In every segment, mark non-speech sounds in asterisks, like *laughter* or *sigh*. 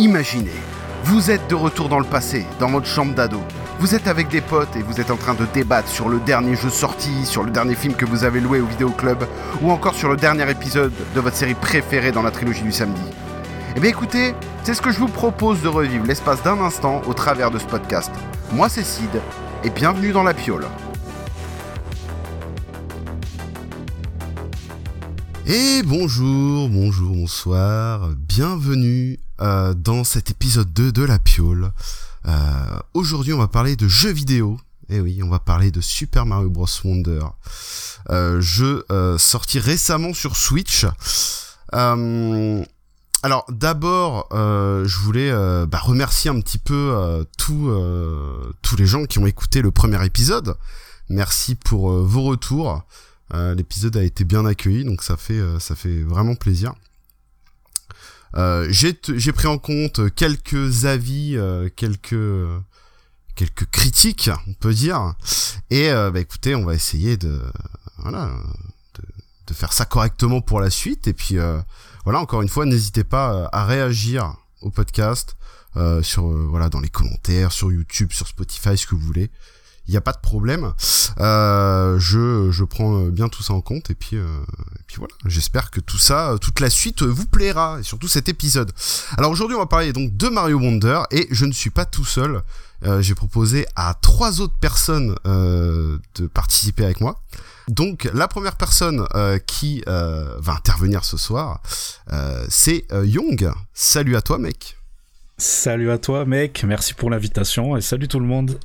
Imaginez, vous êtes de retour dans le passé, dans votre chambre d'ado. Vous êtes avec des potes et vous êtes en train de débattre sur le dernier jeu sorti, sur le dernier film que vous avez loué au vidéoclub, ou encore sur le dernier épisode de votre série préférée dans la trilogie du samedi. Eh bien écoutez, c'est ce que je vous propose de revivre l'espace d'un instant au travers de ce podcast. Moi c'est Sid, et bienvenue dans la piole. Et bonjour, bonjour, bonsoir, bienvenue euh, dans cet épisode 2 de La Piole. Euh, Aujourd'hui on va parler de jeux vidéo. Et oui, on va parler de Super Mario Bros. Wonder. Euh, jeu sorti récemment sur Switch. Alors d'abord, je voulais bah, remercier un petit peu tous les gens qui ont écouté le premier épisode. Merci pour vos retours. L'épisode a été bien accueilli, donc ça fait ça fait vraiment plaisir. Euh, j'ai pris en compte quelques avis, euh, quelques quelques critiques, on peut dire. Et euh, bah, écoutez, on va essayer de voilà de, de faire ça correctement pour la suite. Et puis euh, voilà, encore une fois, n'hésitez pas à réagir au podcast euh, sur voilà dans les commentaires, sur YouTube, sur Spotify, ce que vous voulez. Il n'y a pas de problème. Euh, je, je prends euh, bien tout ça en compte et puis euh, voilà. J'espère que tout ça, toute la suite vous plaira et surtout cet épisode. Alors aujourd'hui on va parler donc de Mario Wonder et je ne suis pas tout seul. J'ai proposé à trois autres personnes de participer avec moi. Donc la première personne qui va intervenir ce soir, c'est Young. Salut à toi mec. Salut à toi, mec. Merci pour l'invitation et salut tout le monde.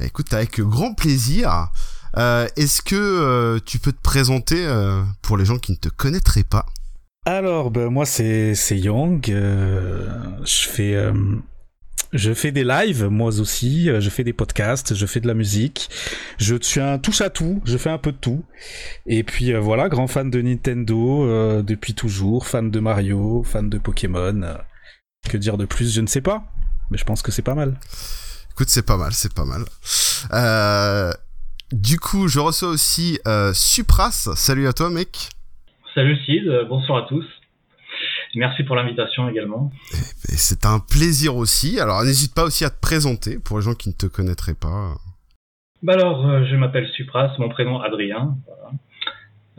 Écoute, avec grand plaisir. Euh, Est-ce que euh, tu peux te présenter euh, pour les gens qui ne te connaîtraient pas? Alors, ben, moi, c'est Young. je fais je fais des lives, moi aussi. Je fais des podcasts, je fais de la musique. Je suis un touche à tout. Je fais un peu de tout. Et puis voilà, grand fan de Nintendo depuis toujours, fan de Mario, fan de Pokémon. Que dire de plus? Je ne sais pas. Mais je pense que c'est pas mal. Écoute, c'est pas mal, c'est pas mal. Euh, du coup, je reçois aussi euh, Supras. Salut à toi mec. Salut Sid, euh, bonsoir à tous. Merci pour l'invitation également. Et c'est un plaisir aussi. Alors n'hésite pas aussi à te présenter pour les gens qui ne te connaîtraient pas. Bah alors, euh, je m'appelle Supras, mon prénom Adrien. Voilà.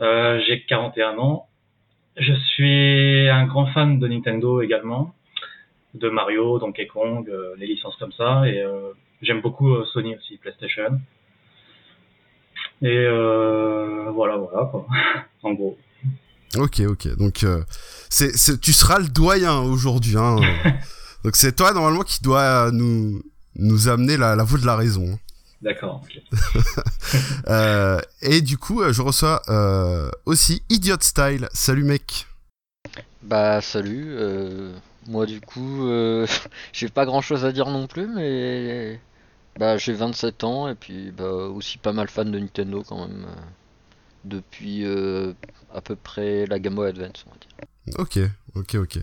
Euh, J'ai 41 ans. Je suis un grand fan de Nintendo également, de Mario, Donkey Kong, euh, les licences comme ça. Et euh, j'aime beaucoup euh, Sony aussi, PlayStation. Et euh, voilà, voilà quoi. *laughs* en gros. Ok, ok. Donc euh, c'est, c'est- tu seras le doyen aujourd'hui. Hein. *laughs* Donc c'est toi normalement qui doit nous nous amener la, la voie de la raison. D'accord. ok. *laughs* Euh, et du coup, je reçois euh, aussi Idiot Style. Salut mec. Bah salut, euh, moi du coup euh, *laughs* j'ai pas grand chose à dire non plus mais bah j'ai 27 ans et puis bah aussi pas mal fan de Nintendo quand même euh, depuis euh, à peu près la Game Boy Advance on va dire. Ok, ok, ok.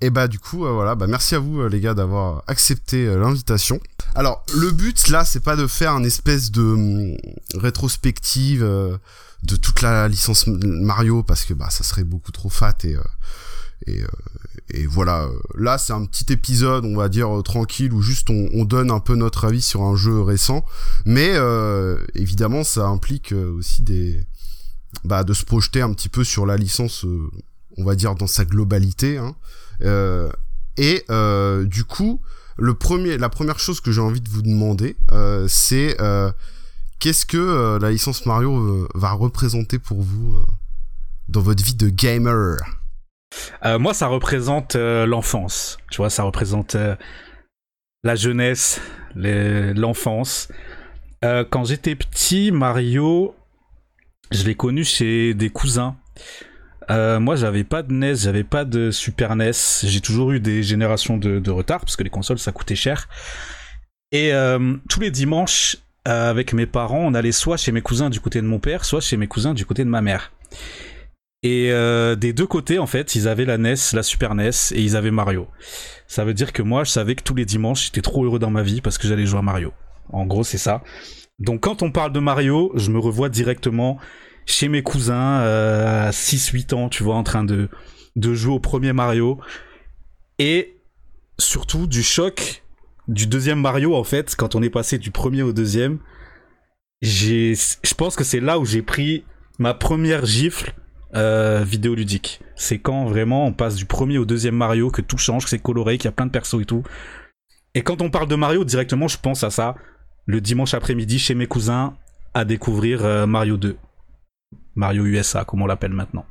Et bah du coup, voilà, bah merci à vous les gars d'avoir accepté l'invitation. Alors le but là, c'est pas de faire un espèce de hum, rétrospective de toute la licence Mario parce que bah ça serait beaucoup trop fat et et voilà. euh, Là, c'est un petit épisode, on va dire euh, tranquille où juste on, on donne un peu notre avis sur un jeu récent, mais euh, évidemment ça implique aussi des bah, de se projeter un petit peu sur la licence, on va dire dans sa globalité. Hein. Et du coup, le premier, la première chose que j'ai envie de vous demander, c'est qu'est-ce que la licence Mario va représenter pour vous dans votre vie de gamer? Euh, moi, ça représente euh, l'enfance. Tu vois, ça représente euh, la jeunesse, l'enfance. Quand j'étais petit, Mario, je l'ai connu chez des cousins. Moi, j'avais pas de NES, j'avais pas de Super NES. J'ai toujours eu des générations de, de retard parce que les consoles ça coûtait cher. Et tous les dimanches, avec mes parents, on allait soit chez mes cousins du côté de mon père, soit chez mes cousins du côté de ma mère. Et euh, des deux côtés, en fait, ils avaient la NES, la Super NES et ils avaient Mario. Ça veut dire que moi, je savais que tous les dimanches, j'étais trop heureux dans ma vie parce que j'allais jouer à Mario. En gros, c'est ça. Donc quand on parle de Mario, je me revois directement chez mes cousins euh, à 6-8 ans, tu vois, en train de, de jouer au premier Mario. Et surtout du choc du deuxième Mario, en fait, quand on est passé du premier au deuxième. Je pense que c'est là où j'ai pris ma première gifle euh, vidéoludique. C'est quand vraiment on passe du premier au deuxième Mario, que tout change, que c'est coloré, qu'il y a plein de persos et tout. Et quand on parle de Mario, directement, je pense à ça. Le dimanche après-midi, chez mes cousins, à découvrir euh, Mario 2. Mario USA, comme on l'appelle maintenant.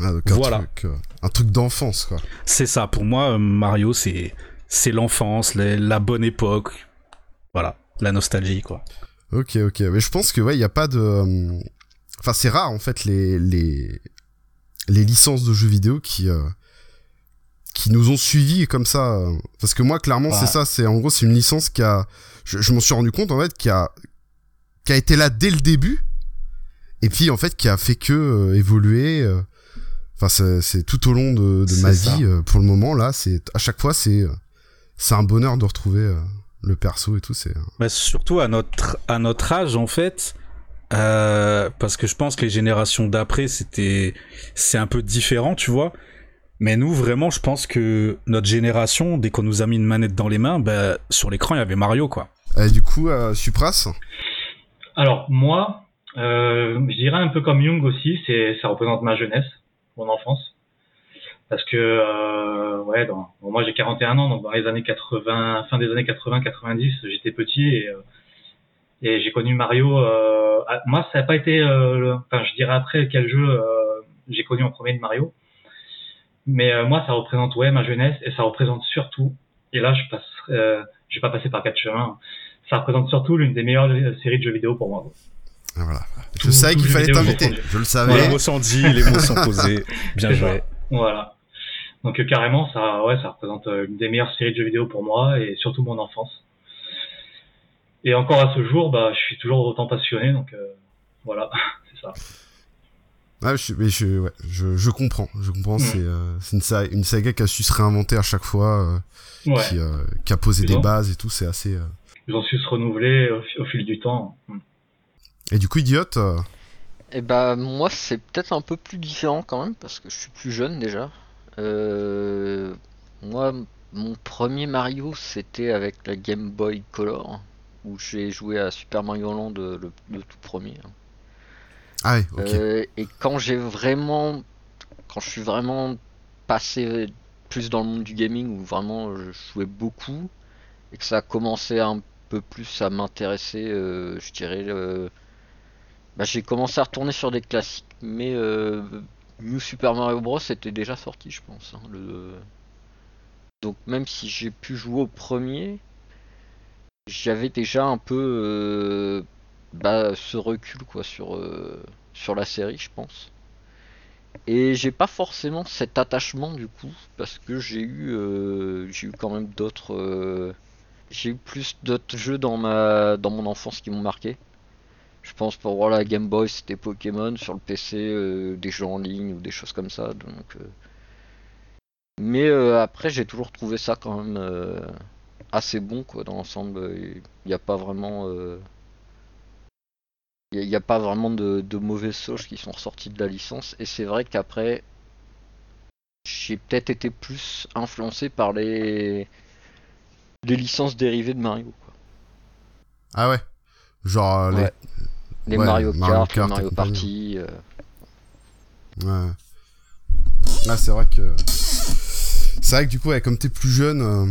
Ah, donc un Voilà. truc, euh, un truc d'enfance, quoi. C'est ça, pour moi, euh, Mario, c'est c'est l'enfance, la bonne époque. Voilà, la nostalgie, quoi. Ok, ok. Mais je pense que, ouais, il n'y a pas de... Enfin, c'est rare, en fait, les, les, les licences de jeux vidéo qui... euh, qui nous ont suivis comme ça. Parce que moi, clairement, Ouais. c'est ça. C'est En gros, c'est une licence qui a... Je, je m'en suis rendu compte, en fait, qui a... qui a été là dès le début. Et puis, en fait, qui a fait que euh, évoluer... euh, Enfin, c'est- c'est tout au long de, ma ça. vie. euh, pour le moment, là, c'est à chaque fois, c'est euh, c'est un bonheur de retrouver euh, le perso et tout. C'est Bah, surtout à notre, à notre âge, en fait. Euh, parce que je pense que les générations d'après, c'était, c'est un peu différent, tu vois. Mais nous, vraiment, je pense que notre génération, dès qu'on nous a mis une manette dans les mains, bah, sur l'écran, il y avait Mario, quoi. euh, du coup, euh, Supras. Alors moi, euh, je dirais un peu comme Jung aussi, c'est ça représente ma jeunesse, mon enfance, parce que euh, ouais, dans, bon, moi j'ai 41 ans, donc dans les années 80, fin des années 80-90, j'étais petit et euh, et j'ai connu Mario. Euh, ah, moi, ça n'a pas été, euh, le- enfin je dirais après quel jeu euh, j'ai connu en premier de Mario, mais euh, moi ça représente ouais ma jeunesse et ça représente surtout, et là je passe, euh, je vais pas passer par quatre chemins. Ça représente surtout l'une des meilleures séries de jeux vidéo pour moi. Ah, voilà. Je Tout- savais tout qu'il fallait t'inviter. Je le savais. Les mots sont dits, les mots sont posés. *laughs* Bien joué. ça. Voilà. Donc euh, carrément, ça, ouais, ça représente euh, une des meilleures séries de jeux vidéo pour moi et surtout mon enfance. Et encore à ce jour, bah, je suis toujours autant passionné, donc euh, voilà, *laughs* c'est ça. Ah, je, mais je, ouais, je, je comprends. Je comprends. Mm. C'est euh, c'est une, sa- une saga qui a su se réinventer à chaque fois, euh, Ouais, qui, euh, qui a posé des bases et tout. C'est assez. euh. ils ont su se renouveler au, fi- au fil du temps. Mm. Et du coup, idiote. euh, Et bah moi c'est peut-être un peu plus différent quand même parce que je suis plus jeune déjà. Euh, moi mon premier Mario c'était avec la Game Boy Color où j'ai joué à Super Mario Land euh, le, le tout premier. hein. Ah ouais. Ok. Euh, et quand j'ai vraiment, quand je suis vraiment passé plus dans le monde du gaming où vraiment je jouais beaucoup et que ça a commencé un peu plus à m'intéresser, euh, je dirais, euh, bah, j'ai commencé à retourner sur des classiques, mais euh, New Super Mario Bros était déjà sorti, je pense. hein, le... Donc même si j'ai pu jouer au premier, j'avais déjà un peu euh, bah, ce recul quoi sur euh, sur la série, je pense. Et j'ai pas forcément cet attachement du coup parce que j'ai eu euh, j'ai eu quand même d'autres j'ai eu plus d'autres jeux dans ma dans mon enfance qui m'ont marqué. Je pense pour voir la Game Boy c'était Pokémon, sur le PC des jeux en ligne ou des choses comme ça. Donc, Mais après j'ai toujours trouvé ça quand même assez bon quoi dans l'ensemble. Il n'y a pas vraiment euh, il n'y a, pas vraiment de, de mauvaises sauges qui sont ressorties de la licence. Et c'est vrai qu'après, j'ai peut-être été plus influencé par les, les licences dérivées de Mario. Quoi. Ah ouais? Genre euh, Ouais. Les Ouais, Mario Mario Kart, les Mario. Party. euh, les. Ouais. Ah c'est vrai que. C'est vrai que du coup, ouais, comme t'es plus jeune. euh,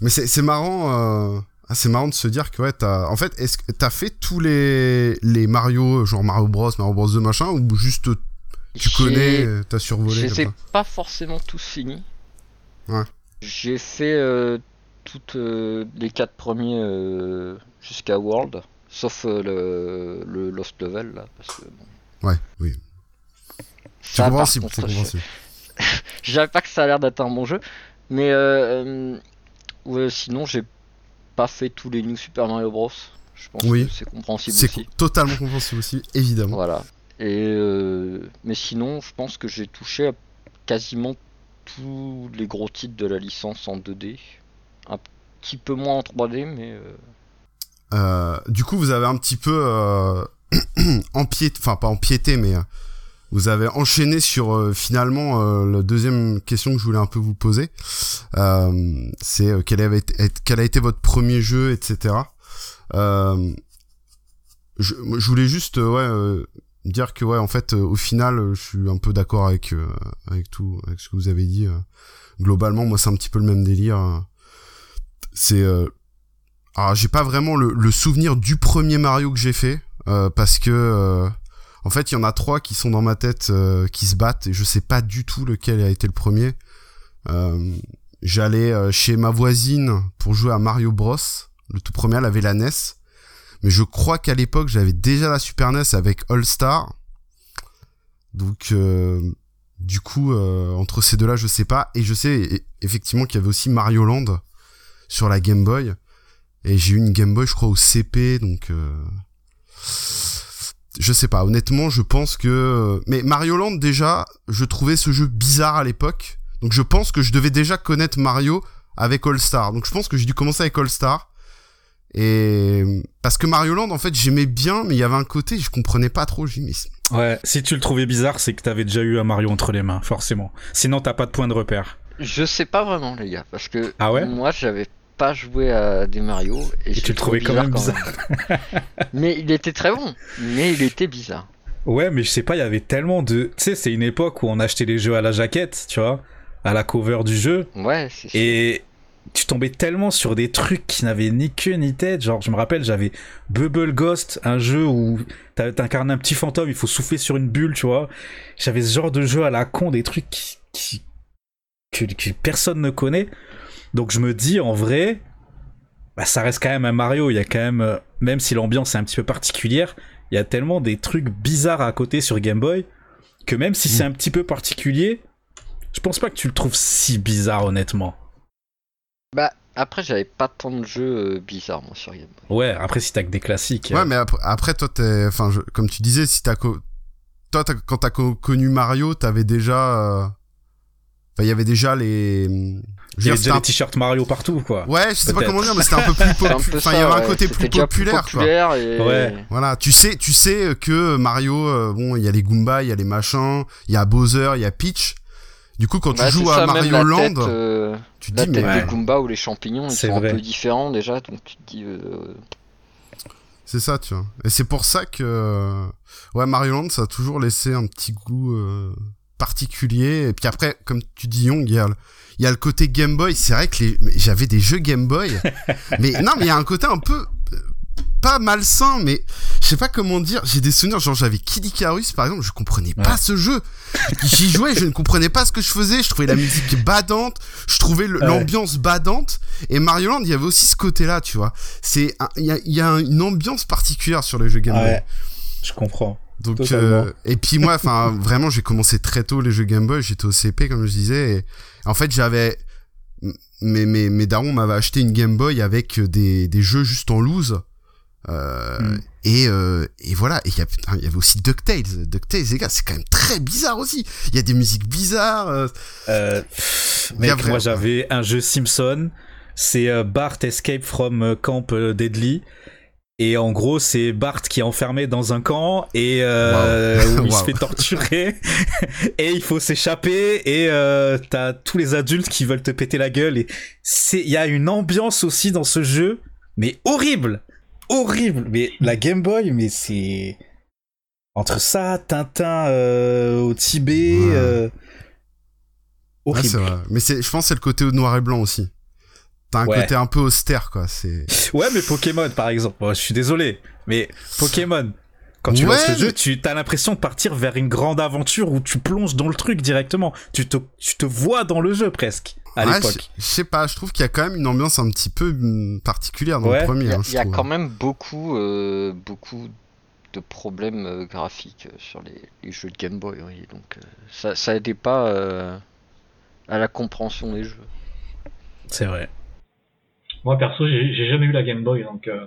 Mais c'est marrant. euh, Ah, c'est marrant de se dire que ouais, t'as. En fait, est-ce que t'as fait tous les les Mario, genre Mario Bros, Mario Bros 2 machin, ou juste tu j'ai- connais, euh, t'as survolé Je comme les ai ça pas forcément tous finis. Ouais. J'ai fait euh, toutes euh, les quatre premiers euh, jusqu'à World, sauf euh, le, le Lost Level là, parce que bon, Ouais, oui. C'est compréhensible, *laughs* dirais pas que ça a l'air d'être un bon jeu, mais euh, euh, ouais, sinon j'ai pas fait tous les New Super Mario Bros. Je pense Oui. que c'est compréhensible C'est aussi. co- totalement compréhensible aussi, évidemment. Voilà. Et euh, mais sinon, je pense que j'ai touché à quasiment tous les gros titres de la licence en 2D. Un petit peu moins en 3D, mais euh, Euh, du coup, vous avez un petit peu euh, *clears throat* empiété, enfin pas empiété, mais euh, vous avez enchaîné sur euh, finalement euh, la deuxième question que je voulais un peu vous poser. Euh, c'est quel, avait été, quel a été votre premier jeu, etc. Je, je, voulais juste ouais dire que ouais en fait au final je suis un peu d'accord avec avec tout avec ce que vous avez dit. globalement moi c'est un petit peu le même délire. C'est alors j'ai pas vraiment le, le, souvenir du premier Mario que j'ai fait parce que en fait, il y en a trois qui sont dans ma tête, euh, qui se battent, et je sais pas du tout lequel a été le premier. Euh, J'allais euh, chez ma voisine pour jouer à Mario Bros. Le tout premier, elle avait la NES. Mais je crois qu'à l'époque, j'avais déjà la Super NES avec All Star. Donc, euh, du coup, entre ces deux-là, je sais pas. Et je sais effectivement qu'il y avait aussi Mario Land sur la Game Boy. Et j'ai eu une Game Boy, je crois, au CP, donc je sais pas, honnêtement, je pense que... Mais Mario Land, déjà, je trouvais ce jeu bizarre à l'époque. Donc je pense que je devais déjà connaître Mario avec All Star. Donc je pense que j'ai dû commencer avec All Star. Et parce que Mario Land, en fait, j'aimais bien, mais il y avait un côté, je comprenais pas trop. J'ai mis... Ouais, si tu le trouvais bizarre, c'est que t'avais déjà eu un Mario entre les mains, forcément. Sinon, t'as pas de point de repère. Je sais pas vraiment, les gars, parce que ah ouais? moi, j'avais pas joué à des Mario. Et, tu le trouvais quand même bizarre. mais il était très bon, mais il était bizarre. Ouais, mais je sais pas, il y avait tellement de. Tu sais, c'est une époque où on achetait les jeux à la jaquette, tu vois, à la cover du jeu. Ouais, c'est Et tu tombais tellement sur des trucs qui n'avaient ni queue ni tête. Genre, je me rappelle, j'avais Bubble Ghost, un jeu où t'incarnes un petit fantôme, il faut souffler sur une bulle, tu vois. J'avais ce genre de jeu à la con, des trucs qui, que, que personne ne connaît. Donc je me dis en vrai, bah, ça reste quand même un Mario. Il y a quand même, euh, même si l'ambiance est un petit peu particulière, il y a tellement des trucs bizarres à côté sur Game Boy que même si c'est mm. un petit peu particulier, je pense pas que tu le trouves si bizarre honnêtement. Bah après j'avais pas tant de jeux euh, bizarres moi sur Game Boy. Ouais, après si t'as que des classiques. Ouais, euh. mais après, toi t'es, enfin comme tu disais, si t'as toi quand t'as connu Mario, t'avais déjà il y avait déjà les. Il y avait les t-shirts Mario partout, quoi. Ouais, je sais pas comment dire, mais c'était un peu plus *laughs* populaire. Enfin, il y avait un côté plus populaire, quoi. Ouais. Voilà, tu sais, tu sais que Mario, euh, bon, il y a les Goombas, il y a les machins, il y a Bowser, il y a Peach. Du coup, quand tu bah, joues à Mario Land, euh, tu te la dis, tête mais. des Goombas ou les champignons, ils sont un peu différents déjà, donc tu te dis. Euh, c'est ça, tu vois. Et c'est pour ça que, ouais, Mario Land, ça a toujours laissé un petit goût particulier. Et puis après, comme tu dis, Young, il y a, il y a le côté Game Boy. C'est vrai que j'avais des jeux Game Boy. *laughs* mais non, mais il y a un côté un peu euh, pas malsain, mais je sais pas comment dire. J'ai des souvenirs, genre j'avais Kid Icarus par exemple, je comprenais pas ce jeu. J'y jouais, je ne comprenais pas ce que je faisais. Je trouvais la musique badante, je trouvais l'ambiance badante. Et Mario Land, il y avait aussi ce côté-là, tu vois. C'est, il y a, y a, une ambiance particulière sur les jeux Game Boy. Je comprends. Donc euh, et puis moi, enfin *laughs* vraiment, j'ai commencé très tôt les jeux Game Boy. J'étais au CP comme je disais. Et en fait, j'avais mes mes mes darons m'avaient acheté une Game Boy avec des des jeux juste en loose. Euh, hmm. et, euh, et voilà, et il y, y, avait aussi DuckTales. DuckTales, les gars, c'est quand même très bizarre aussi. Il y a des musiques bizarres. Euh, euh mec, moi j'avais un jeu Simpson, c'est Bart Escape from Camp Deadly. Et en gros, c'est Bart qui est enfermé dans un camp et euh, où il se *laughs* fait torturer *laughs* et il faut s'échapper et euh, t'as tous les adultes qui veulent te péter la gueule et c'est il y a une ambiance aussi dans ce jeu, mais horrible, horrible. Mais la Game Boy, mais c'est entre ça, Tintin euh, au Tibet, euh, horrible. vrai. Mais c'est, je pense, c'est le côté noir et blanc aussi. T'as un côté un peu austère, quoi. C'est. *laughs* Ouais, mais Pokémon, par exemple. je suis désolé, mais Pokémon. Quand tu lances le jeu, tu as l'impression de partir vers une grande aventure où tu plonges dans le truc directement. Tu te, tu te vois dans le jeu presque à l'époque. Je sais pas, je trouve qu'il y a quand même une ambiance un petit peu mm, particulière dans le premier. Il y a, hein, y a quand même beaucoup, euh, beaucoup de problèmes euh, graphiques euh, sur les, les, jeux de Game Boy. Oui. Donc ça, ça aidait pas à la compréhension des jeux. C'est vrai. Moi perso, j'ai jamais eu la Game Boy, donc euh,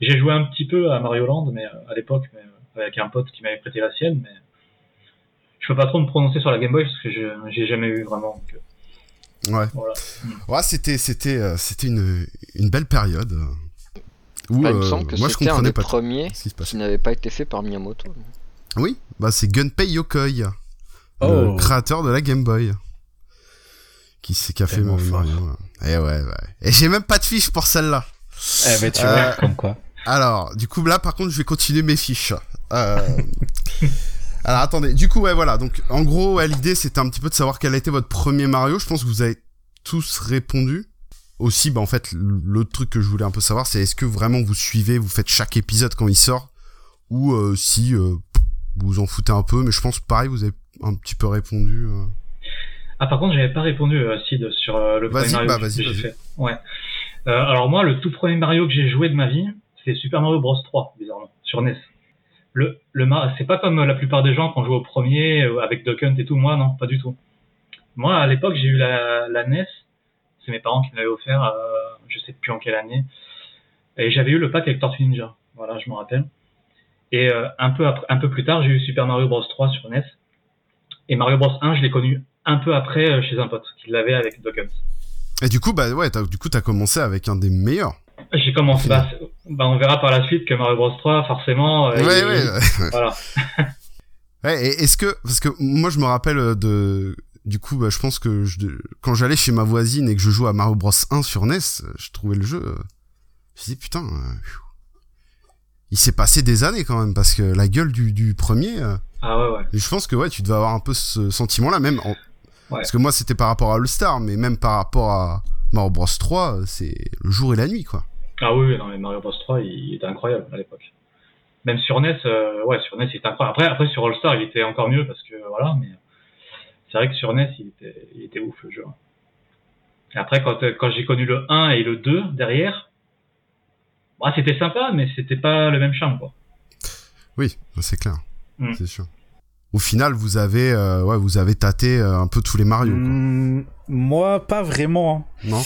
j'ai joué un petit peu à Mario Land, mais euh, à l'époque, euh, avec un pote qui m'avait prêté la sienne, mais je peux pas trop me prononcer sur la Game Boy parce que j'ai jamais eu vraiment. ouais. Voilà. Ouais, c'était c'était c'était une une belle période. Où, bah, il me semble que c'était un des premiers qui n'avait pas été fait par Miyamoto. Oui, bah c'est Gunpei Yokoi, Oh. le créateur de la Game Boy. Qui, c'est- qui a fait Tellement Mario. Et ouais, ouais. Et j'ai même pas de fiche pour celle-là. Eh ben, tu Euh, vois, comme quoi. Alors, du coup, là, par contre, je vais continuer mes fiches. Euh... *laughs* Alors, attendez. Du coup, ouais, voilà. Donc, en gros, ouais, l'idée, c'était un petit peu de savoir quel a été votre premier Mario. Je pense que vous avez tous répondu. Aussi, bah, en fait, l'autre truc que je voulais un peu savoir, c'est est-ce que vraiment vous suivez, vous faites chaque épisode quand il sort, ou euh, si euh, vous vous en foutez un peu. Mais je pense, pareil, vous avez un petit peu répondu. Ah, par contre, j'avais pas répondu, euh, Sid, sur euh, le premier Mario bah, que j'ai fait. Ouais. Euh, alors moi, le tout premier Mario que j'ai joué de ma vie, c'est Super Mario Bros 3, bizarrement, sur NES. Le, le c'est pas comme la plupart des gens qui ont joué au premier avec Duck Hunt et tout. Moi, non, pas du tout. Moi, à l'époque, j'ai eu la, la NES. C'est mes parents qui me l'avaient offert. euh, je sais plus en quelle année. Et j'avais eu le pack avec Tortue Ninja. Voilà, je m'en rappelle. Et euh, un peu après, un peu plus tard, j'ai eu Super Mario Bros 3 sur NES. Et Mario Bros 1, je l'ai connu un peu après euh, chez un pote qui l'avait avec Hunt. Et du coup, bah, ouais, t'as- du coup, t'as commencé avec un des meilleurs. J'ai commencé. Bah, bah, on verra par la suite que Mario Bros 3, forcément. euh, ouais, il- ouais. *laughs* Voilà. *laughs* Ouais, et est-ce que parce que moi je me rappelle de du coup bah, je pense que je, quand j'allais chez ma voisine et que je jouais à Mario Bros 1 sur NES, je trouvais le jeu euh, je me dis putain euh, pfiou. il s'est passé des années quand même parce que la gueule du, du premier Ah ouais, ouais. et je pense que ouais tu devais avoir un peu ce sentiment là même en- parce que moi c'était par rapport à All Star mais même par rapport à Mario Bros 3 euh, c'est le jour et la nuit quoi. Ah oui, non, mais Mario Bros 3, il, il était incroyable à l'époque. Même sur NES, euh, ouais, sur NES, il était incroyable. Après, après sur All Star, il était encore mieux parce que voilà, mais c'est vrai que sur NES, il était, il était ouf le jeu. Et après, quand, quand j'ai connu le 1 et le 2 derrière, bah, c'était sympa, mais c'était pas le même charme, quoi. Oui, c'est clair. Mm. C'est sûr. Au final, vous avez euh, ouais, vous avez tâté euh, un peu tous les Mario quoi. Hmm, moi, pas vraiment. hein. Non?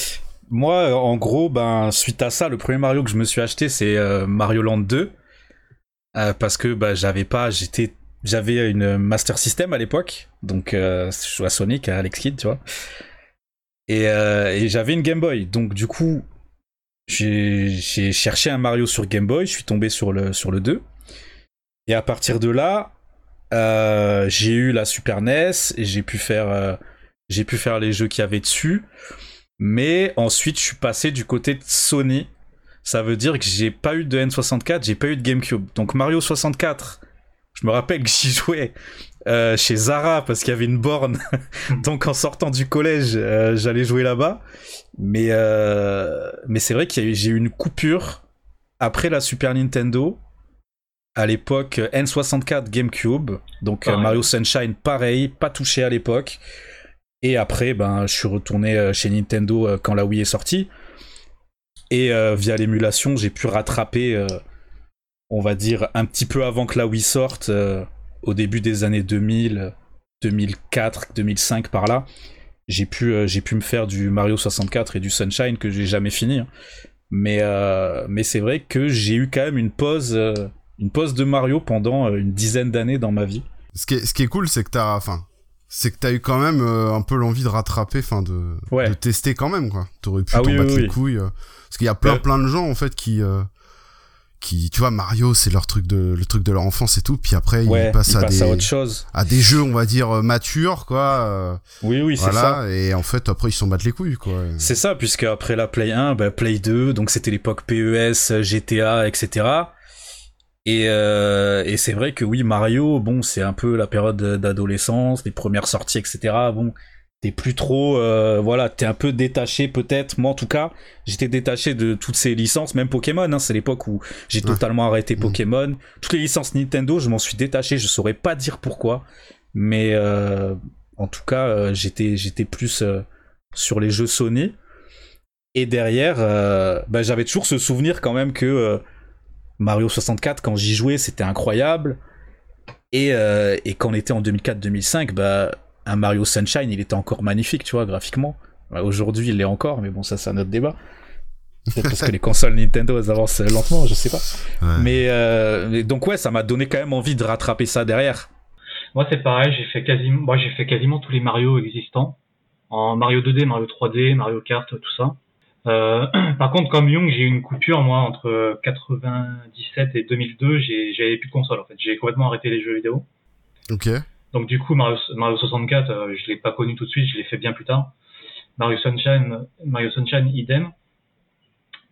Moi, euh, en gros, ben, suite à ça, le premier Mario que je me suis acheté, c'est euh, Mario Land 2. Euh, parce que bah, j'avais pas, j'étais, j'avais une Master System à l'époque, donc je jouais à Sonic, à Alex Kidd, tu vois. Et, et j'avais une Game Boy, donc du coup, j'ai j'ai cherché un Mario sur Game Boy, je suis tombé sur le, sur le 2. Et à partir de là, euh, j'ai eu la Super NES, et j'ai pu faire, euh, j'ai pu faire les jeux qu'il y avait dessus. Mais ensuite, je suis passé du côté de Sony. Ça veut dire que j'ai pas eu de N64, j'ai pas eu de GameCube. Donc Mario 64, je me rappelle que j'y jouais euh, chez Zara parce qu'il y avait une borne. *laughs* Donc en sortant du collège, euh, j'allais jouer là-bas. Mais, euh, mais c'est vrai que j'ai eu une coupure après la Super Nintendo. À l'époque, N64 GameCube. Donc euh, Pareil. Mario Sunshine, pareil, pas touché à l'époque. Et après, ben, je suis retourné euh, chez Nintendo euh, quand la Wii est sortie. Et euh, via l'émulation, j'ai pu rattraper, euh, on va dire, un petit peu avant que la Wii sorte, euh, au début des années 2000, 2004, 2005 par là. J'ai pu, euh, j'ai pu me faire du Mario 64 et du Sunshine que j'ai jamais fini. hein. Mais, euh, mais c'est vrai que j'ai eu quand même une pause, euh, une pause de Mario pendant euh, une dizaine d'années dans ma vie. Ce qui est, ce qui est cool, c'est que t'as, enfin, c'est que t'as eu quand même euh, un peu l'envie de rattraper, enfin de, Ouais. de tester quand même quoi. T'aurais pu Ah t'en oui, battre oui, les oui. couilles, euh, parce qu'il y a plein Ouais. plein de gens en fait qui, euh, qui, tu vois, Mario, c'est leur truc de, le truc de leur enfance et tout, puis après Ouais, ils passent, à, des, à autre chose. à des jeux, on va dire matures quoi. Oui, oui, c'est ça. et en fait après ils s'en battent les couilles quoi. C'est ça, puisque après la Play 1, bah, Play 2, donc c'était l'époque PES, GTA, etc. Et, euh, et c'est vrai que oui, Mario, bon, c'est un peu la période d'adolescence, les premières sorties, etc. Bon, t'es plus trop, euh, voilà, t'es un peu détaché peut-être. Moi, en tout cas, j'étais détaché de toutes ces licences, même Pokémon. Hein, c'est l'époque où j'ai Ouais. totalement arrêté Mhm. Pokémon. Toutes les licences Nintendo, je m'en suis détaché. Je saurais pas dire pourquoi, mais euh, en tout cas, j'étais, j'étais plus sur les jeux Sony. Et derrière, bah, j'avais toujours ce souvenir quand même que Mario 64, quand j'y jouais, c'était incroyable. Et, euh, et quand on était en 2004-2005, bah, un Mario Sunshine, il était encore magnifique, tu vois, graphiquement. Bah, Aujourd'hui, il l'est encore, mais bon, ça, c'est un autre débat. C'est parce que les consoles Nintendo, elles avancent lentement, je sais pas. Ouais. Mais, euh, mais donc, ouais, ça m'a donné quand même envie de rattraper ça derrière. Moi, c'est pareil, j'ai fait quasiment, moi, j'ai fait quasiment tous les Mario existants. En Mario 2D, Mario 3D, Mario Kart, tout ça. Euh, *clears throat* par contre, comme Young, j'ai eu une coupure, moi, entre 97 et 2002, j'ai- j'avais plus de console, en fait. J'ai complètement arrêté les jeux vidéo. Ok. Donc, du coup, Mario, Mario 64, euh, je l'ai pas connu tout de suite, je l'ai fait bien plus tard. Mario Sunshine, Mario Sunshine, idem.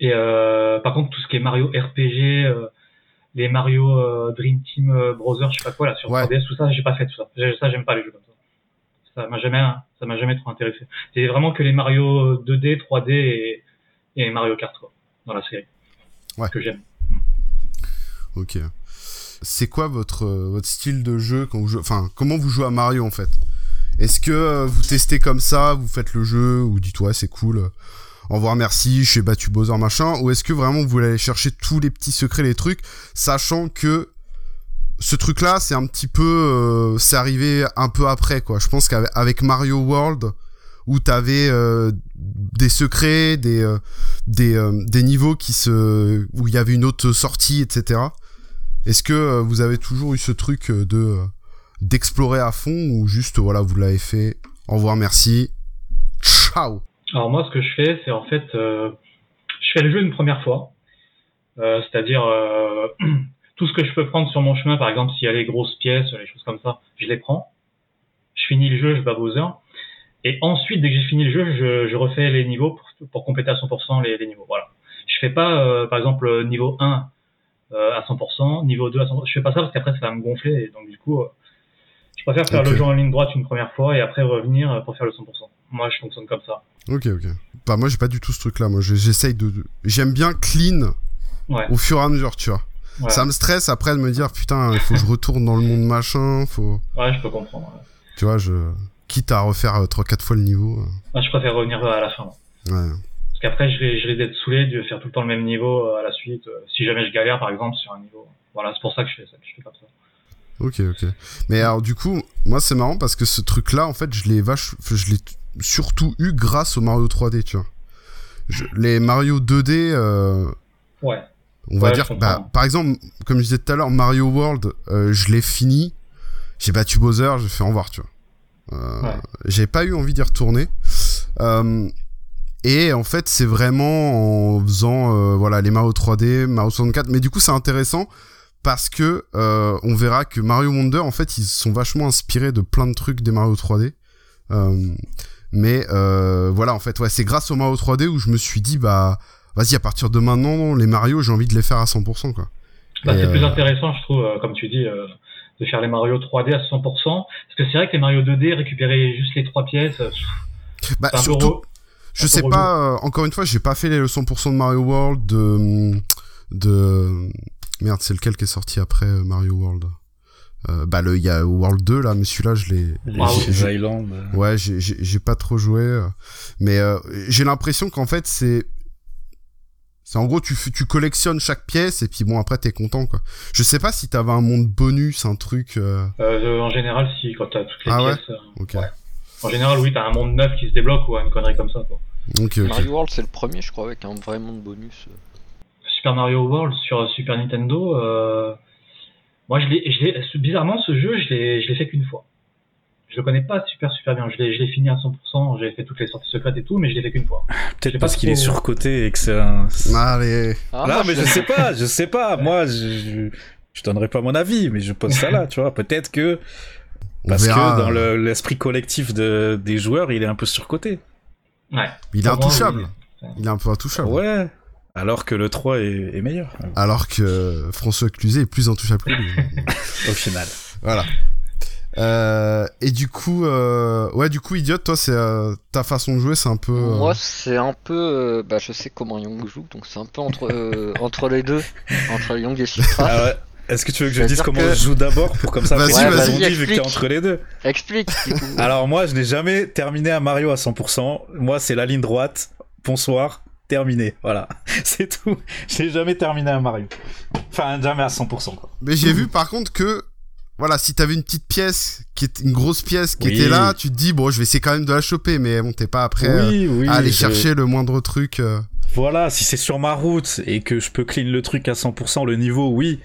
Et euh, par contre, tout ce qui est Mario RPG, euh, les Mario Dream Team Brothers, je sais pas quoi, là, sur Ouais. 3DS, tout ça, j'ai pas fait tout ça. Ça, j'aime pas les jeux comme ça. Ça m'a jamais, ça m'a jamais trop intéressé. C'est vraiment que les Mario 2D, 3D et, et Mario Kart, quoi, dans la série. Ouais. Que j'aime. Ok. C'est quoi votre euh, votre style de jeu quand vous jouez Enfin, comment vous jouez à Mario en fait? Est-ce que euh, vous testez comme ça, vous faites le jeu, ou dites ouais c'est cool, euh, au revoir merci, j'ai battu Bowser machin, ou est-ce que vraiment vous voulez aller chercher tous les petits secrets, les trucs, sachant que ce truc-là c'est un petit peu, euh, c'est arrivé un peu après quoi. Je pense qu'avec avec Mario World où t'avais euh, des secrets, des euh, des euh, des niveaux qui se où il y avait une autre sortie, etc. Est-ce que vous avez toujours eu ce truc de d'explorer à fond ou juste voilà vous l'avez fait, au revoir merci, ciao? Alors moi, ce que je fais, c'est en fait, je fais le jeu une première fois, c'est-à-dire *clears throat* tout ce que je peux prendre sur mon chemin, par exemple, s'il y a les grosses pièces, les choses comme ça, je les prends. Je finis le jeu, je bats Bowser, et ensuite, dès que j'ai fini le jeu, je, je refais les niveaux pour, pour compléter à 100% les, les niveaux. Voilà. Je fais pas, euh, par exemple, niveau 1 euh, à 100%, niveau 2 à 100%. Je fais pas ça parce qu'après, ça va me gonfler, et donc du coup, euh, je préfère faire le jeu en ligne droite une première fois et après revenir pour faire le 100%. Moi, je fonctionne comme ça. Ok ok. Bah moi j'ai pas du tout ce truc là. Moi je- j'essaye de, de- j'aime bien clean Ouais. au fur et à mesure tu vois. ouais. Ça me stresse après de me dire putain il faut que je retourne dans le monde machin, faut Ouais, je peux comprendre. ouais. tu vois je quitte à refaire euh, trois quatre fois le niveau. euh, Moi, je préfère revenir à la fin. Ouais. Parce qu'après, je vais, je vais être saoulé de faire tout le temps le même niveau euh, à la suite. euh, si jamais je galère, par exemple, sur un niveau. Voilà, c'est pour ça que je fais ça, que je fais comme ça. Ok, ok. Mais alors, du coup, moi, c'est marrant parce que ce truc-là, en fait, je l'ai vache, je l'ai surtout eu grâce au Mario 3D, tu vois. Je- les Mario 2D, euh, Ouais. on va Ouais, dire, bah, par exemple, comme je disais tout à l'heure, Mario World, euh, je l'ai fini, j'ai battu Bowser, j'ai fait au revoir, tu vois. Euh, Ouais. J'ai pas eu envie d'y retourner. Euh, et en fait, c'est vraiment en faisant euh, voilà les Mario 3D, Mario 64. Mais du coup, c'est intéressant parce que euh, on verra que Mario Wonder, en fait, ils sont vachement inspirés de plein de trucs des Mario 3D. Euh, mais voilà, en fait, ouais, c'est grâce au Mario 3D où je me suis dit, bah, vas-y, à partir de maintenant, les Mario, j'ai envie de les faire à 100%, quoi. Bah, c'est plus intéressant, je trouve, comme tu dis, de faire les Mario 3D à 100%. Parce que c'est vrai que les Mario 2D, récupérer juste les trois pièces, euh, Bah, surtout, je un sais peu pas, euh, encore une fois, j'ai pas fait les 100% de Mario World, de, de, merde, c'est lequel qui est sorti après euh, Mario World? Euh, bah, le, il y a World 2, là, mais celui-là, je l'ai, Les Ah euh. Ouais, j'ai- pas trop joué, mais euh, j'ai l'impression qu'en fait c'est c'est en gros tu tu collectionnes chaque pièce et puis bon après t'es content quoi. Je sais pas si t'avais un monde bonus, un truc. euh, euh, en général, si, quand t'as toutes les Ah pièces. euh, Ok. Ouais. En général, oui, t'as un monde neuf qui se débloque ou une connerie comme ça, quoi. Mario World, c'est le premier, je crois, avec un vrai monde bonus. Super Mario World sur Super Nintendo, euh, moi, je l'ai, je l'ai, bizarrement, ce jeu, je l'ai, je l'ai fait qu'une fois. Je le connais pas super super bien. Je l'ai, je l'ai fini à 100%. J'ai fait toutes les sorties secrètes et tout, mais je l'ai fait qu'une fois. *laughs* Peut-être parce qu'il est surcoté et que c'est un. Allez. Ah, non, mais je sais pas, je sais pas. Moi, je, je, donnerai pas mon avis, mais je pose ça là, tu vois. Peut-être que. Parce que dans le- l'esprit collectif de, des joueurs, il est un peu surcoté. Ouais. Il est intouchable. oui. Il est un peu intouchable. Ouais. Alors que le 3 est, est meilleur, Alors que François Cluzet est plus intouchable que lui. *laughs* au final. voilà. Euh, et du coup, euh, ouais, du coup, idiot, toi, c'est euh, ta façon de jouer, c'est un peu. euh, Moi, c'est un peu. euh, bah, je sais comment Young joue, donc c'est un peu entre, euh, entre les deux, entre Young et Supra. Ah ouais. Est-ce que tu veux que je dise comment que- je joue d'abord pour comme ça Vas-y, vas-y. je rebondis, vu que t'es Explique. entre les deux Explique, du coup. *laughs* Alors moi, je n'ai jamais terminé à Mario à 100%. Moi, c'est la ligne droite. Bonsoir, terminé. Voilà, *laughs* c'est tout. Je n'ai jamais terminé à Mario. Enfin, jamais à 100%. Quoi. Mais j'ai vu par contre que, voilà, si t'avais une petite pièce, qui est une grosse pièce qui Oui. était là, tu te dis, bon, je vais essayer quand même de la choper, mais bon, t'es pas après euh, oui, oui. à aller chercher le moindre truc. euh. Voilà, si c'est sur ma route et que je peux clean le truc à 100%, le niveau, oui.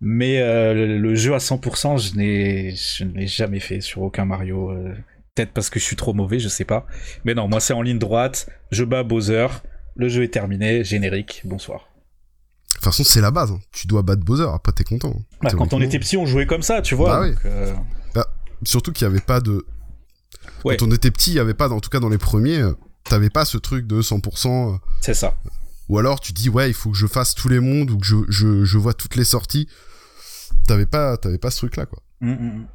Mais euh, le, le jeu à 100%, je n'ai, je ne l'ai jamais fait sur aucun Mario. euh, Peut-être parce que je suis trop mauvais, je sais pas. Mais non, moi c'est en ligne droite. Je bats Bowser. le jeu est terminé, générique, bonsoir. De toute façon, c'est la base. hein. Tu dois battre Bowser, après t'es content. hein. Bah, quand on était petit, on jouait comme ça, tu vois. Bah euh, Surtout qu'il n'y avait pas de. Ouais. Quand on était petit, il n'y avait pas, en tout cas dans les premiers, euh, t'avais pas ce truc de 100%. euh, c'est ça. Ou alors tu dis, ouais, il faut que je fasse tous les mondes ou que je, je, je vois toutes les sorties. T'avais pas, t'avais pas ce truc-là, quoi. Mm, mm.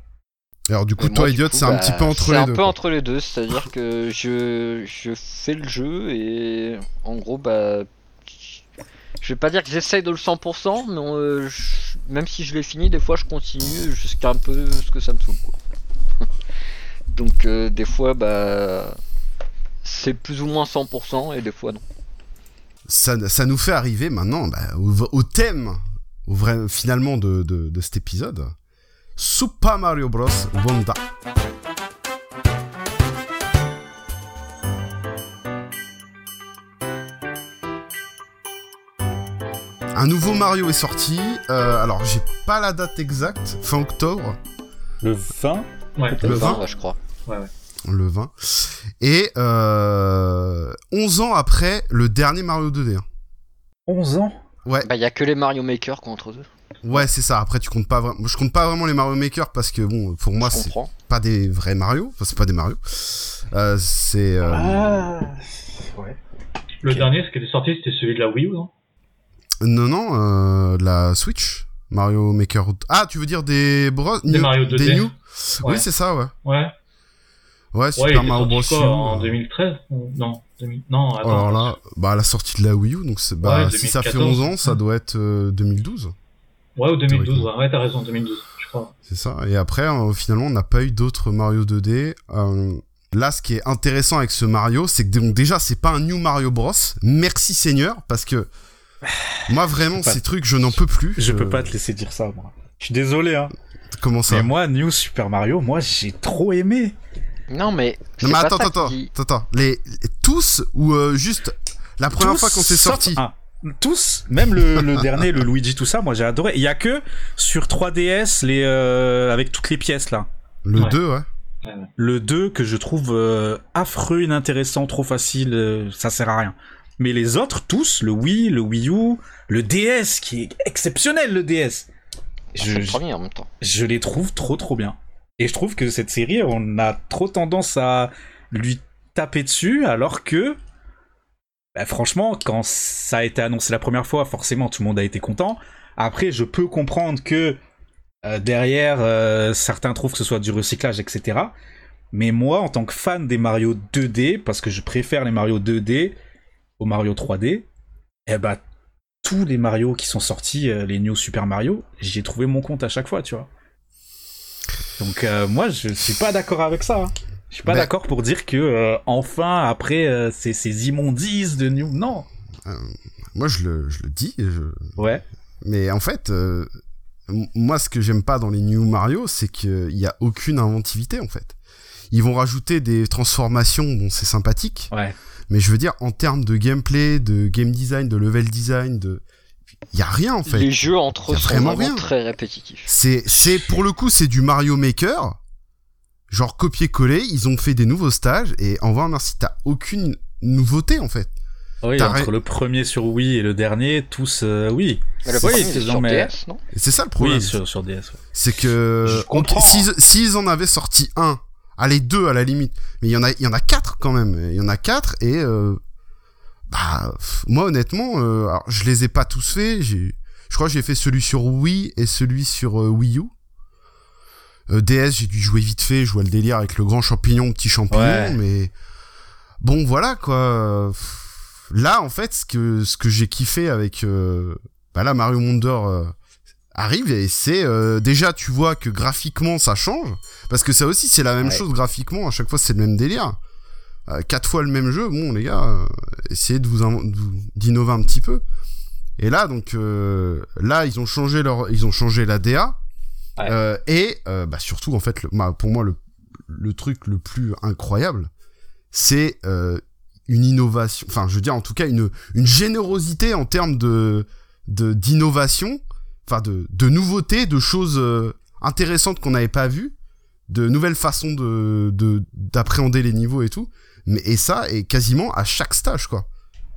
Alors du coup, moi, toi, du Idiot, c'est un bah, petit peu entre c'est les un deux. peu quoi. entre les deux, c'est-à-dire que je, je fais le jeu et en gros, bah. Je vais pas dire que j'essaye de le 100%, mais euh, même si je l'ai fini, des fois je continue jusqu'à un peu ce que ça me saoule, quoi. *laughs* Donc, euh, des fois, bah. C'est plus ou moins 100% et des fois non. ça, ça nous fait arriver maintenant bah, au, thème, finalement, de, de, cet épisode. Super Mario Bros. Wonder. Un nouveau Mario est sorti. euh, alors, j'ai pas la date exacte, fin octobre, Le 20 Ouais. Le Le 20? 20, ouais, je crois. le 20. Et euh, 11 ans après le dernier Mario 2D. hein. 11 ans? Ouais, Bah, y a que les Mario Maker contre eux. Ouais, c'est ça. Après, tu comptes pas vraiment. Je compte pas vraiment les Mario Maker parce que bon, pour moi, c'est pas des vrais Mario. Enfin, c'est pas des Mario. Euh, c'est. euh, Ah Ouais. Le dernier, ce qui était sorti, c'était celui de la Wii U, non? Non, non, euh, la Switch. Mario Maker. Ah, tu veux dire des Bros Des New- Mario 2D. Des New? Ouais. Oui, c'est ça, ouais. Ouais. Ouais, Ouais, Super était Mario Bros. quoi, en euh, 2013 ou- Non, 2000 non, attends. Alors là, bah la sortie de la Wii U, donc bah Ouais, si ça fait 2014. 11 ans, ça doit être euh, 2012, Ouais, ou 2012, théoriquement. ouais, ouais, t'as raison, 2012, je crois. c'est ça. Et après, euh, finalement, on n'a pas eu d'autres Mario 2D. Euh, là, ce qui est intéressant avec ce Mario, c'est que donc, déjà, c'est pas un New Mario Bros. Merci Seigneur, parce que moi vraiment, ces trucs, je n'en peux plus. Je peux pas te laisser dire ça, moi. Je suis désolé, hein. Comment ça Mais moi, New Super Mario, moi, j'ai trop aimé. Non, mais. Non mais attends, attends, qui- attends, attends. Les, les- tous ou euh, juste la première Tous, fois quand c'est sauf sorti. un. Tous, même le, le *laughs* dernier, le Luigi, tout ça, moi j'ai adoré. Il y a que sur 3DS, les, euh, avec toutes les pièces là. Le Ouais. 2, ouais. Le 2 que je trouve euh, affreux, inintéressant, trop facile, euh, ça sert à rien. Mais les autres, tous, le Wii, le Wii U, le DS, qui est exceptionnel le DS. C'est Je, le je, premier en même temps. je les trouve trop trop bien. Et je trouve que cette série, on a trop tendance à lui taper dessus, alors que, bah, franchement, quand ça a été annoncé la première fois, forcément tout le monde a été content. Après, je peux comprendre que euh, derrière, euh, certains trouvent que ce soit du recyclage, etc. Mais moi, en tant que fan des Mario 2D, parce que je préfère les Mario 2D aux Mario 3D, eh ben, tous les Mario qui sont sortis, euh, les New Super Mario, j'y ai trouvé mon compte à chaque fois, tu vois. Donc euh, moi, je suis pas d'accord avec ça. hein. Je suis pas Ben- d'accord pour dire que euh, enfin après euh, ces, ces immondices de New, non. Moi je le, je le dis. je- Ouais. Mais en fait, moi ce que j'aime pas dans les New Mario, c'est qu'il y a aucune inventivité en fait. Ils vont rajouter des transformations, bon c'est sympathique, Ouais. Mais je veux dire en termes de gameplay, de game design, de level design, de, il y a rien en fait. Les jeux entre eux a sont vraiment vraiment rien. très répétitifs. C'est, c'est pour le coup, c'est du Mario Maker, genre copier-coller. Ils ont fait des nouveaux stages et en vrai, merci, t'as aucune nouveauté en fait. Oui, T'as entre le premier sur Wii et le dernier, tous, euh, oui. Mais le Oui, premier, c'est c'est sur mais- DS, non? C'est ça le problème. Oui, sur, sur DS. ouais. C'est que Je on- comprends. s'ils s'ils en avaient sorti un, allez deux à la limite, mais il y en a, il y en a quatre quand même. Il y en a quatre et euh, bah moi honnêtement, euh, alors, je les ai pas tous faits. J'ai, je crois que j'ai fait celui sur Wii et celui sur euh, Wii U. Euh, DS, j'ai dû jouer vite fait, je vois le délire avec le grand champignon, petit champignon, Ouais. mais bon voilà quoi. Là en fait, ce que ce que j'ai kiffé avec bah là Mario Wonder arrive et c'est euh, déjà tu vois que graphiquement ça change parce que ça aussi c'est la même Ouais. chose graphiquement à chaque fois c'est le même délire. Euh, quatre fois le même jeu, bon les gars, euh, essayez de vous d'innover un petit peu. Et là donc là ils ont changé leur ils ont changé la DA Ouais. et bah, surtout en fait le, bah, pour moi le le truc le plus incroyable c'est une innovation enfin je veux dire en tout cas une une générosité en termes de d'innovation enfin de de nouveautés de choses euh, intéressantes qu'on n'avait pas vues de nouvelles façons de de d'appréhender les niveaux et tout mais et ça est quasiment à chaque stage quoi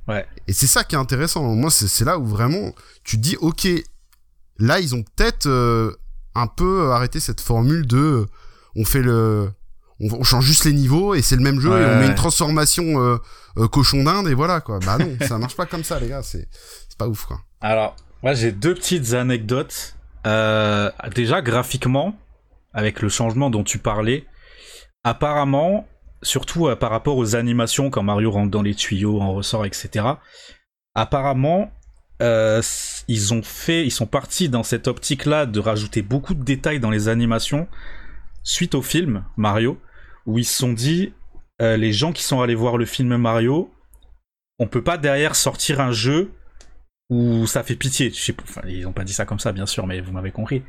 Ouais. Et c'est ça qui est intéressant. Moi, c'est là où vraiment tu dis, ok, là, ils ont peut-être euh, un peu arrêté cette formule de, on fait le, on, change juste les niveaux et c'est le même jeu et on met une transformation euh, euh, cochon d'Inde et voilà quoi. Bah non, ça marche pas comme ça les gars, c'est c'est pas ouf quoi. Alors, moi j'ai deux petites anecdotes. Euh, déjà graphiquement, avec le changement dont tu parlais, apparemment, surtout par rapport aux animations quand Mario rentre dans les tuyaux, en ressort, etc. Apparemment, ils ont fait, ils sont partis dans cette optique-là de rajouter beaucoup de détails dans les animations suite au film Mario où ils se sont dit euh, les gens qui sont allés voir le film Mario, on peut pas derrière sortir un jeu où ça fait pitié. Je sais, enfin, ils ont pas dit ça comme ça, bien sûr, mais vous m'avez compris.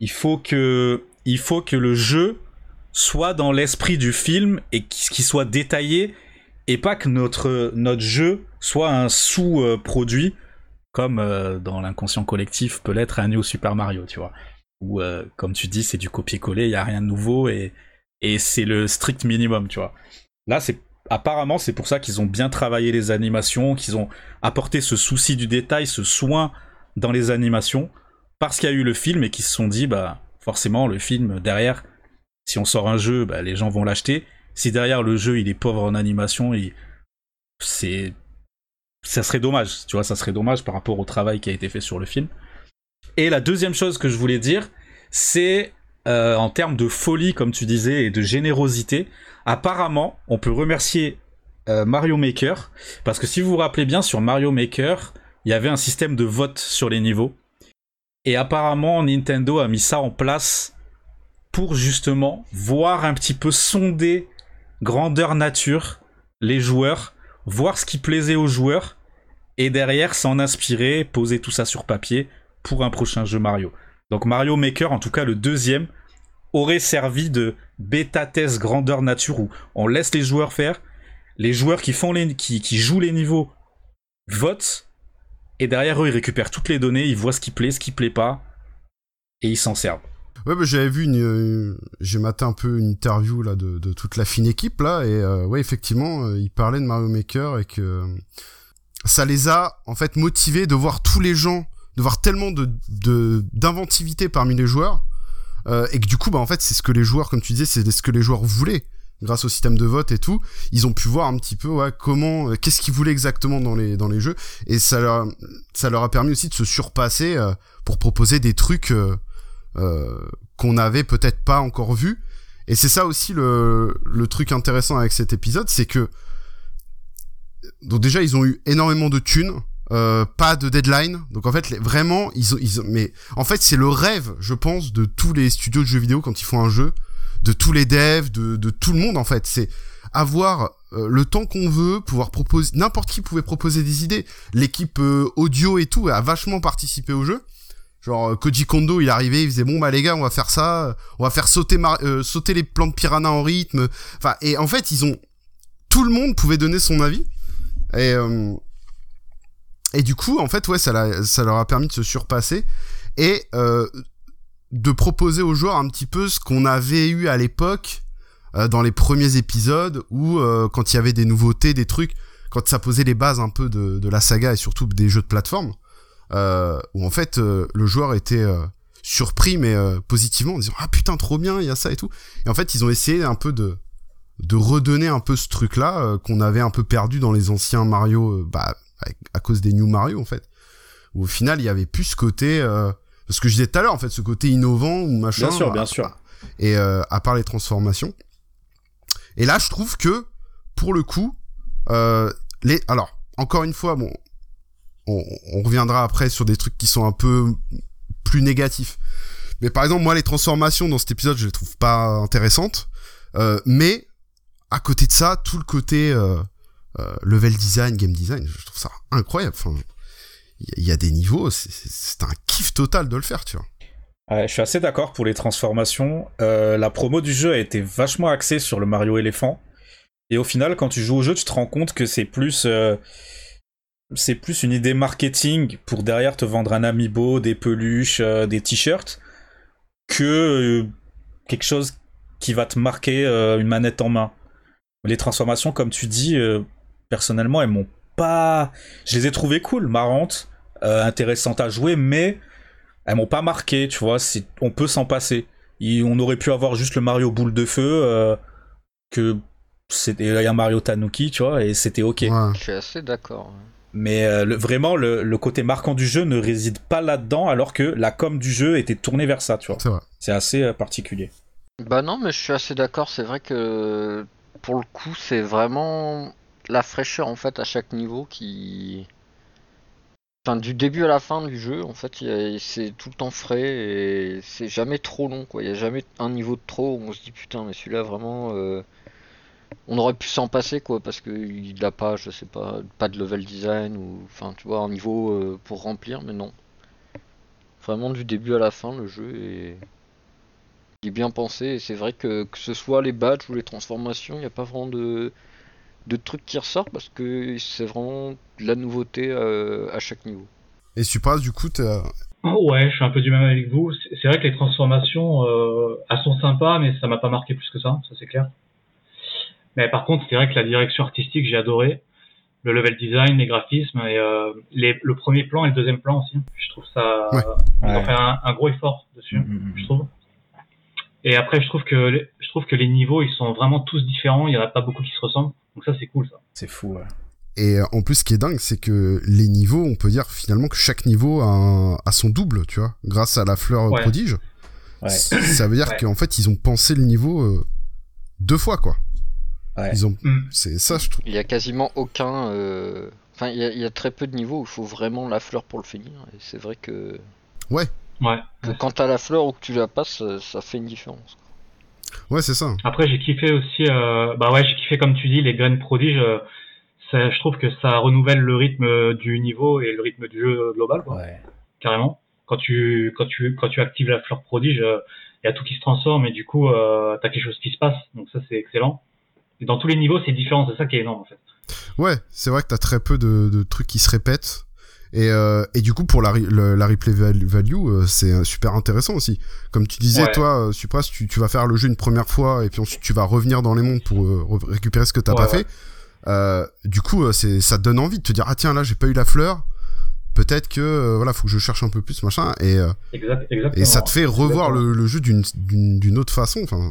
Il faut que, il faut que le jeu soit dans l'esprit du film et qu'il soit détaillé et pas que notre notre jeu soit un sous-produit comme euh, dans l'inconscient collectif peut l'être un New Super Mario, tu vois. Où, euh, comme tu dis, c'est du copier-coller, il y a rien de nouveau et et c'est le strict minimum, tu vois. Là, c'est apparemment c'est pour ça qu'ils ont bien travaillé les animations, qu'ils ont apporté ce souci du détail, ce soin dans les animations, parce qu'il y a eu le film et qu'ils se sont dit, bah forcément le film derrière, si on sort un jeu, bah, les gens vont l'acheter. Si derrière le jeu il est pauvre en animation, c'est ça serait dommage, tu vois, ça serait dommage par rapport au travail qui a été fait sur le film. Et la deuxième chose que je voulais dire, c'est euh, en termes de folie, comme tu disais, et de générosité, apparemment, on peut remercier euh, Mario Maker, parce que si vous vous rappelez bien, sur Mario Maker, il y avait un système de vote sur les niveaux. Et apparemment, Nintendo a mis ça en place pour justement voir un petit peu sonder grandeur nature les joueurs, voir ce qui plaisait aux joueurs, et derrière s'en inspirer, poser tout ça sur papier pour un prochain jeu Mario. Donc Mario Maker, en tout cas le deuxième, aurait servi de bêta-test grandeur nature où on laisse les joueurs faire, les joueurs qui, font les, qui, jouent les niveaux votent, et derrière eux ils récupèrent toutes les données, ils voient ce qui plaît, ce qui plaît pas, et ils s'en servent. Ouais, bah, j'avais vu une, j'ai maté un peu une interview là de, toute la fine équipe là, et euh, ouais effectivement, euh, ils parlaient de Mario Maker et que ça les a en fait motivés de voir tous les gens de voir tellement de d'inventivité parmi les joueurs euh, et que du coup bah en fait c'est ce que les joueurs comme tu disais c'est ce que les joueurs voulaient grâce au système de vote et tout. Ils ont pu voir un petit peu ouais, comment euh, qu'est-ce qu'ils voulaient exactement dans les dans les jeux. Et ça leur ça leur a permis aussi de se surpasser euh, pour proposer des trucs qu'on n'avait peut-être pas encore vu et c'est ça aussi le le truc intéressant avec cet épisode c'est que donc déjà ils ont eu énormément de thunes euh, pas de deadline. Donc en fait, vraiment, ils mais en fait, c'est le rêve, je pense, de tous les studios de jeux vidéo quand ils font un jeu, de tous les devs, de, de tout le monde en fait. C'est avoir euh, le temps qu'on veut, pouvoir proposer, n'importe qui pouvait proposer des idées. L'équipe euh, audio et tout a vachement participé au jeu. Genre Koji Kondo, il arrivait, il faisait bon bah les gars, on va faire ça, on va faire sauter sauter les plans de piranha en rythme. Enfin et en fait, ils ont tout le monde pouvait donner son avis. Et et du coup, en fait, ouais, ça, leur a permis de se surpasser et euh, de proposer aux joueurs un petit peu ce qu'on avait eu à l'époque euh, dans les premiers épisodes où euh, quand il y avait des nouveautés, des trucs, quand ça posait les bases un peu de, de la saga et surtout des jeux de plateforme, où en fait le joueur était surpris mais positivement en disant ah putain trop bien il y a ça et tout. Et en fait ils ont essayé un peu de de redonner un peu ce truc là qu'on avait un peu perdu dans les anciens Mario bah à cause des New Mario en fait. Où au final il y avait plus ce côté, euh, ce que je disais tout à l'heure en fait, ce côté innovant ou machin. Bien sûr, bien sûr. Et euh, à part les transformations. Et là je trouve que pour le coup, euh, les, alors encore une fois bon, on, on reviendra après sur des trucs qui sont un peu plus négatifs. Mais par exemple moi les transformations dans cet épisode je les trouve pas intéressantes. Euh, mais à côté de ça, tout le côté euh, level design, game design, je trouve ça incroyable. Enfin, il y, a des niveaux, c'est un kiff total de le faire, tu vois. je suis assez d'accord pour les transformations. Euh, la promo du jeu a été vachement axée sur le Mario éléphant. Et au final, quand tu joues au jeu, tu te rends compte que c'est plus, euh, c'est plus une idée marketing pour derrière te vendre un amiibo, des peluches, des t-shirts, que quelque chose qui va te marquer une manette en main. Les transformations, comme tu dis, personnellement, elles m'ont pas. Je les ai trouvées cool, marrantes, euh, intéressantes à jouer, mais elles m'ont pas marqué, tu vois. On peut s'en passer. on aurait pu avoir juste le Mario boule de feu, euh, que c'était un Mario Tanuki, tu vois, et c'était ok. Je suis assez d'accord. Mais euh, vraiment, le, côté marquant du jeu ne réside pas là-dedans, alors que la com du jeu était tournée vers ça, tu vois. C'est assez euh, particulier. Bah non, mais je suis assez d'accord. C'est vrai que pour le coup, c'est vraiment la fraîcheur en fait à chaque niveau qui. Enfin, du début à la fin du jeu, en fait, c'est tout le temps frais et c'est jamais trop long, quoi. Il y a jamais un niveau de trop où on se dit putain, mais celui-là vraiment. Euh, on aurait pu s'en passer quoi parce qu'il n'a pas je sais pas pas de level design ou enfin tu vois un niveau euh, pour remplir mais non vraiment du début à la fin le jeu est, est bien pensé et c'est vrai que que ce soit les badges ou les transformations il n'y a pas vraiment de de trucs qui ressortent parce que c'est vraiment de la nouveauté euh, à chaque niveau et Supras du coup oh, ouais je suis un peu du même avec vous c'est vrai que les transformations euh, elles sont sympas mais ça m'a pas marqué plus que ça ça c'est clair mais par contre, c'est vrai que la direction artistique, j'ai adoré. Le level design, les graphismes et euh, les, le premier plan et le deuxième plan aussi. Je trouve ça. Ouais. Ils ont fait un, un, gros effort dessus, mm, mm, mm. je trouve. Et après, je trouve que je trouve que les niveaux, ils sont vraiment tous différents. Il y en a pas beaucoup qui se ressemblent. Donc ça, c'est cool, ça. C'est fou. Ouais. Et euh, en plus, ce qui est dingue, c'est que les niveaux, on peut dire finalement que chaque niveau a, a son double, tu vois, grâce à la fleur prodige. Ouais. Ça veut dire qu'en fait, ils ont pensé le niveau euh, deux fois, quoi. Ils ont, mm. c'est ça, je trouve. Il y a quasiment aucun, euh, enfin, il y, a, très peu de niveaux où il faut vraiment la fleur pour le finir. Et c'est vrai que. Ouais. Ouais. Que quand t'as la fleur ou que tu la passes, ça fait une différence. Ouais, c'est ça. Après, j'ai kiffé aussi, euh... bah ouais, j'ai kiffé comme tu dis les graines prodiges. Euh, ça, je trouve que ça renouvelle le rythme du niveau et le rythme du jeu global, quoi. Ouais. Carrément. Quand tu, quand tu, quand tu actives la fleur prodige, euh, il y a tout qui se transforme et du coup, euh, t'as quelque chose qui se passe. Donc ça, c'est excellent dans tous les niveaux, c'est différent. C'est ça qui est énorme, en fait. Ouais, c'est vrai que t'as très peu de, trucs qui se répètent. Et, euh, et, du coup, pour la, la replay value, euh, c'est euh, super intéressant aussi. Comme tu disais, toi, Supras, tu, tu, vas faire le jeu une première fois et puis ensuite tu vas revenir dans les mondes pour récupérer ce que t'as pas fait. du coup, c'est ça te donne envie de te dire ah tiens là j'ai pas eu la fleur. Peut-être que voilà faut que je cherche un peu plus machin et et ça te fait revoir le, le, jeu d'une d'une autre façon. Enfin,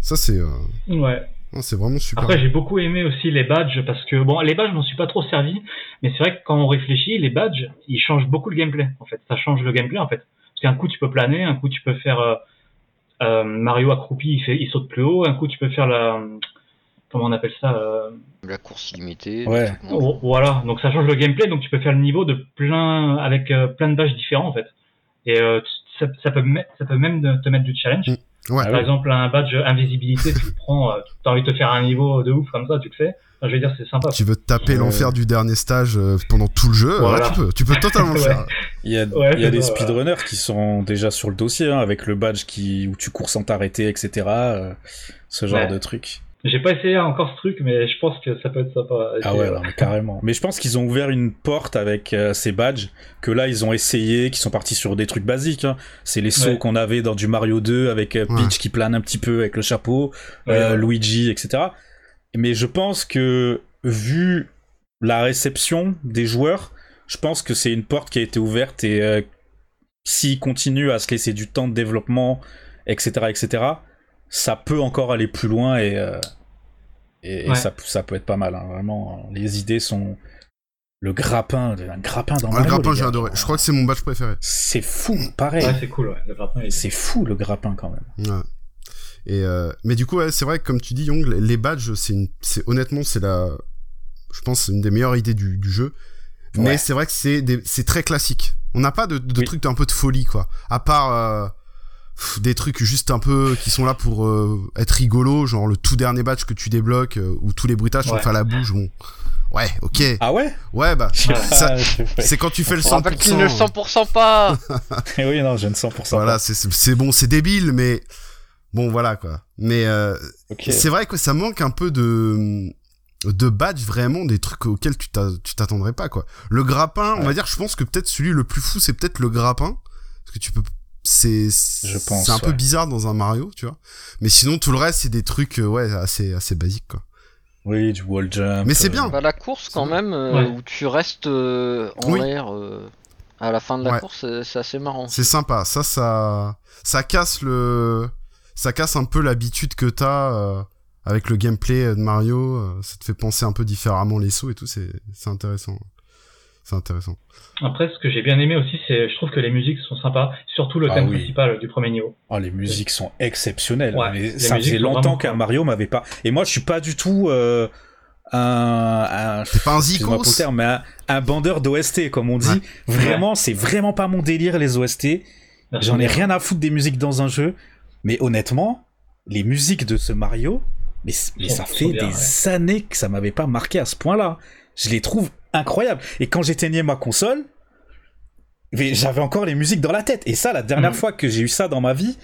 ça c'est. Ouais. C'est vraiment super. Après, j'ai beaucoup aimé aussi les badges parce que, bon, les badges, je m'en suis pas trop servi, mais c'est vrai que quand on réfléchit, les badges, ils changent beaucoup le gameplay, en fait. Ça change le gameplay, en fait. Parce qu'un coup, tu peux planer, un coup, tu peux faire euh, euh, Mario accroupi, il, fait, il saute plus haut, un coup, tu peux faire la. Comment on appelle ça euh... La course illimitée. Ouais. Voilà, donc ça change le gameplay, donc tu peux faire le niveau de plein avec euh, plein de badges différents, en fait. Et euh, ça, ça, peut, ça peut même te mettre du challenge. Mm. Ouais. Par exemple, un badge invisibilité, tu le prends, euh, t'as envie de te faire un niveau de ouf comme ça, tu le fais. Enfin, je veux dire, c'est sympa. Tu veux taper l'enfer du dernier stage euh, pendant tout le jeu, voilà. tu peux, tu peux totalement *laughs* le faire. Il y a, il y a des speedrunners qui sont déjà sur le dossier, hein, avec le badge qui, où tu cours sans t'arrêter, etc. Euh, ce genre de truc. J'ai pas essayé encore ce truc, mais je pense que ça peut être sympa. Ah ouais, carrément. Mais je pense qu'ils ont ouvert une porte avec euh, ces badges que là ils ont essayé, qui sont partis sur des trucs basiques. Hein. C'est les sauts qu'on avait dans du Mario 2 avec euh, Peach qui plane un petit peu avec le chapeau, euh, Luigi, etc. Mais je pense que vu la réception des joueurs, je pense que c'est une porte qui a été ouverte et euh, s'ils continuent à se laisser du temps de développement, etc., etc ça peut encore aller plus loin et, euh, et, ça, ça, peut être pas mal. Hein. Vraiment, les idées sont. Le grappin, un grappin dans ah, Le grappin, j'ai adoré. Je crois que c'est mon badge préféré. C'est fou, pareil. Ouais, c'est cool, ouais. Le grappin, C'est fou, le grappin, quand même. Ouais. Et euh, mais du coup, ouais, c'est vrai que comme tu dis, Young, les badges, c'est une... honnêtement, c'est la, je pense, une des meilleures idées du, du jeu. Mais c'est vrai que c'est des... c'est très classique. On n'a pas de, de trucs un peu de folie, quoi. À part euh, des trucs juste un peu qui sont là pour euh, être rigolo, genre le tout dernier batch que tu débloques euh, où tous les bruitages sont faits à la bouche. Bon, ouais, ok. Ah ouais? Ouais, bah, c'est quand tu fais le 100%. qu'il ne le 100% pas *laughs* eh Oui, non, je ne 100% Voilà, c'est bon, c'est débile, mais bon, voilà quoi. Mais euh, c'est vrai que ça manque un peu de de badge vraiment des trucs auxquels tu t'attendrais pas quoi. Le grappin, on va dire, je pense que peut-être celui le plus fou, c'est peut-être le grappin parce que tu peux c'est c'est un peu bizarre dans un Mario tu vois mais sinon tout le reste c'est des trucs euh, ouais assez assez basiques quoi Oui, du wall jump. Mais c'est euh, bien. Bah, la course, quand même, euh, Ouais. où tu restes euh, en Oui. l'air euh, à la fin de la Ouais. course, c'est- assez marrant. C'est sympa. Ça, ça, ça casse le, ça casse un peu l'habitude que t'as euh, avec le gameplay de Mario. ça te fait penser un peu différemment les sauts et tout. C'est, c'est intéressant. C'est intéressant. Après, ce que j'ai bien aimé aussi, c'est je trouve que les musiques sont sympas, surtout le Ah thème oui. principal du premier niveau. Oh, les musiques sont exceptionnelles. Ouais, Mais ça faisait longtemps qu'un. Mario m'avait pas. Et moi, je suis pas du tout euh, un, un T'es pas un zikos terme, mais un, un bandeur d'OST, comme on dit. Ouais. Vraiment, c'est vraiment pas mon délire, les OST. J'en ai rien à foutre des musiques dans un jeu. Mais honnêtement, les musiques de ce Mario, mais, ça fait bien, des années que ça m'avait pas marqué à ce point-là. Je les trouve incroyables. Et quand j'éteignais ma console, j'avais encore les musiques dans la tête. Et ça, la dernière Mhm. fois que j'ai eu ça dans ma vie,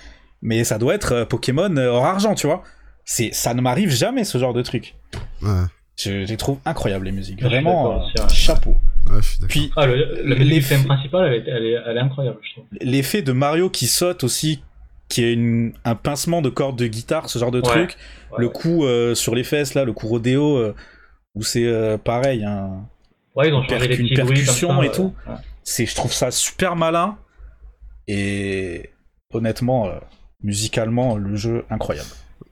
mais ça doit être euh, Pokémon euh, hors argent, tu vois. C'est, ça ne m'arrive jamais ce genre de truc. Ouais. Je, je les trouve incroyables les musiques. Vraiment, euh, chapeau. Ouais, je. Puis Ah, le, le thème principal, elle est, elle, est, elle est incroyable, je trouve. l'effet de Mario qui saute aussi, qui est une, un pincement de cordes de guitare, ce genre de Ouais. truc. Ouais, le ouais. coup euh, sur les fesses là, le coup rodéo, euh, où c'est euh, pareil, Ouais, ils ont une changé les petits bruits percussion ça, et tout. Ouais. c'est, je trouve ça super malin et honnêtement, euh, musicalement, le jeu incroyable.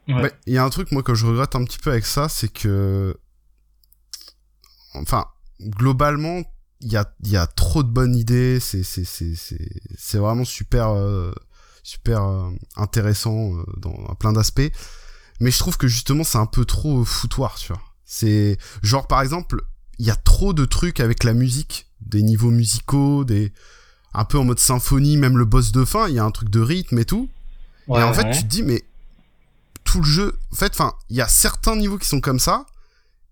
Ouais, Il y a un truc, moi, que je regrette un petit peu avec ça, c'est que. Enfin, globalement, il y a, il y a trop de bonnes idées, c'est, c'est, c'est, c'est, c'est vraiment super, euh, super euh, intéressant euh, dans, à plein d'aspects. Mais je trouve que justement, c'est un peu trop foutoir, tu vois. C'est. Genre, par exemple, il y a trop de trucs avec la musique, des niveaux musicaux, des. Un peu en mode symphonie, même le boss de fin, il y a un truc de rythme et tout. Ouais, et en fait, tu te dis, mais tout le jeu, en fait, enfin, il y a certains niveaux qui sont comme ça,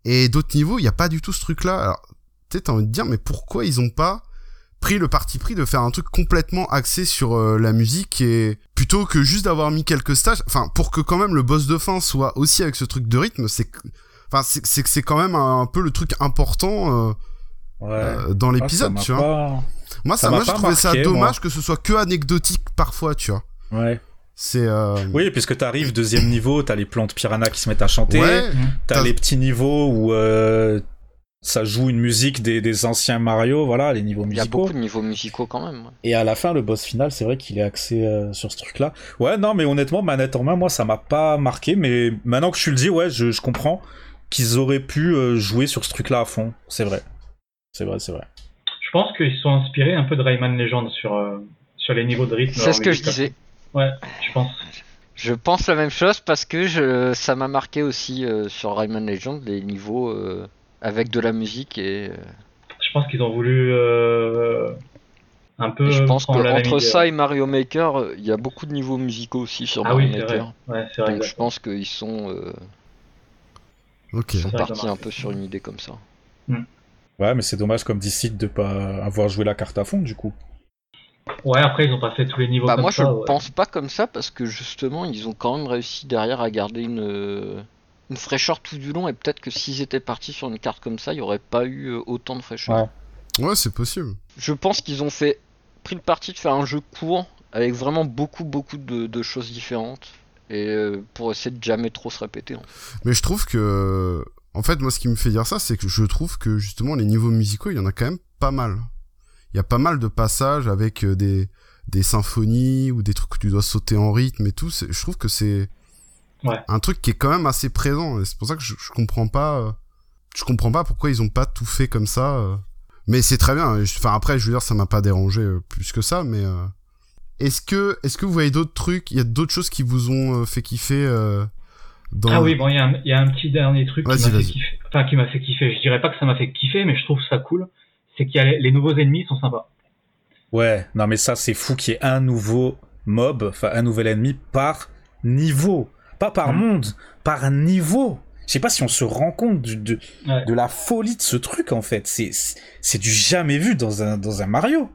et d'autres niveaux, il n'y a pas du tout ce truc-là. Alors, t'as envie de dire, mais pourquoi ils ont pas pris le parti pris de faire un truc complètement axé sur euh, la musique et plutôt que juste d'avoir mis quelques stages, enfin, pour que quand même le boss de fin soit aussi avec ce truc de rythme, c'est que, enfin, c'est c'est que c'est quand même un, peu le truc important euh, Ouais. euh, dans Ah, l'épisode, tu vois. pas- Moi, ça ça, m'a moi, je trouvais ça dommage moi. que ce soit que anecdotique parfois, tu vois. Ouais. C'est euh... Oui, puisque t'arrives deuxième niveau, t'as les plantes piranha qui se mettent à chanter. ouais, T'as les petits niveaux où euh, ça joue une musique des, des anciens Mario, voilà, les niveaux Il y a musicaux. beaucoup de niveaux musicaux quand même. ouais. Et à la fin, le boss final, c'est vrai qu'il est axé euh, sur ce truc-là. Ouais, non, mais honnêtement, manette en main, moi, ça m'a pas marqué. Mais maintenant que je suis le dis, ouais, je, je comprends qu'ils auraient pu euh, jouer sur ce truc-là à fond. C'est vrai. C'est vrai, c'est vrai. Je pense qu'ils sont inspirés un peu de Rayman Legend sur, euh, sur les niveaux de rythme. C'est ce que je disais. Ouais, je pense. Je pense la même chose parce que je, ça m'a marqué aussi euh, sur Rayman Legend les niveaux euh, avec de la musique et, euh, Je pense qu'ils ont voulu euh, un peu. et je pense qu'entre ça et Mario Maker, il y a beaucoup de niveaux musicaux aussi sur Ah Mario oui, c'est vrai. Maker. Ouais, c'est vrai. Donc je pense qu'ils sont, ils sont partis un peu sur une idée comme ça. Ouais, mais c'est dommage comme d'ici de pas avoir joué la carte à fond, du coup. Ouais, après, ils ont pas fait tous les niveaux Bah comme moi je ouais. pense pas comme ça parce que justement ils ont quand même réussi derrière à garder une, euh, une fraîcheur tout du long et peut-être que s'ils étaient partis sur une carte comme ça, il n'y aurait pas eu euh, autant de fraîcheur. Ouais. Ouais, c'est possible. Je pense qu'ils ont fait pris le parti de faire un jeu court avec vraiment beaucoup beaucoup de, de choses différentes et euh, pour essayer de jamais trop se répéter. Mais je trouve que, en fait, moi, ce qui me fait dire ça, c'est que je trouve que justement les niveaux musicaux, il y en a quand même pas mal. Il y a pas mal de passages avec euh, des des symphonies ou des trucs où tu dois sauter en rythme et tout. C'est- Je trouve que c'est Ouais. un truc qui est quand même assez présent. Et c'est pour ça que je, je comprends pas. euh, je comprends pas pourquoi ils ont pas tout fait comme ça. euh. Mais c'est très bien. Je- Enfin après, je veux dire, ça m'a pas dérangé euh, plus que ça. Mais euh, est-ce que est-ce que vous voyez d'autres trucs? Il y a d'autres choses qui vous ont euh, fait kiffer euh, dans Ah oui, bon, il y, a un- il y a un petit dernier truc qui m'a fait kiffer. Enfin, qui m'a fait kiffer. Je dirais pas que ça m'a fait kiffer, mais je trouve ça cool. C'est qu'il y a les, les nouveaux ennemis sont sympas. Ouais, non mais ça c'est fou qu'il y ait un nouveau mob, enfin un nouvel ennemi par niveau, pas par Mhm. monde, par niveau. Je sais pas si on se rend compte du- de, Ouais. de la folie de ce truc en fait. C'est c'est- c'est du jamais vu dans un dans un Mario.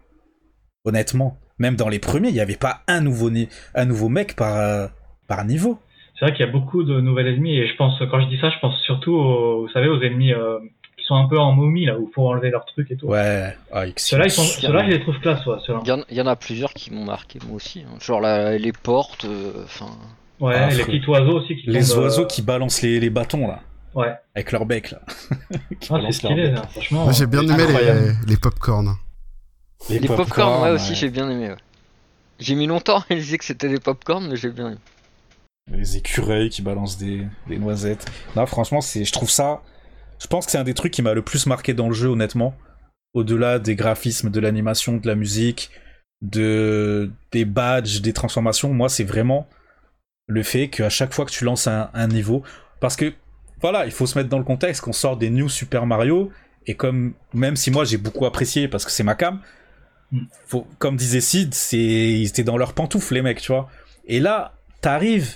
Honnêtement, même dans les premiers, il n'y avait pas un nouveau ni- un nouveau mec par euh, par niveau. C'est vrai qu'il y a beaucoup de nouveaux ennemis et je pense, quand je dis ça, je pense surtout, aux, vous savez, aux ennemis euh, qui sont un peu en momie là, où il faut enlever leurs trucs et tout. Ouais, ah, Ceux-là, ils sont, super. ceux-là, je les trouve classe, ouais, ceux-là. Il y, en, il y en a plusieurs qui m'ont marqué moi aussi. hein. Genre la- les portes, euh, enfin Ouais, Ah, les petits oiseaux aussi qui les tombent, oiseaux euh, qui balancent les, les bâtons là. Ouais. Avec leur bec, là. *laughs* Ah, c'est stylé, hein, franchement. Moi, j'ai bien aimé incroyable. les, les popcorn. Les popcorn, ouais, aussi, ouais. j'ai bien aimé. ouais. J'ai mis longtemps *laughs* à réaliser que c'était des popcorn, mais j'ai bien aimé. Les écureuils qui balancent des, des noisettes. Non, franchement, c'est, je trouve ça. Je pense que c'est un des trucs qui m'a le plus marqué dans le jeu, honnêtement. Au-delà des graphismes, de l'animation, de la musique, de des badges, des transformations, moi, c'est vraiment le fait qu'à chaque fois que tu lances un, un niveau, parce que voilà, il faut se mettre dans le contexte qu'on sort des New Super Mario et comme même si moi j'ai beaucoup apprécié parce que c'est ma cam. Faut, comme disait Sid, c'est ils étaient dans leurs pantoufles les mecs, tu vois. Et là, t'arrives,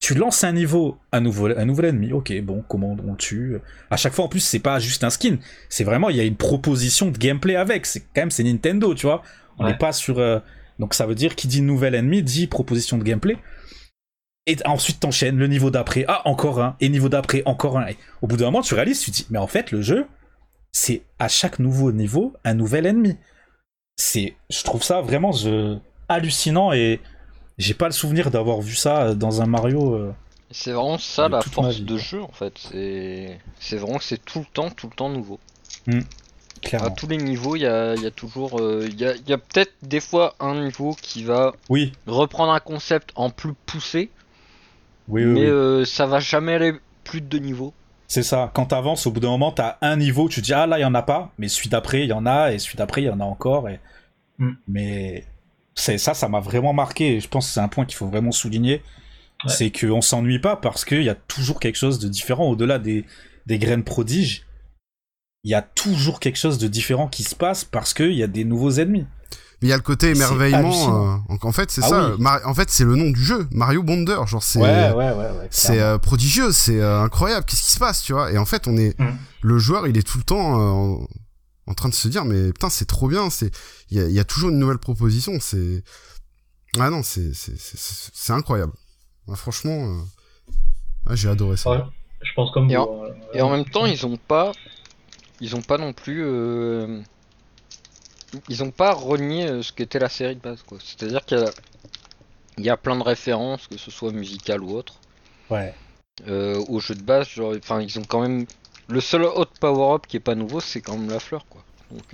tu lances un niveau, un nouveau, un nouvel ennemi. Ok, bon, comment on le tue? À chaque fois, en plus, c'est pas juste un skin, c'est vraiment il y a une proposition de gameplay avec. C'est quand même c'est Nintendo, tu vois. On n'est Ouais. pas sur, euh, donc ça veut dire qui dit nouvel ennemi dit proposition de gameplay. Et ensuite t'enchaînes le niveau d'après, ah encore un, et niveau d'après encore un. Et au bout d'un moment, tu réalises, tu te dis, mais en fait le jeu, c'est à chaque nouveau niveau un nouvel ennemi. C'est, je trouve ça vraiment je- hallucinant et j'ai pas le souvenir d'avoir vu ça dans un Mario. euh, C'est vraiment ça la force de jeu en fait. C'est c'est vraiment que c'est tout le temps, tout le temps nouveau. À clairement. tous les niveaux, il y a, il y a toujours. euh, Il y a, il y a peut-être des fois un niveau qui va Oui, reprendre un concept en plus poussé, oui, oui. mais euh, ça va jamais aller plus de deux niveaux. C'est ça. Quand t'avances, au bout d'un moment, t'as un niveau, tu te dis ah là il y en a pas, mais celui d'après il y en a et celui d'après il y en a encore. Et... Mm. Mais c'est ça, ça m'a vraiment marqué. Et je pense que c'est un point qu'il faut vraiment souligner, Ouais. c'est qu'on s'ennuie pas parce qu'il y a toujours quelque chose de différent au-delà des des graines prodiges. Il y a toujours quelque chose de différent qui se passe parce qu'il y a des nouveaux ennemis. Mais il y a le côté émerveillement. euh, en fait, c'est Ah ça. oui. Mar- en fait, c'est le nom du jeu, Mario Wonder. Genre, c'est ouais, ouais, ouais. c'est euh, prodigieux, c'est euh, incroyable. Qu'est-ce qui se passe, tu vois? Et en fait, on est Mm. le joueur, il est tout le temps euh, en, en train de se dire, mais putain, c'est trop bien. C'est il y a, il y a toujours une nouvelle proposition. C'est ah non, c'est c'est c'est- c'est c'est incroyable. Ouais, franchement, euh, ah, j'ai adoré ça. Ouais, je pense comme Et vous. en- euh, Et en même temps, ils ont pas, ils ont pas non plus, euh, ils ont pas renié euh, ce qu'était la série de base, quoi. C'est-à-dire qu'il y a, il y a plein de références, que ce soit musicales ou autres, Ouais. euh, au jeu de base. Genre, enfin, ils ont quand même le seul hot power up qui est pas nouveau, c'est quand même la fleur, quoi.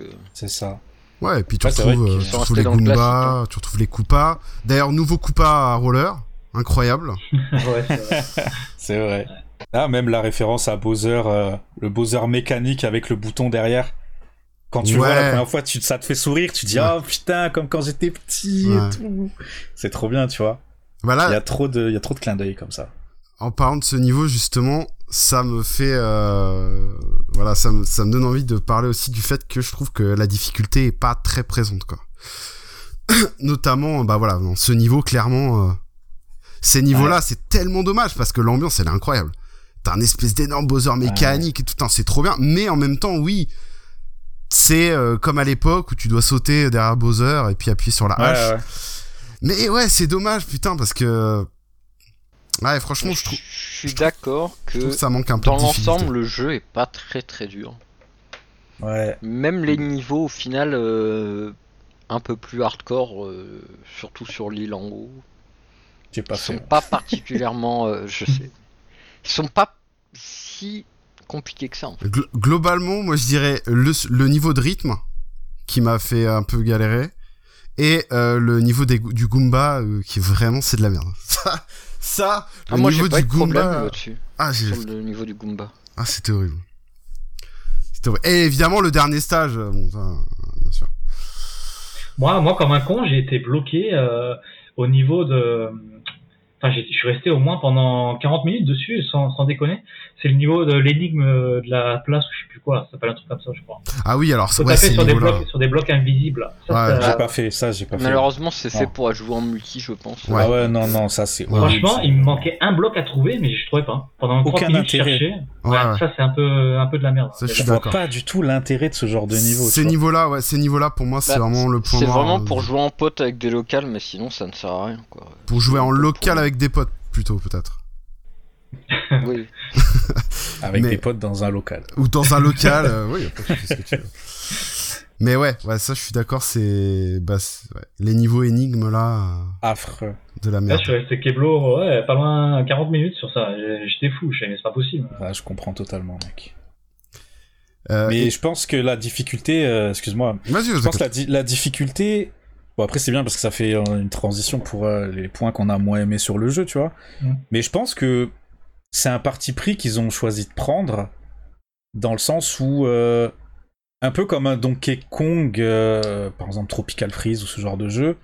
Euh, C'est ça. Ouais, et puis tu Ouais, retrouves, euh, tu les Goombas, tu retrouves les Koopas. D'ailleurs, nouveau Koopa à roller, incroyable. *laughs* ouais, c'est vrai. C'est vrai. Ah, même la référence à Bowser, euh, le Bowser mécanique avec le bouton derrière. Quand tu le vois Ouais. la première fois, tu, ça te fait sourire, tu dis Ouais. ah putain comme quand j'étais petit Ouais. et tout. C'est trop bien, tu vois. Il y a trop de, il y a trop de clins d'œil comme ça. en parlant de ce niveau, justement, ça me fait, euh, voilà, ça me, ça me donne envie de parler aussi du fait que je trouve que la difficulté est pas très présente, quoi. *coughs* Notamment, bah voilà, dans ce niveau, clairement, euh, ces niveaux-là, c'est tellement dommage parce que l'ambiance, elle est incroyable. T'as un espèce d'énorme Bowser mécanique et tout, c'est trop bien. Mais en même temps, oui, c'est euh, comme à l'époque où tu dois sauter derrière Bowser et puis appuyer sur la hache. Ouais, ouais. Mais ouais, c'est dommage, putain, parce que. Ouais, franchement, je je trouve, je suis d'accord que que ça manque un peu dans l'ensemble, le jeu est pas très très dur. Ouais. Même les niveaux, au final, euh, un peu plus hardcore, euh, surtout sur l'île en haut. J'ai pas Ils sont fait. pas particulièrement, euh, je sais, ils sont pas si compliqués que ça. En fait. Glo- globalement, moi je dirais le, le niveau de rythme qui m'a fait un peu galérer et euh, le niveau des, du Goomba euh, qui vraiment c'est de la merde. *laughs* Ça, ça Ah, le moi, niveau pas du Goomba. là-dessus, Ah, j'ai- sur le niveau du Goomba. ah, c'était horrible. C'était horrible. Et évidemment le dernier stage, euh, bon ça, euh, bien sûr. Moi, moi, comme un con, j'ai été bloqué euh, au niveau de. Enfin, j'ai- je suis resté au moins pendant 40 minutes dessus, sans, sans déconner. C'est le niveau de l'énigme de la place ou je sais plus quoi. Ça s'appelle un truc comme ça, je crois. Ah oui, alors Faut ouais, taper sur des, blocs, sur des blocs invisibles. Ça, Ouais, ça- J'ai pas fait ça, j'ai pas fait. Malheureusement, c'est fait pour jouer en multi, je pense. Ouais. Ah ouais, non, non, ça c'est. Franchement, il me manquait un bloc à trouver, mais je trouvais pas. Pendant 30 Aucun minutes, je intérêt. cherchais. Ouais. Ça, c'est un peu, un peu de la merde. Ça, je vois pas du tout l'intérêt de ce genre de niveau. Ces niveaux-là, ouais, ces niveaux-là pour moi c'est Bah, vraiment le point C'est vraiment euh, pour jouer en pote avec des locales, mais sinon ça ne sert à rien. Quoi. pour jouer en local avec des potes plutôt peut-être. Oui. *laughs* Avec Mais- des potes dans un local. ou dans un local *laughs* euh, oui après tu fais ce que tu veux mais ouais ouais ça je suis d'accord c'est bah ouais. les niveaux énigmes là euh, affreux. de la Là, merde. je suis resté Keblo, ouais, pas loin 40 minutes sur ça. J'étais fou, je savais, mais c'est pas possible. Ouais, je comprends totalement, mec. Euh, Mais et- je pense que la difficulté, euh, excuse-moi, Vas-y, je pense que la, di- la difficulté. Bon, après, c'est bien parce que ça fait une transition pour euh, les points qu'on a moins aimés sur le jeu, tu vois. Mm. Mais je pense que c'est un parti pris qu'ils ont choisi de prendre dans le sens où, euh, un peu comme un Donkey Kong, euh, par exemple Tropical Freeze ou ce genre de jeu,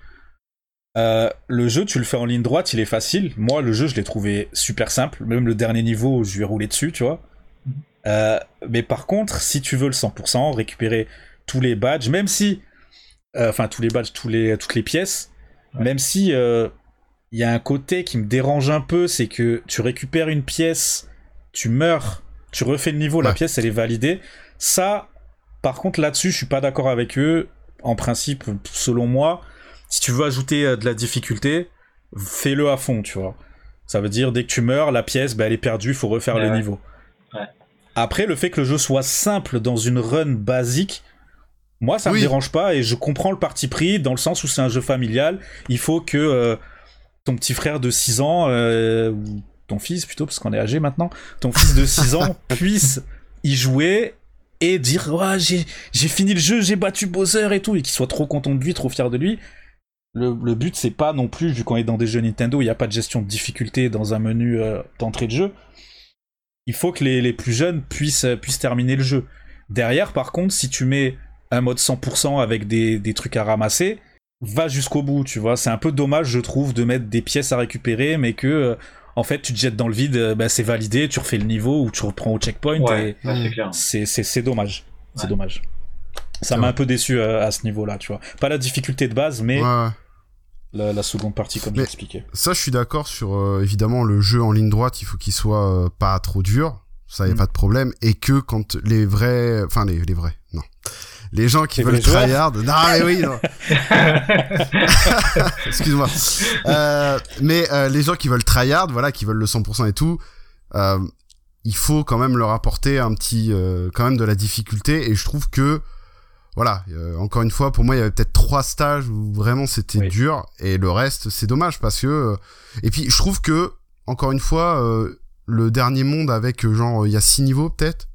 euh, le jeu, tu le fais en ligne droite, il est facile. Moi, le jeu, je l'ai trouvé super simple. Même le dernier niveau, je lui ai roulé dessus, tu vois. Mais par contre, si tu veux le 100%, récupérer tous les badges, même si, enfin tous les badges, tous les, toutes les pièces, Ouais. même si il y a un côté qui me dérange un peu, c'est que tu récupères une pièce, tu meurs, tu refais le niveau, la pièce elle est validée. Ça, par contre là-dessus, je suis pas d'accord avec eux. En principe, selon moi, si tu veux ajouter euh, de la difficulté, fais-le à fond, tu vois. Ça veut dire dès que tu meurs, la pièce, bah, elle est perdue, il faut refaire Ouais, le ouais. niveau. Ouais. Après, le fait que le jeu soit simple dans une run basique, moi, ça Oui. me dérange pas et je comprends le parti pris dans le sens où c'est un jeu familial. Il faut que euh, ton petit frère de 6 ans, euh, ou ton fils plutôt, parce qu'on est âgé maintenant, ton fils de 6 ans *laughs* puisse y jouer et dire ouais, j'ai j'ai fini le jeu, j'ai battu Bowser et tout, et qu'il soit trop content de lui, trop fier de lui. Le, le but, c'est pas non plus, vu qu'on est dans des jeux Nintendo, il n'y a pas de gestion de difficulté dans un menu euh, d'entrée de jeu. Il faut que les, les plus jeunes puissent, euh, puissent terminer le jeu. Derrière, par contre, si tu mets un mode 100% avec des, des trucs à ramasser, va jusqu'au bout, tu vois. C'est un peu dommage, je trouve, de mettre des pièces à récupérer, mais que, euh, en fait, tu te jettes dans le vide, euh, bah, c'est validé, tu refais le niveau ou tu reprends au checkpoint. Ouais, c'est dommage. C'est dommage. Ça m'a un peu déçu euh, à ce niveau-là, tu vois. Pas la difficulté de base, mais Ouais, la, la seconde partie, comme Mais- j'expliquais. Ça, je suis d'accord sur euh, évidemment le jeu en ligne droite. Il faut qu'il soit euh, pas trop dur. Ça, y a Mm. pas de problème. Et que quand les vrais, enfin les, les vrais, non, les gens qui veulent tryhard, non mais oui, *laughs* *laughs* excuse-moi. Euh, mais euh, les gens qui veulent tryhard, voilà, qui veulent le 100% et tout, euh, il faut quand même leur apporter un petit, quand même de la difficulté. Et je trouve que, voilà, encore une fois, pour moi, il y avait peut-être trois stages où vraiment c'était Oui. dur, et le reste, c'est dommage parce que. et puis, je trouve que, encore une fois, le dernier monde avec genre, il y a six niveaux peut-être.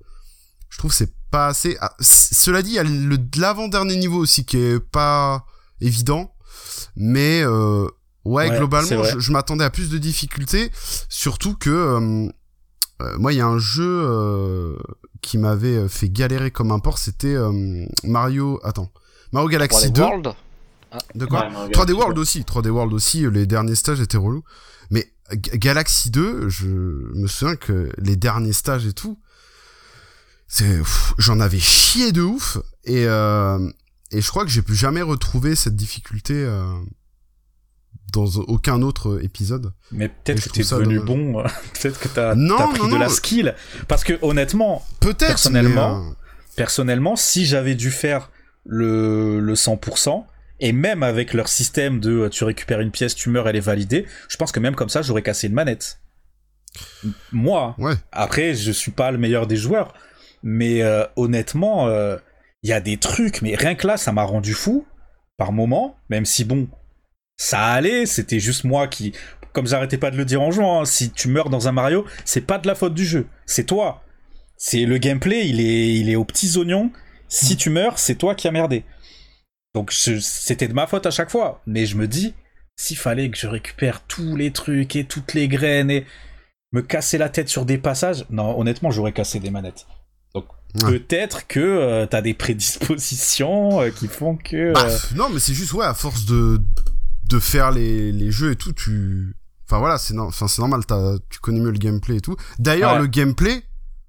Je trouve que c'est pas assez. Ah, cela dit, il y a le l'avant-dernier niveau aussi qui est pas évident, mais euh, ouais, globalement, je, je m'attendais à plus de difficultés, surtout que euh, euh, moi, il y a un jeu euh, qui m'avait fait galérer comme un porc, c'était euh, Mario. Attends, Mario Galaxy Pour les 2. World, De quoi Ouais, Mario 3D Galaxy World 2. aussi, 3D World aussi, les derniers stages étaient relous. Mais G- Galaxy 2, je me souviens que les derniers stages et tout, c'est, j'en avais chié de ouf. Et, euh, et je crois que j'ai plus jamais retrouvé cette difficulté euh, dans aucun autre épisode. Mais peut-être que t'es devenu bon, euh, *laughs* peut-être que t'as, pris non, de non. la skill. Parce que honnêtement, Peut-être. Personnellement, mais, euh, personnellement, si j'avais dû faire le, le 100%, et même avec leur système de tu récupères une pièce, tu meurs, elle est validée, je pense que même comme ça, j'aurais cassé une manette. Moi, ouais. après, je suis pas le meilleur des joueurs, mais euh, honnêtement, euh, il y a des trucs, mais rien que là, ça m'a rendu fou par moment, même si bon, ça allait, c'était juste moi qui, comme j'arrêtais pas de le dire en jouant, hein, si tu meurs dans un Mario, c'est pas de la faute du jeu, c'est toi. C'est le gameplay, il est, il est aux petits oignons. Si tu meurs, c'est toi qui as merdé. Donc c'était de ma faute à chaque fois, mais je me dis, s'il fallait que je récupère tous les trucs et toutes les graines et me casser la tête sur des passages, non, honnêtement, j'aurais cassé des manettes. Ouais. peut-être que euh, t'as des prédispositions euh, qui font que. Bah, euh, pff, non, mais c'est juste, ouais, à force de, de faire les, les jeux et tout, tu. Enfin voilà, c'est no- enfin, c'est normal, tu connais mieux le gameplay et tout. D'ailleurs, Ouais. le gameplay,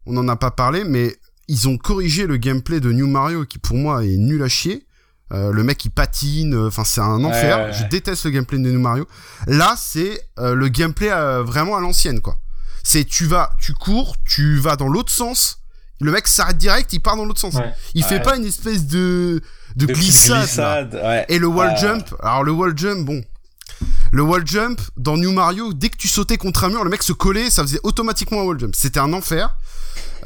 on n'en a pas parlé, mais ils ont corrigé le gameplay de New Mario qui pour moi est nul à chier. Euh, le mec il patine, euh, enfin c'est un enfer. Ouais, ouais, Je déteste le gameplay de New Mario. Là c'est euh, le gameplay vraiment à l'ancienne quoi. C'est tu vas, tu cours, tu vas dans l'autre sens. Le mec s'arrête direct, il part dans l'autre sens. Ouais. Il fait pas une espèce de de, de petites glissade. ouais. Et le wall Ah. jump, alors le wall jump, bon. Le wall jump, dans New Mario, dès que tu sautais contre un mur, le mec se collait, ça faisait automatiquement un wall jump. C'était un enfer.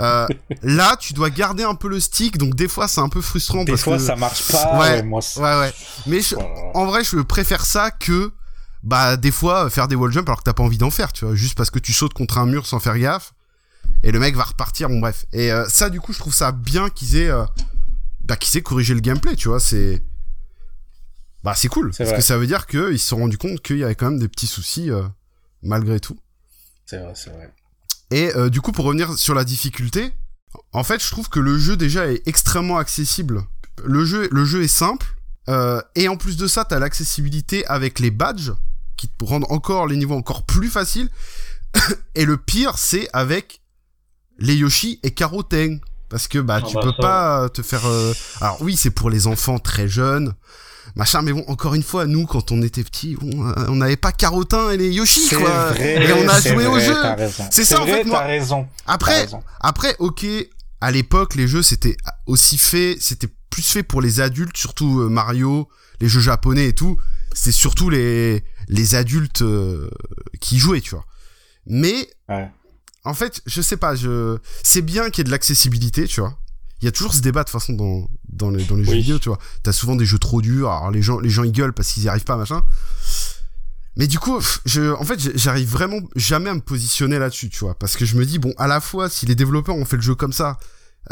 Euh, *laughs* là, tu dois garder un peu le stick, donc des fois c'est un peu frustrant Des parce fois, que... ça marche pas. Ouais, moi, Ouais, ouais. Mais je- en vrai, je préfère ça que bah des fois faire des wall jump alors que t'as pas envie d'en faire, tu vois, juste parce que tu sautes contre un mur sans faire gaffe et le mec va repartir, bon bref. Et euh, ça du coup je trouve ça bien qu'ils aient euh, bah qu'ils aient corrigé le gameplay, tu vois, c'est bah c'est cool parce vrai. que ça veut dire qu'ils se sont rendus compte qu'il y avait quand même des petits soucis euh, malgré tout. C'est vrai, c'est vrai. Et du coup, pour revenir sur la difficulté, en fait, je trouve que le jeu déjà est extrêmement accessible. Le jeu, le jeu est simple. et en plus de ça, t'as l'accessibilité avec les badges qui te rendent encore les niveaux encore plus faciles. *coughs* et le pire, c'est avec les Yoshi et Karoteng. Parce que bah Ah tu bah peux ça, pas te faire. euh, Alors oui, c'est pour les enfants très jeunes. Machin, mais bon, encore une fois, nous, quand on était petits, bon, euh, on n'avait pas Carotin et les Yoshi, C'est quoi. vrai, et on a joué au jeu. C'est ça, en fait, moi- raison. Après, raison. après, ok, à l'époque, les jeux c'était aussi fait, c'était plus fait pour les adultes, surtout euh, Mario, les jeux japonais et tout. C'est surtout les les adultes euh, qui jouaient, tu vois. Mais Ouais. En fait, je sais pas, je c'est bien qu'il y ait de l'accessibilité, tu vois. Il y a toujours ce débat de toute façon dans dans les dans les jeux vidéo, tu vois. T'as souvent des jeux trop durs, alors les gens les gens ils gueulent parce qu'ils y arrivent pas, machin. Mais du coup, je, en fait, j'arrive vraiment jamais à me positionner là-dessus, tu vois, parce que je me dis bon, à la fois, si les développeurs ont fait le jeu comme ça,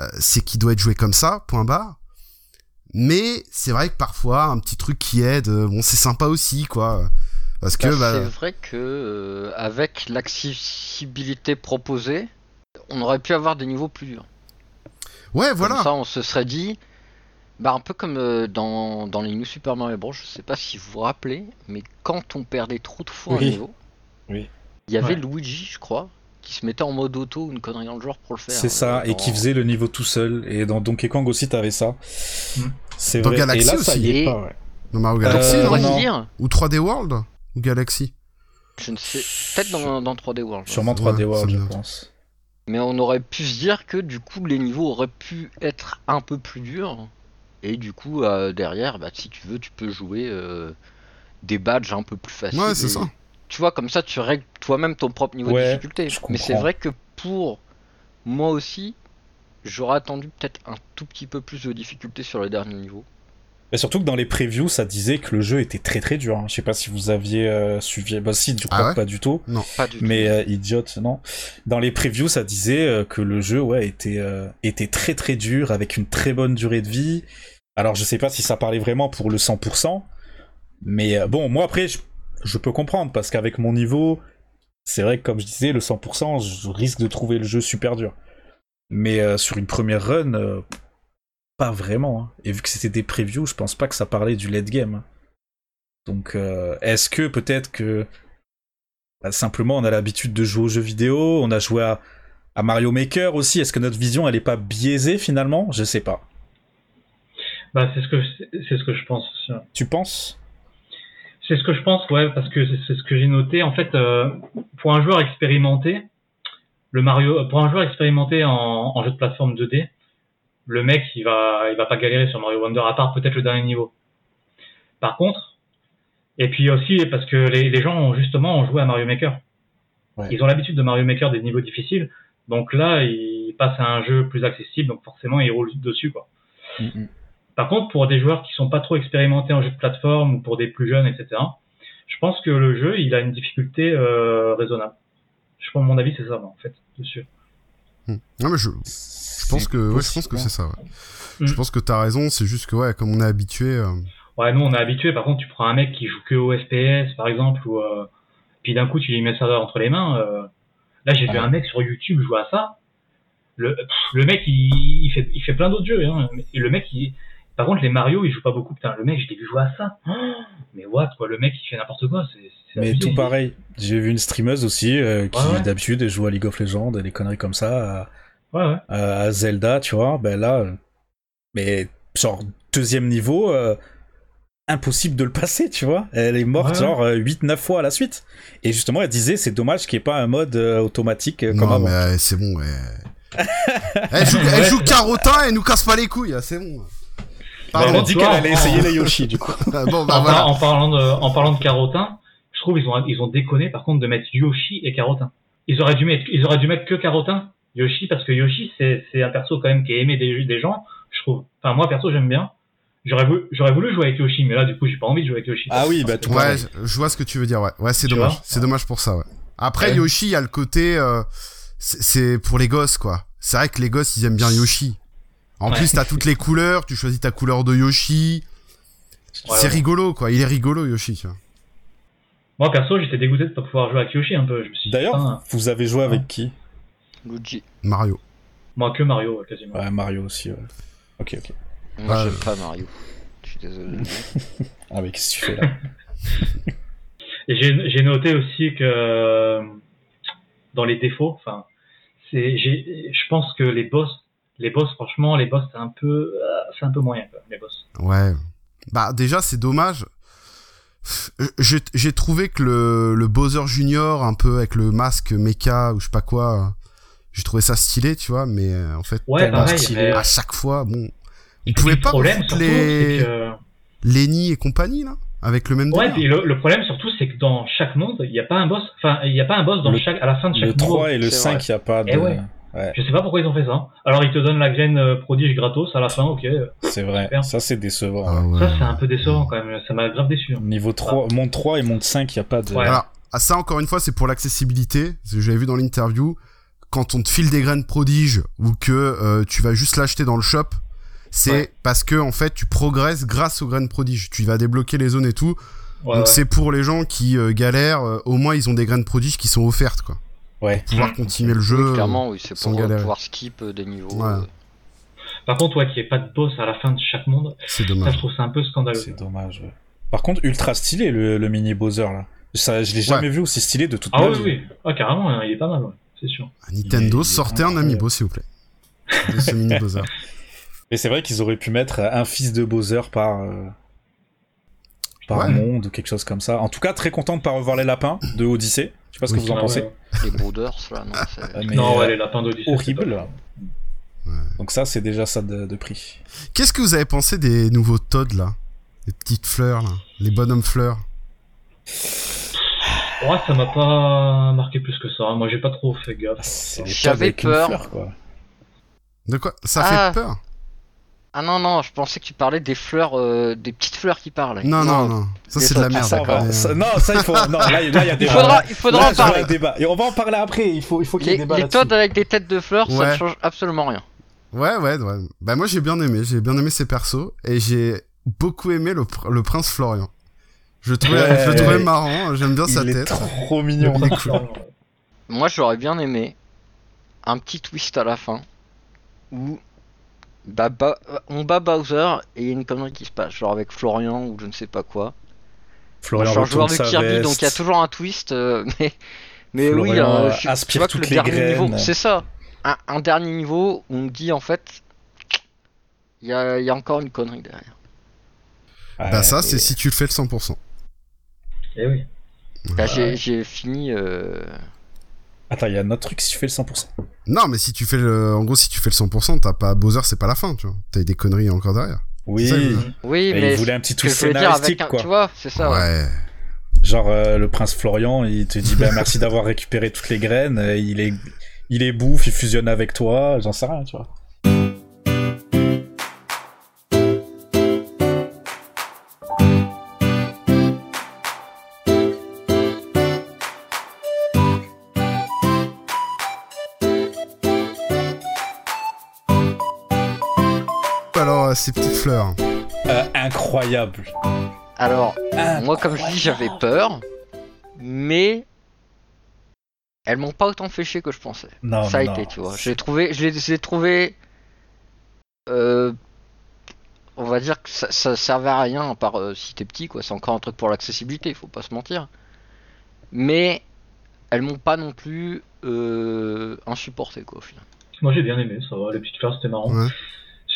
euh, c'est qu'il doit être joué comme ça, point barre. Mais c'est vrai que parfois, un petit truc qui aide, euh, bon, c'est sympa aussi, quoi, parce que Bah, bah, C'est vrai que euh, avec l'accessibilité proposée, on aurait pu avoir des niveaux plus durs. ouais, Comme voilà. ça, on se serait dit, bah un peu comme euh, dans, dans les New Super Mario Bros. Je sais pas si vous vous rappelez, mais quand on perdait trop de fois Oui. un niveau, Oui. il y avait Ouais. Luigi, je crois, qui se mettait en mode auto, une connerie dans le genre pour le faire. C'est ça, euh, et qui faisait le niveau tout seul. Et dans Donkey Kong aussi, t'avais ça. Mm. C'est Dans vrai. Galaxy et là, ça y aussi. est pas, ouais. Dans Mario Galaxy, Euh, non Ou 3D World Ou Galaxy je ne sais, peut-être dans, dans 3D World. Sûrement Ouais, 3D ça World, je pense. Mais on aurait pu se dire que du coup les niveaux auraient pu être un peu plus durs. Et du coup euh, derrière, bah, si tu veux, tu peux jouer euh, des badges un peu plus faciles. Ouais, c'est et- ça. Tu vois, comme ça tu règles toi-même ton propre niveau Ouais, de difficulté. je Mais c'est vrai que pour moi aussi, j'aurais attendu peut-être un tout petit peu plus de difficulté sur les derniers niveaux. Et surtout que dans les previews, ça disait que le jeu était très très dur. hein. Je sais pas si vous aviez euh, suivi. Bah si, du coup, Ah ouais? pas du tout. Pas du Mais tout. euh, idiote, non. Dans les previews, ça disait euh, que le jeu, ouais, était euh, était très très dur, avec une très bonne durée de vie. Alors, je sais pas si ça parlait vraiment pour le 100%, mais euh, bon, moi après, je, je peux comprendre parce qu'avec mon niveau, c'est vrai que comme je disais, le 100%, je risque de trouver le jeu super dur. Mais euh, sur une première run, euh, pas vraiment. hein. Et vu que c'était des previews, je pense pas que ça parlait du late game. hein. Donc, euh, est-ce que peut-être que bah, simplement on a l'habitude de jouer aux jeux vidéo, on a joué à, à Mario Maker aussi. Est-ce que notre vision elle est pas biaisée finalement? Je sais pas. Bah, c'est ce que c'est ce que je pense. aussi, ouais. Tu penses? C'est ce que je pense, ouais, parce que c'est c'est ce que j'ai noté. En fait, euh, pour un joueur expérimenté, le Mario, pour un joueur expérimenté en, en jeu de plateforme 2D, le mec, il va, il va pas galérer sur Mario Wonder, à part peut-être le dernier niveau. Par contre, et puis aussi parce que les, les gens ont justement ont joué à Mario Maker. Ouais. Ils ont l'habitude de Mario Maker des niveaux difficiles, donc là, ils passent à un jeu plus accessible, donc forcément, ils roulent dessus, quoi. Mm, Par contre, pour des joueurs qui sont pas trop expérimentés en jeu de plateforme ou pour des plus jeunes, etc., je pense que le jeu, il a une difficulté euh, raisonnable. Je pense, mon avis, c'est ça, en fait, dessus. Non, mais je, je pense que, ouais, je pense que c'est ça, ouais. Mm. Je pense que t'as raison, c'est juste que, ouais, comme on est habitué, euh, Ouais, nous, on est habitué. Par contre, tu prends un mec qui joue que au FPS, par exemple, ou euh, puis d'un coup, tu lui mets ça entre les mains. euh, Là, j'ai vu un mec sur YouTube jouer à ça. Le, pff, le mec, il, il fait, il fait plein d'autres jeux. Hein. Le mec, il, par contre, les Mario, il joue pas beaucoup. Putain, le mec, je l'ai vu jouer à ça. Oh, mais what, quoi, le mec, il fait n'importe quoi. Mais tout pareil. J'ai vu une streameuse aussi euh, qui Ouais, ouais. d'habitude joue à League of Legends et des conneries comme ça, Ouais, ouais. à, à Zelda, tu vois. Ben là, euh, mais genre deuxième niveau, euh, impossible de le passer, tu vois. Elle est morte Ouais. genre 8-9 fois à la suite. Et justement, elle disait c'est dommage qu'il n'y ait pas un mode euh, automatique euh, comme non, avant. mais euh, c'est bon, ouais. *laughs* elle joue, elle joue Carotin et nous casse pas les couilles, hein, c'est bon. Ben, elle a Pardon. dit qu'elle allait essayer les Yoshi du coup. *laughs* Ah, bon, bah en, voilà. en parlant de, en parlant de carotin, je trouve ils ont, ils ont déconné par contre de mettre Yoshi et carotin. Ils auraient dû mettre, ils auraient dû mettre que carotin, Yoshi, parce que Yoshi c'est, c'est un perso quand même qui est aimé des, des gens, je trouve. Enfin moi perso j'aime bien. J'aurais voulu, j'aurais voulu jouer avec Yoshi, mais là, du coup, j'ai pas envie de jouer avec Yoshi. Ah oui, bah, tout Ouais, je, je vois ce que tu veux dire, ouais. Ouais, c'est Tu dommage. C'est dommage pour ça, ouais. Après, Ouais. Yoshi, il y a le côté, euh, c'est pour les gosses, quoi. C'est vrai que les gosses, ils aiment bien Yoshi. En Ouais. plus, t'as toutes les couleurs, tu choisis ta couleur de Yoshi. Ouais, c'est ouais. rigolo, quoi. Il est rigolo, Yoshi, tu vois. Moi, perso, j'étais dégoûté de pas pouvoir jouer avec Yoshi un peu. D'ailleurs, vous avez joué avec qui? Luigi. Mario. moi que Mario, quasiment. Ouais, Mario aussi, ouais. Ok, ok. Moi, Ouais. j'aime pas Mario. Je suis désolé. *laughs* Ah, mais qu'est-ce que tu fais là? *laughs* Et j'ai noté aussi que euh, dans les défauts, enfin, je pense que les boss, les boss, franchement, les boss, c'est un peu, euh, c'est un peu moyen, quoi, les boss. Ouais. Bah, déjà, c'est dommage. Euh, J'ai trouvé que le, le Bowser Junior, un peu avec le masque mecha ou je sais pas quoi, j'ai trouvé ça stylé, tu vois, mais euh, en fait, Ouais, Tellement pareil. stylé. mais- à chaque fois, bon. Ils et pouvaient le pas problème, surtout, les... que, Lenny et compagnie, là Avec le même ouais, puis le, le problème surtout, c'est que dans chaque monde, il n'y a pas un boss, enfin, il n'y a pas un boss dans Le- chaque, à la fin de chaque Le niveau. 3 et le c'est 5, vrai. il n'y a pas de. Eh ouais. Ouais, Je sais pas pourquoi ils ont fait ça. Alors ils te donnent la graine euh, prodige gratos à la fin, ok. c'est vrai. Super. Ça, c'est décevant. Ah ouais. Ça c'est un peu décevant quand même. Ça m'a grave déçu. hein. Niveau 3, monde 3 et monde 5, il n'y a pas de. Ouais. Alors, à ça, encore une fois, c'est pour l'accessibilité. J'avais vu dans l'interview. Quand on te file des graines prodiges ou que euh, tu vas juste l'acheter dans le shop, c'est Ouais. parce que, en fait, tu progresses grâce aux graines prodiges. Tu vas débloquer les zones et tout. Ouais, Donc, ouais. c'est pour les gens qui euh, galèrent. euh, au moins, ils ont des graines prodiges qui sont offertes, quoi. Ouais. Pour pouvoir Mhm. continuer le jeu. Oui, clairement, oui, c'est pour euh, galérer. pouvoir skip euh, des niveaux. Ouais. euh. Par contre, ouais, qu'il n'y ait pas de boss à la fin de chaque monde, C'est ça je dommage. trouve ça un peu scandaleux. C'est dommage. ouais. Par contre, ultra stylé le, le mini Bowser là. Ça, je l'ai jamais vu aussi stylé de toute Ah ma oui, vie. oui. Ah, carrément, hein, il est pas mal, ouais. c'est sûr. Nintendo, est sortez un amiibo, s'il vous plaît. De ce mini Bowser. *laughs* *laughs* Et c'est vrai qu'ils auraient pu mettre un fils de Bowser par, euh, par Ouais. monde ou quelque chose comme ça. En tout cas, très content de pas revoir les lapins de Odyssey. Je sais pas ce Oui. que vous en Ah, pensez. ouais. Les Brothers, là, non, c'est- Euh, mais, non, euh, ouais, les lapins d'Odyssée. horrible. top. Donc ça, c'est déjà ça de, de prix. Qu'est-ce que vous avez pensé des nouveaux Todd, là? Les petites fleurs, là Les bonhommes fleurs Ouais, ça m'a pas marqué plus que ça. Moi, j'ai pas trop fait gaffe. C'est les J'avais peur. fleur, quoi. De quoi? Ça Ah. fait peur? Ah non, non, je pensais que tu parlais des fleurs, euh, des petites fleurs qui parlent. Non, non, non. Ça, c'est de la merde. Ça, va- non, ça, il faut. *laughs* Non, là, là, il y a Il débat. faudra, il faudra Là, en parler. débat. Et on va en parler après. Il faut, il faut qu'il y ait Les, débat les. Todd avec des têtes de fleurs, ça Ouais. ne change absolument rien. Ouais, ouais, ouais. Bah, moi, j'ai bien aimé. J'ai bien aimé ces persos. Et j'ai beaucoup aimé le, pr- le prince Florian. Je le trouvais, Ouais. je le trouvais marrant. J'aime bien sa Il est tête. trop mignon. Il est cool. Moi, j'aurais bien aimé un petit twist à la fin où bah, bah, on bat Bowser et il y a une connerie qui se passe, genre avec Florian ou je ne sais pas quoi. Florian je suis un joueur de sa Kirby, veste. donc il y a toujours un twist, euh, *laughs* mais, mais oui, Florian, euh, euh, je- aspire vois que le les dernier graines. niveau, c'est ça, un, un dernier niveau où on me dit en fait, il y a, il y a encore une connerie derrière. Ouais. Bah, ça, et- c'est si tu le fais le 100%. Eh oui. J'ai j'ai fini. euh, Attends, il y a un autre truc si tu fais le 100%. Non, mais si tu fais le, en gros, si tu fais le 100%, t'as pas Bowser, c'est pas la fin, tu vois. T'as des conneries encore derrière. Oui. Ça, Oui, mais il voulait un petit avec scénaristique, un, quoi. tu vois, c'est ça. ouais. ouais. Genre euh, le prince Florian, il te dit bah merci d'avoir récupéré toutes les graines, euh, il est il est bouffe, il fusionne avec toi, j'en sais rien, tu vois. Alors, ces petites fleurs. Euh, incroyable. Alors, moi, comme je dis, j'avais peur, mais elles m'ont pas autant fait chier que je pensais. Non, ça a non. été, tu vois. J'ai trouvé, je les ai trouvés, euh, on va dire que ça, ça servait à rien, à part euh, si t'es petit, quoi. C'est encore un truc pour l'accessibilité, faut pas se mentir. Mais elles m'ont pas non plus euh, insupporté, quoi, au final. Moi, j'ai bien aimé, ça va. Les petites fleurs, c'était marrant. Ouais.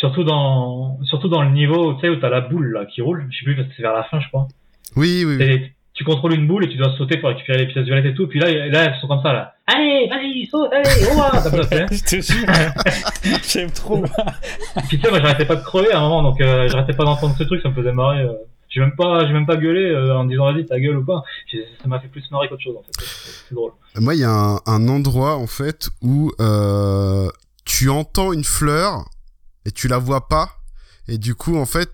Surtout dans, surtout dans le niveau, tu sais, où t'as la boule, là, qui roule. Je sais plus, parce que c'est vers la fin, je crois. Oui, oui, oui. Et tu contrôles une boule et tu dois sauter pour récupérer les pièces violettes et tout. Puis là, là, elles sont comme ça, là. Allez, vas-y, saute, allez, oh, ah, sais. Je te jure, j'aime trop. Puis tu sais, moi, j'arrêtais pas de crever à un moment, donc euh, j'arrêtais pas d'entendre ce truc, ça me faisait marrer. euh. J'ai même pas, j'ai même pas gueulé euh, en me disant vas-y ta gueule ou pas. Ça m'a fait plus marrer qu'autre chose en fait. C'est c'est drôle. Moi, il y a un, un endroit, en fait, où euh, tu entends une fleur et tu la vois pas. Et du coup, en fait,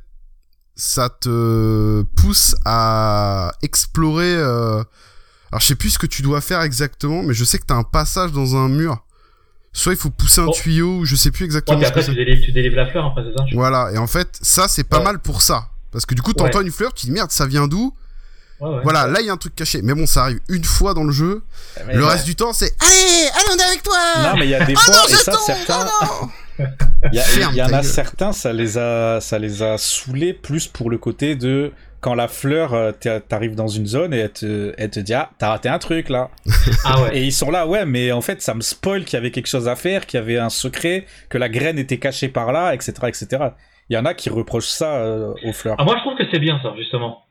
ça te pousse à explorer. euh, Alors je sais plus ce que tu dois faire exactement, mais je sais que t'as un passage dans un mur. Soit il faut pousser un Oh. tuyau, ou je sais plus Ouais, exactement. ce que après, tu délivres, tu délivres la fleur, après, c'est ça Voilà, et en fait, ça c'est pas Ouais. mal pour ça. Parce que du coup, t'entends une fleur, tu dis merde, ça vient d'où? Ouais, ouais. Voilà, là il y a un truc caché. Mais bon, ça arrive une fois dans le jeu. Mais le ouais. reste du temps, c'est allez, allez, on est avec toi. Non, mais il y a des Ah fois, non, et ça, tombe, certains, oh non il y, en a certains, ça les a, ça les a saoulés plus pour le côté de quand la fleur, euh, t'arrives dans une zone et elle te, elle te dit ah t'as raté un truc là. *laughs* Ah ouais. Et ils sont là ouais mais en fait ça me spoil qu'il y avait quelque chose à faire, qu'il y avait un secret, que la graine était cachée par là, etc etc. Il y en a qui reprochent ça euh, aux fleurs. Ah, moi, je trouve que c'est bien, ça, justement.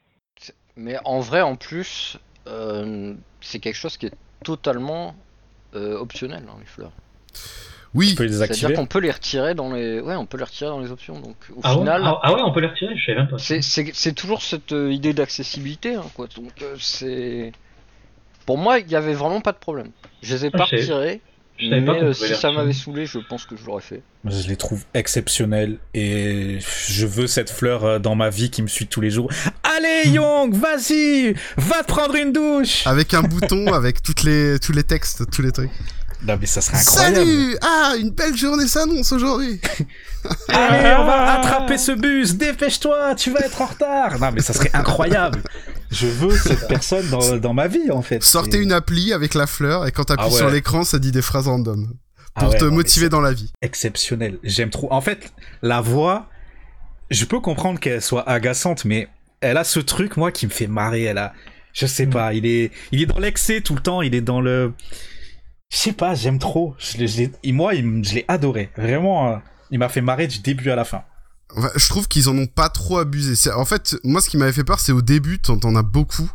Mais en vrai, en plus, euh, c'est quelque chose qui est totalement euh, optionnel, hein, les fleurs. Oui, Tu peux les C'est-à-dire désactiver. qu'on peut les retirer dans les, ouais, on peut les retirer dans les options. Donc au Ah ouais, final, ah, ah ouais, on peut les retirer, je savais même pas. c'est- c'est c'est toujours cette euh, idée d'accessibilité, hein, quoi. Donc euh, c'est, pour moi, il y avait vraiment pas de problème. Je les ai Ah, pas retirés, Je savais pas mais euh, si ça m'avait saoulé, je pense que je l'aurais fait. Je les trouve exceptionnels et je veux cette fleur dans ma vie qui me suit tous les jours. Allez Young, vas-y, va te prendre une douche. avec un bouton, avec toutes les, tous les textes, tous les trucs. Non mais ça serait incroyable. Salut Ah, une belle journée s'annonce aujourd'hui. *laughs* Allez, on va attraper ce bus, dépêche-toi, tu vas être en retard. Non mais ça serait incroyable. Je veux cette personne dans, dans ma vie en fait. Sortez Et- une appli avec la fleur et quand t'appuies Ah ouais. sur l'écran, ça dit des phrases random Ah pour ouais, te non, motiver dans la vie. Exceptionnel. J'aime trop. En fait, la voix, je peux comprendre qu'elle soit agaçante, mais elle a ce truc moi qui me fait marrer. Elle a, je sais pas, il est, il est dans l'excès tout le temps. Il est dans le, je sais pas, j'aime trop. Je et moi, il je l'ai adoré. Vraiment, euh, il m'a fait marrer du début à la fin. Je trouve qu'ils en ont pas trop abusé. En fait, moi, ce qui m'avait fait peur, c'est au début, t'en as beaucoup.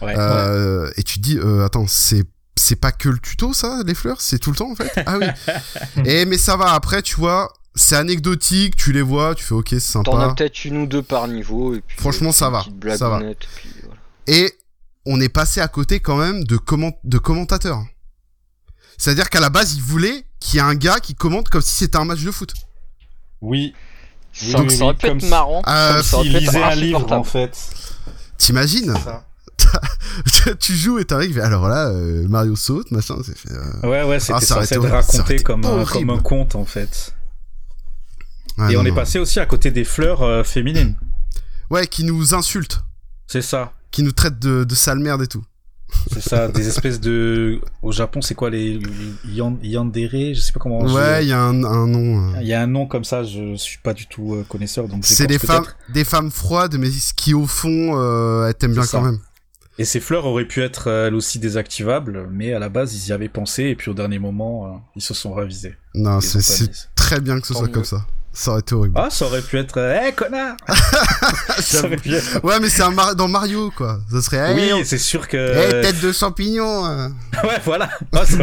Ouais. Euh, Et tu te dis, euh, attends, c'est c'est pas que le tuto, ça, les fleurs? C'est tout le temps, en fait? Ah oui. *laughs* Et mais ça va, après, tu vois, c'est anecdotique, tu les vois, tu fais, ok, c'est T'en as sympa. peut-être une ou deux par niveau. Et puis, Franchement, euh, ça une va, ça va. blagounette, puis voilà. Et on est passé à côté quand même de, comment... de commentateurs. C'est-à-dire qu'à la base, ils voulaient qu'il y ait un gars qui commente comme si c'était un match de foot. Oui. Oui, Ça, oui, ça oui, aurait pu comme être si- marrant. Euh, ça aurait Il pu être lisait un livre en fait. T'imagines C'est ça. *laughs* Tu joues et t'arrives, alors là, euh, Mario saute, machin, c'est fait... euh, Ouais, ouais, c'était Ah, aurait censé être raconté comme, un- comme un conte en fait. Et non, on est passé aussi à côté des fleurs euh, féminines. Ouais, qui nous insultent, C'est ça. qui nous traitent de, de sale merde et tout. C'est ça, des espèces de. Au Japon, c'est quoi les, les yan- yandere Je sais pas comment. Ouais, il y a un, un nom... euh, Il y a un nom comme ça, je suis pas du tout euh, connaisseur, donc C'est des femmes, des femmes froides, mais qui au fond, euh, elles t'aiment bien ça. quand même. Et ces fleurs auraient pu être euh, elles aussi désactivables, mais à la base ils y avaient pensé et puis au dernier moment ils se sont ravisés. Non, c'est très bien que ce Tant soit mieux. comme ça. Ça aurait été horrible. Ah, ça aurait pu être. euh, Hé connard *laughs* Ça aurait pu être- Ouais, mais c'est un Mar- dans Mario, quoi. Ça serait, Oui, hey, on- c'est sûr que. hey, tête de champignon. euh. *laughs* Ouais, voilà. Ah, ça-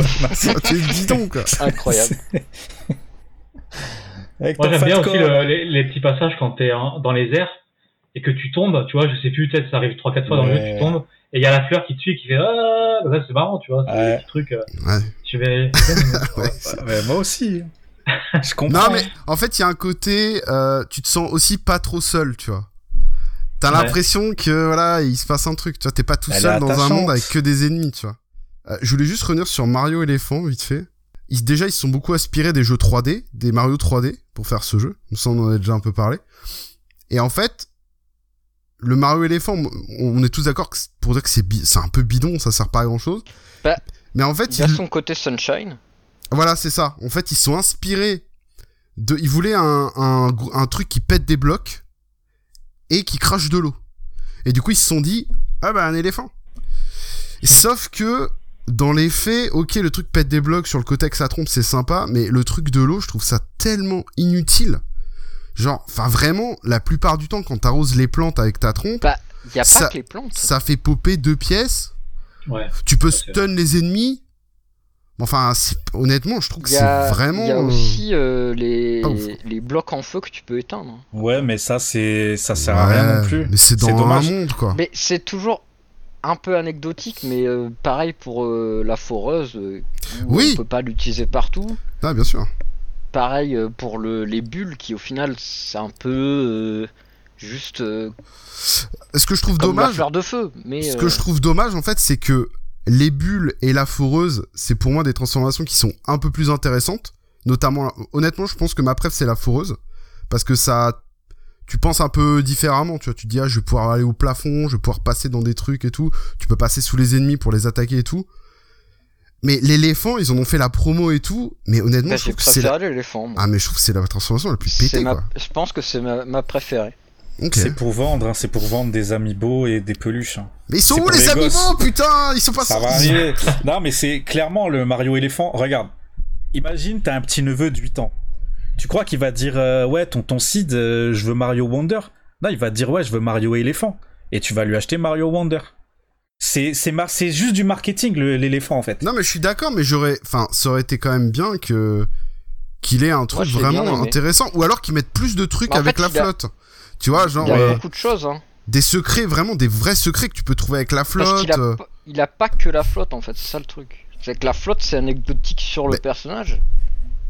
aurait été bidon, quoi. Incroyable. Avec *laughs* Moi, j'aime bien aussi le- les, les petits passages quand t'es dans les airs et que tu tombes, tu vois, je sais plus, peut-être ça arrive 3-4 fois dans le jeu, tu tombes, et il y a la fleur qui te suit et qui fait Ah, ça c'est marrant, tu vois, c'est Ouais. des petits trucs. euh, Ouais. tu vais. Ouais. Moi aussi. Je comprends. Non, mais en fait, il y a un côté, euh, tu te sens aussi pas trop seul, tu vois. T'as Ouais. l'impression que, voilà, il se passe un truc, tu vois. T'es pas tout Elle seul dans un monde avec que des ennemis, tu vois. Euh, je voulais juste revenir sur Mario éléphant, vite fait. Ils, déjà, ils se sont beaucoup inspirés des jeux 3D, des Mario 3D, pour faire ce jeu. Ça, on en a déjà un peu parlé. Et en fait, le Mario éléphant, on on est tous d'accord pour dire que c'est un peu bidon, ça sert pas à grand chose. Bah, Mais en fait, Il y a son côté sunshine. Voilà, c'est ça. En fait, ils sont inspirés de. Ils voulaient un, un, gr- un truc qui pète des blocs et qui crache de l'eau. Et du coup, ils se sont dit Ah bah, un éléphant. Et Sauf que, dans les faits, ok, le truc pète des blocs sur le côté que ça trompe, c'est sympa, mais le truc de l'eau, je trouve ça tellement inutile. Genre, enfin, vraiment, la plupart du temps, quand t'arroses les plantes avec ta trompe, Bah, il y a pas Ça- que les plantes. ça fait popper deux pièces. Ouais. Tu peux stun les ennemis. Enfin, honnêtement, je trouve que c'est a, vraiment. il y a euh, aussi euh, les, les blocs en feu que tu peux éteindre. Ouais, mais ça, c'est, ça sert à rien non plus. Mais c'est dans un dommage. monde, quoi. Mais c'est toujours un peu anecdotique, mais euh, pareil pour euh, la foreuse, euh, Oui. on peut pas l'utiliser partout. Ah, bien sûr. Pareil euh, pour le, les bulles, qui au final c'est un peu euh, juste euh, Ce que je trouve comme la dommage, fleur de feu. Mais ce euh, que je trouve dommage en fait, c'est que les bulles et la foreuse, c'est pour moi des transformations qui sont un peu plus intéressantes. Notamment, honnêtement, je pense que ma préf c'est la foreuse parce que ça, tu penses un peu différemment. Tu vois, tu te dis ah, je vais pouvoir aller au plafond, je vais pouvoir passer dans des trucs et tout. Tu peux passer sous les ennemis pour les attaquer et tout. Mais l'éléphant, ils en ont fait la promo et tout. Mais honnêtement, bah, je trouve que c'est la... l'éléphant. ah mais je trouve que c'est la transformation la plus pétée ma- quoi. Je pense que c'est ma, ma préférée. C'est pour vendre, hein, c'est pour vendre des amiibo et des peluches. hein. Mais ils sont c'est où les les amiibo putain? Ils sont pas Ça va sortis. arriver. non, mais c'est clairement le Mario éléphant. Regarde, imagine, t'as un petit neveu de 8 ans. Tu crois qu'il va dire euh, Ouais, tonton Sid, euh, je veux Mario Wonder? Non, il va te dire Ouais, je veux Mario éléphant. Et tu vas lui acheter Mario Wonder. C'est c'est mar- c'est juste du marketing, l'éléphant, en fait. Non mais je suis d'accord, mais j'aurais, enfin, ça aurait été quand même bien que qu'il ait un truc vraiment intéressant, ou alors qu'ils mettent plus de trucs en avec fait, la a- flotte. Tu vois, genre Il y a euh, beaucoup de choses. Hein. des secrets, vraiment des vrais secrets que tu peux trouver avec la Parce flotte. qu'il a, euh. il a pas que la flotte en fait, c'est ça le truc. C'est que la flotte c'est anecdotique sur le Mais- personnage,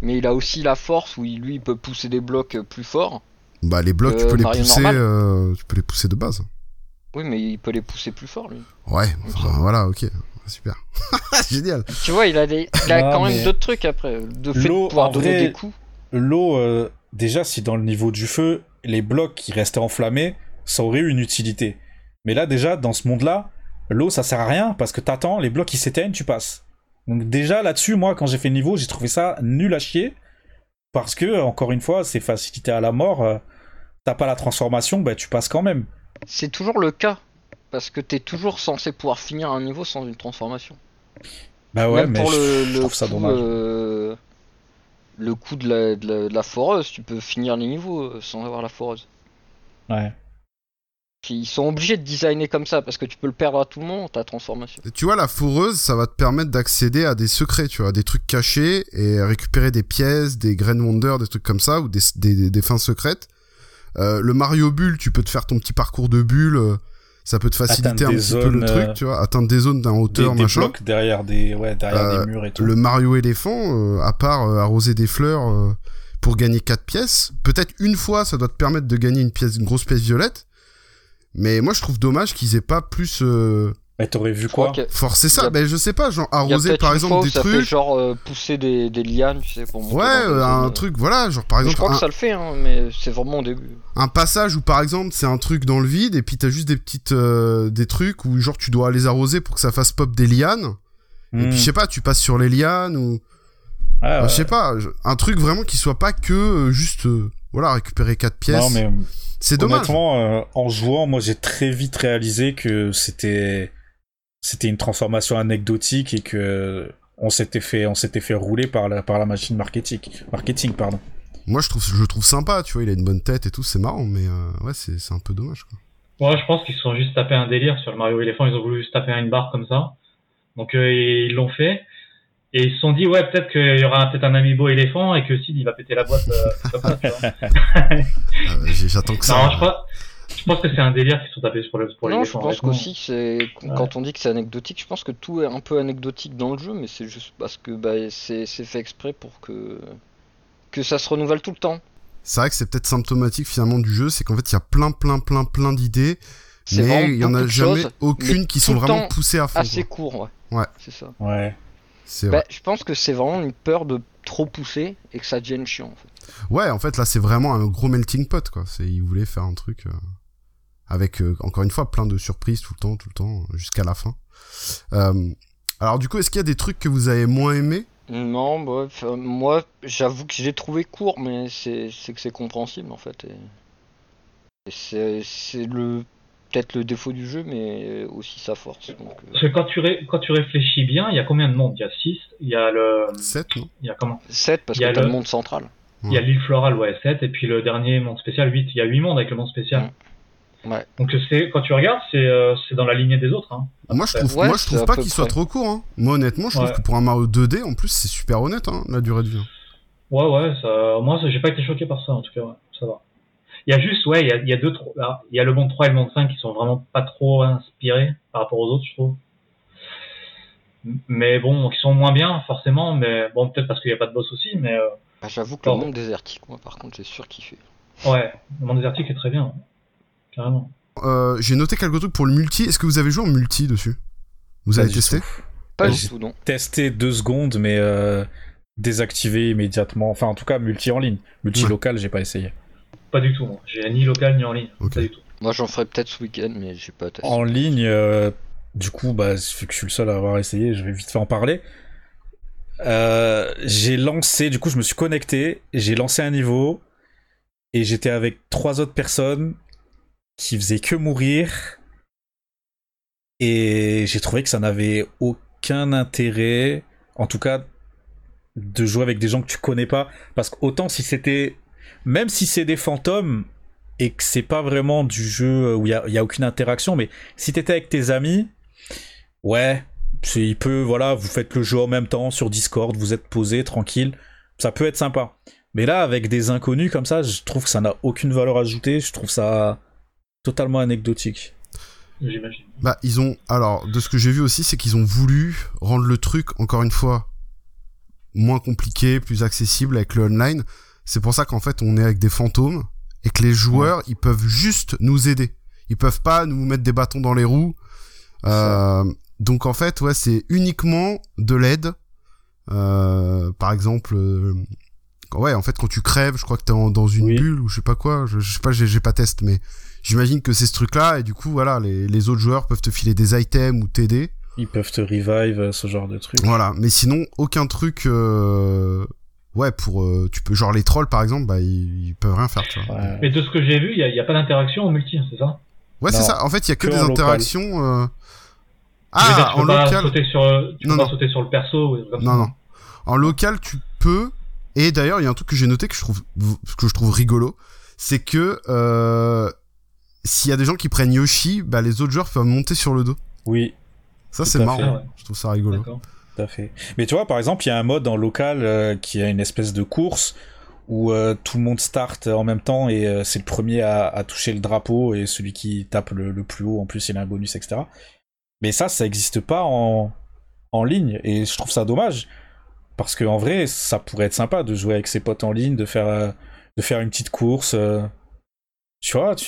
mais il a aussi la force où il, lui il peut pousser des blocs euh, plus forts. Bah les blocs, tu peux les pousser, euh, tu peux les pousser de base. Oui, mais il peut les pousser plus fort lui. Ouais, voilà, ok, super, *laughs* génial. Tu vois, il a, des, il a Non, quand même d'autres trucs après. De fait de L'eau, pouvoir donner vrai, des coups. L'eau, euh, déjà, si dans le niveau du feu, les blocs qui restaient enflammés, ça aurait eu une utilité. Mais là, déjà, dans ce monde-là, l'eau, ça sert à rien parce que t'attends, les blocs qui s'éteignent, tu passes. Donc déjà, là-dessus, moi, quand j'ai fait le niveau, j'ai trouvé ça nul à chier. Parce que, encore une fois, c'est facilité à la mort. euh, T'as pas la transformation, bah tu passes quand même. C'est toujours le cas. Parce que t'es toujours censé pouvoir finir un niveau sans une transformation. Bah ouais, Même mais pour je, le, je le trouve ça coup, dommage. euh, le coup de la, de, la, de la foreuse, tu peux finir les niveaux euh, sans avoir la foreuse. Ouais. Ils sont obligés de designer comme ça parce que tu peux le perdre à tout le moment ta transformation. Et Tu vois, la foreuse, ça va te permettre d'accéder à des secrets, tu vois, des trucs cachés et récupérer des pièces, des graines wonder, des trucs comme ça, ou des, des, des- des fins secrètes. Euh, le Mario Bulle, tu peux te faire ton petit parcours de bulles, euh, ça peut te faciliter un petit peu le truc, euh, tu vois, atteindre des zones d'un hauteur, des machin. blocs derrière des, ouais, derrière Euh, des murs et tout. Le Mario éléphant, euh, à part euh, arroser des fleurs euh, pour gagner 4 pièces, peut-être une fois, ça doit te permettre de gagner une pièce, une grosse pièce violette. Mais moi, je trouve dommage qu'ils aient pas plus euh, Mais t'aurais vu Je quoi y ça. a- Ben, je sais pas, genre arroser par exemple des ça fait trucs. genre euh, pousser des, des lianes, tu sais, pour monter Ouais, euh, un zones. truc, voilà, genre par Mais je exemple crois un, que ça le fait, hein, mais c'est vraiment au début. un passage où par exemple c'est un truc dans le vide et puis t'as juste des petites euh, des trucs où genre tu dois les arroser pour que ça fasse pop des lianes. Et Hmm. puis je sais pas, tu passes sur les lianes ou Ah, je sais pas, un truc vraiment qui soit pas que euh, juste euh, voilà récupérer quatre pièces. Non, mais C'est dommage. honnêtement, euh, en jouant, moi j'ai très vite réalisé que c'était c'était une transformation anecdotique et que on s'était fait on s'était fait rouler par la par la machine marketing marketing pardon. Moi je trouve je le trouve sympa, tu vois, il a une bonne tête et tout, c'est marrant, mais euh, ouais c'est c'est un peu dommage quoi. Ouais, je pense qu'ils se sont juste tapé un délire sur le Mario éléphant. Ils ont voulu juste taper une barre comme ça. Donc euh, ils l'ont fait. Et ils se sont dit, ouais, peut-être qu'il y aura peut-être un amiibo éléphant et que Sid il va péter la boîte euh, comme ça, tu vois. *laughs* Ah, J'attends que ça. Non, je pense que c'est un délire qu'ils sont tapés pour le pour non, je pense qu'aussi, c'est quand on dit que c'est anecdotique, je pense que tout est un peu anecdotique dans le jeu, mais c'est juste parce que bah, c'est fait exprès pour que que ça se renouvelle tout le temps. C'est vrai que c'est peut-être symptomatique finalement du jeu, c'est qu'en fait il y a plein plein plein plein d'idées, mais il y en a jamais choses, aucune qui sont vraiment poussées à fond. Assez quoi. court, ouais. Ouais. C'est ça. Ouais. Bah, je pense que c'est vraiment une peur de trop pousser et que ça devienne chiant. En fait. Ouais, en fait là c'est vraiment un gros melting pot quoi. C'est ils voulaient faire un truc euh, avec euh, encore une fois plein de surprises tout le temps, tout le temps jusqu'à la fin. Euh, alors du coup, est-ce qu'il y a des trucs que vous avez moins aimés? Non, bah, moi, j'avoue que j'ai trouvé court, mais c'est que c'est compréhensible en fait. Et, et c'est le peut-être le défaut du jeu, mais aussi sa force. Donc, euh, Parce que quand tu, ré- quand tu réfléchis bien, il y a combien de mondes? Il y a 6, il y a le. 7 non? Il y a comment? 7 parce Il y que a le- le monde central. Il y a l'île florale, ouais, 7, et puis le dernier monde spécial, 8. Il y a 8 mondes avec le monde spécial. Ouais. Donc c'est quand tu regardes, c'est euh, c'est dans la lignée des autres. Hein. Moi je trouve, Ouais, moi je trouve pas qu'il soit trop court. Hein. Moi honnêtement, je trouve Ouais. que pour un Mario 2D, en plus c'est super honnête hein, la durée de vie. Ouais, ouais, ça, moi, j'ai pas été choqué par ça, en tout cas, ouais, ça va. Il y a juste, ouais, il y a, il y a deux, trois, il y a le monde 3 et le monde 5 qui sont vraiment pas trop inspirés par rapport aux autres, je trouve. Mais bon, qui sont moins bien, forcément, mais bon, peut-être parce qu'il n'y a pas de boss aussi, mais euh, Bah, J'avoue que le monde désertique, moi par contre, j'ai surkiffé. ouais, le monde désertique est très bien. Carrément. Euh, J'ai noté quelques trucs pour le multi. Est-ce que vous avez joué en multi dessus? Vous Pas avez du testé? tout. Pas du tout, non. Testé deux secondes, mais euh, désactivé immédiatement. Enfin, en tout cas, multi en ligne. Multi Ouais. local, j'ai pas essayé. Pas du tout. J'ai ni local ni en ligne. Pas du tout. Moi, j'en ferai peut-être ce week-end, mais j'ai pas testé. En ligne, euh, du coup, bah, vu que je suis le seul à avoir essayé, je vais vite fait en parler. Euh, j'ai lancé, du coup, je me suis connecté, j'ai lancé un niveau, et j'étais avec trois autres personnes qui faisaient que mourir, et j'ai trouvé que ça n'avait aucun intérêt, en tout cas, de jouer avec des gens que tu connais pas, parce qu'autant si c'était, même si c'est des fantômes, et que c'est pas vraiment du jeu où il y a, a aucune interaction, mais si t'étais avec tes amis, ouais, il peut, voilà, vous faites le jeu en même temps sur Discord, vous êtes posé, tranquille, ça peut être sympa. Mais là, avec des inconnus comme ça, je trouve que ça n'a aucune valeur ajoutée, je trouve ça totalement anecdotique. J'imagine. Bah, ils ont. Alors, de ce que j'ai vu aussi, c'est qu'ils ont voulu rendre le truc, encore une fois, moins compliqué, plus accessible avec le online. C'est pour ça qu'en fait, on est avec des fantômes et que les joueurs, ils peuvent juste nous aider. Ils peuvent pas nous mettre des bâtons dans les roues. Euh, donc en fait, ouais, c'est uniquement de l'aide. Euh, par exemple, euh, ouais, en fait, quand tu crèves, je crois que t'es en- dans une Oui. bulle ou je sais pas quoi. Je, je sais pas, j'ai pas test, mais j'imagine que c'est ce truc-là. Et du coup, voilà, les, les autres joueurs peuvent te filer des items ou t'aider. Ils peuvent te revive, ce genre de truc. Voilà, mais sinon aucun truc. euh, Ouais, pour euh, tu peux genre les trolls par exemple, bah ils, ils peuvent rien faire, tu vois. Ouais. Mais de ce que j'ai vu, il n'y a, il y a pas d'interaction en multi, c'est ça? Ouais, c'est ça. En fait, il y a que, que des interactions. euh, dire, Ah, tu en peux pas local. sauter sur, tu Non, peux pas sauter sur le perso ou des trucs comme Non, ça. non. En local, tu peux. Et d'ailleurs, il y a un truc que j'ai noté que je trouve que je trouve rigolo, c'est que euh, s'il y a des gens qui prennent Yoshi, bah les autres joueurs peuvent monter sur le dos. Oui, Ça, c'est marrant. fait, ouais. Je trouve ça rigolo. Tout à fait. Mais tu vois, par exemple, il y a un mode en local euh, qui a une espèce de course où euh, tout le monde start en même temps et euh, c'est le premier à, à toucher le drapeau et celui qui tape le, le plus haut, en plus, il a un bonus, etc. Mais ça, ça n'existe pas en, en ligne et je trouve ça dommage parce qu'en vrai, ça pourrait être sympa de jouer avec ses potes en ligne, de faire, de faire une petite course. tu vois, tu-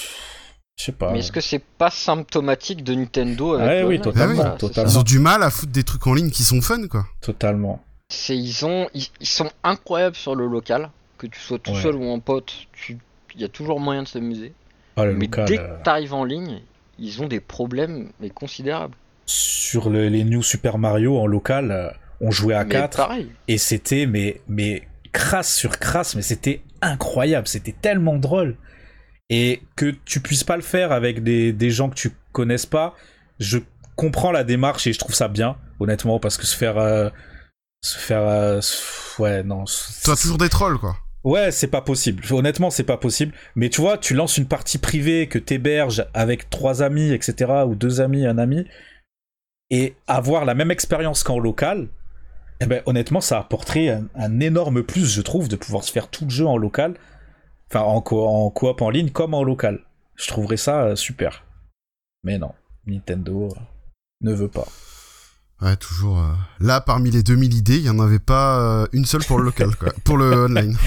je sais pas. Mais est-ce que c'est pas symptomatique de Nintendo avec Ouais, oui, online totalement. Ils ont du mal à foutre des trucs en ligne qui sont fun, quoi. Totalement. C'est ils ont ils, ils sont incroyables sur le local, que tu sois tout Ouais. seul ou en pote, il y a toujours moyen de s'amuser. Ah, le Mais local, dès euh, que t'arrives en ligne, ils ont des problèmes mais considérables. sur le- les New Super Mario en local, euh, on jouait à mais 4 pareil. et c'était mais mais crasse sur crasse, mais c'était incroyable, c'était tellement drôle. Et que tu puisses pas le faire avec des, des gens que tu connaisses pas, je comprends la démarche et je trouve ça bien, honnêtement, parce que se faire euh, se faire euh, ouais non c'est- Toi, toujours des trolls, quoi. Ouais, c'est pas possible. Honnêtement, c'est pas possible. Mais tu vois, tu lances une partie privée que t'héberges avec trois amis, etc., ou deux amis, un ami, et avoir la même expérience qu'en local, eh ben, honnêtement, ça apporterait un, un énorme plus, je trouve, de pouvoir se faire tout le jeu en local, enfin, en, co- en coop en ligne, comme en local. Je trouverais ça euh, super. Mais non, Nintendo euh, ne veut pas. Ouais, toujours. euh, Là, parmi les 2000 idées, il y en avait pas euh, une seule pour le local, quoi. *laughs* Pour le online.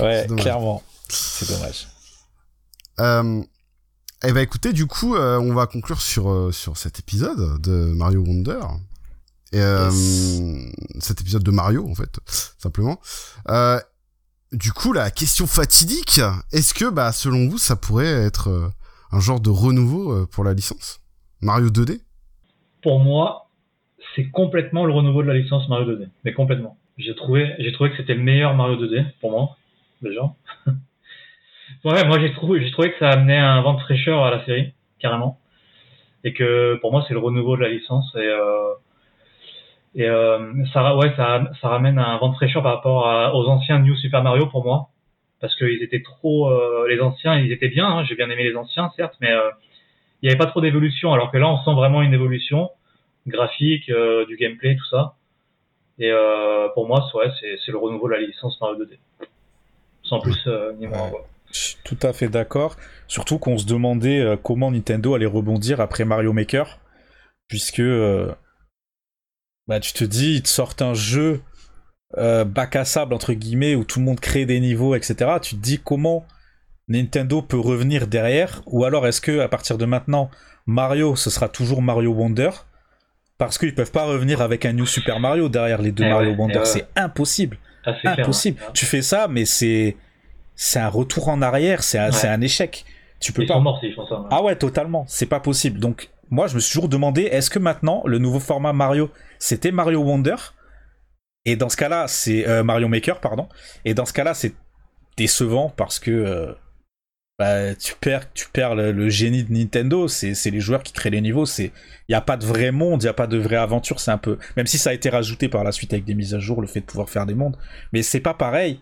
Ouais, clairement. C'est dommage. Euh, eh ben écoutez, du coup, on va conclure sur sur cet épisode de Mario Wonder. Et, Cet épisode de Mario, en fait, simplement. Du coup, la question fatidique, est-ce que, bah, selon vous, ça pourrait être euh, un genre de renouveau euh, pour la licence? Mario 2D Pour moi, c'est complètement le renouveau de la licence Mario 2D. Mais complètement. J'ai trouvé, que c'était le meilleur Mario 2D, pour moi, déjà. *laughs* ouais, moi j'ai trouvé, j'ai trouvé que ça amenait un vent de fraîcheur à la série, carrément. Et que pour moi, c'est le renouveau de la licence. Et, euh, et euh, ça, ouais, ça, ça ramène un vent de fraîcheur par rapport à- aux anciens New Super Mario pour moi. Parce qu'ils étaient trop. euh, les anciens, ils étaient bien, hein, j'ai bien aimé les anciens, certes, mais euh, il n'y avait pas trop d'évolution. Alors que là, on sent vraiment une évolution graphique, euh, du gameplay, tout ça. Et euh, pour moi, ouais, c'est le renouveau de la licence Mario 2D. Sans plus euh, ni moins. Je suis tout à fait d'accord. Surtout qu'on se demandait comment Nintendo allait rebondir après Mario Maker. Puisque bah, tu te dis, ils te sortent un jeu euh, bac à sable, entre guillemets, où tout le monde crée des niveaux, etc. Tu te dis comment Nintendo peut revenir derrière? Ou alors est-ce que à partir de maintenant, Mario, ce sera toujours Mario Wonder? Parce qu'ils peuvent pas revenir avec un New Super Mario derrière les deux Eh Mario ouais, Wonder. eh ouais. C'est impossible. Ah, clair, Impossible. ouais. Tu fais ça, mais c'est c'est un retour en arrière, c'est un, Ouais. c'est un échec. Tu peux Ils pas. sont morts s'ils font ça. ouais. Ah ouais, totalement. C'est pas possible. Donc, moi, je me suis toujours demandé, est-ce que maintenant, le nouveau format Mario, c'était Mario Wonder? Et dans ce cas-là, c'est euh, Mario Maker, pardon. Et dans ce cas-là, c'est décevant parce que euh, bah, tu perds, tu perds le, le génie de Nintendo. C'est les joueurs qui créent les niveaux. Il y a pas de vrai monde, il y a pas de vraie aventure. C'est un peu, même si ça a été rajouté par la suite avec des mises à jour, le fait de pouvoir faire des mondes. Mais c'est pas pareil.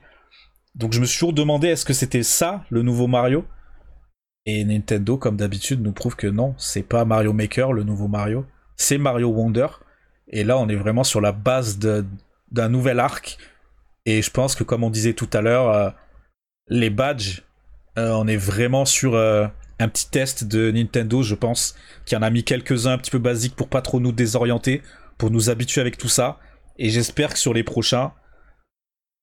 Donc, je me suis toujours demandé, est-ce que c'était ça le nouveau Mario? Et Nintendo, comme d'habitude, nous prouve que non, c'est pas Mario Maker, le nouveau Mario, c'est Mario Wonder. Et là, on est vraiment sur la base d'un nouvel arc. Et je pense que, comme on disait tout à l'heure, euh, les badges, euh, on est vraiment sur euh, un petit test de Nintendo, je pense, qui en a mis quelques-uns un petit peu basiques pour pas trop nous désorienter, pour nous habituer avec tout ça. Et j'espère que sur les prochains,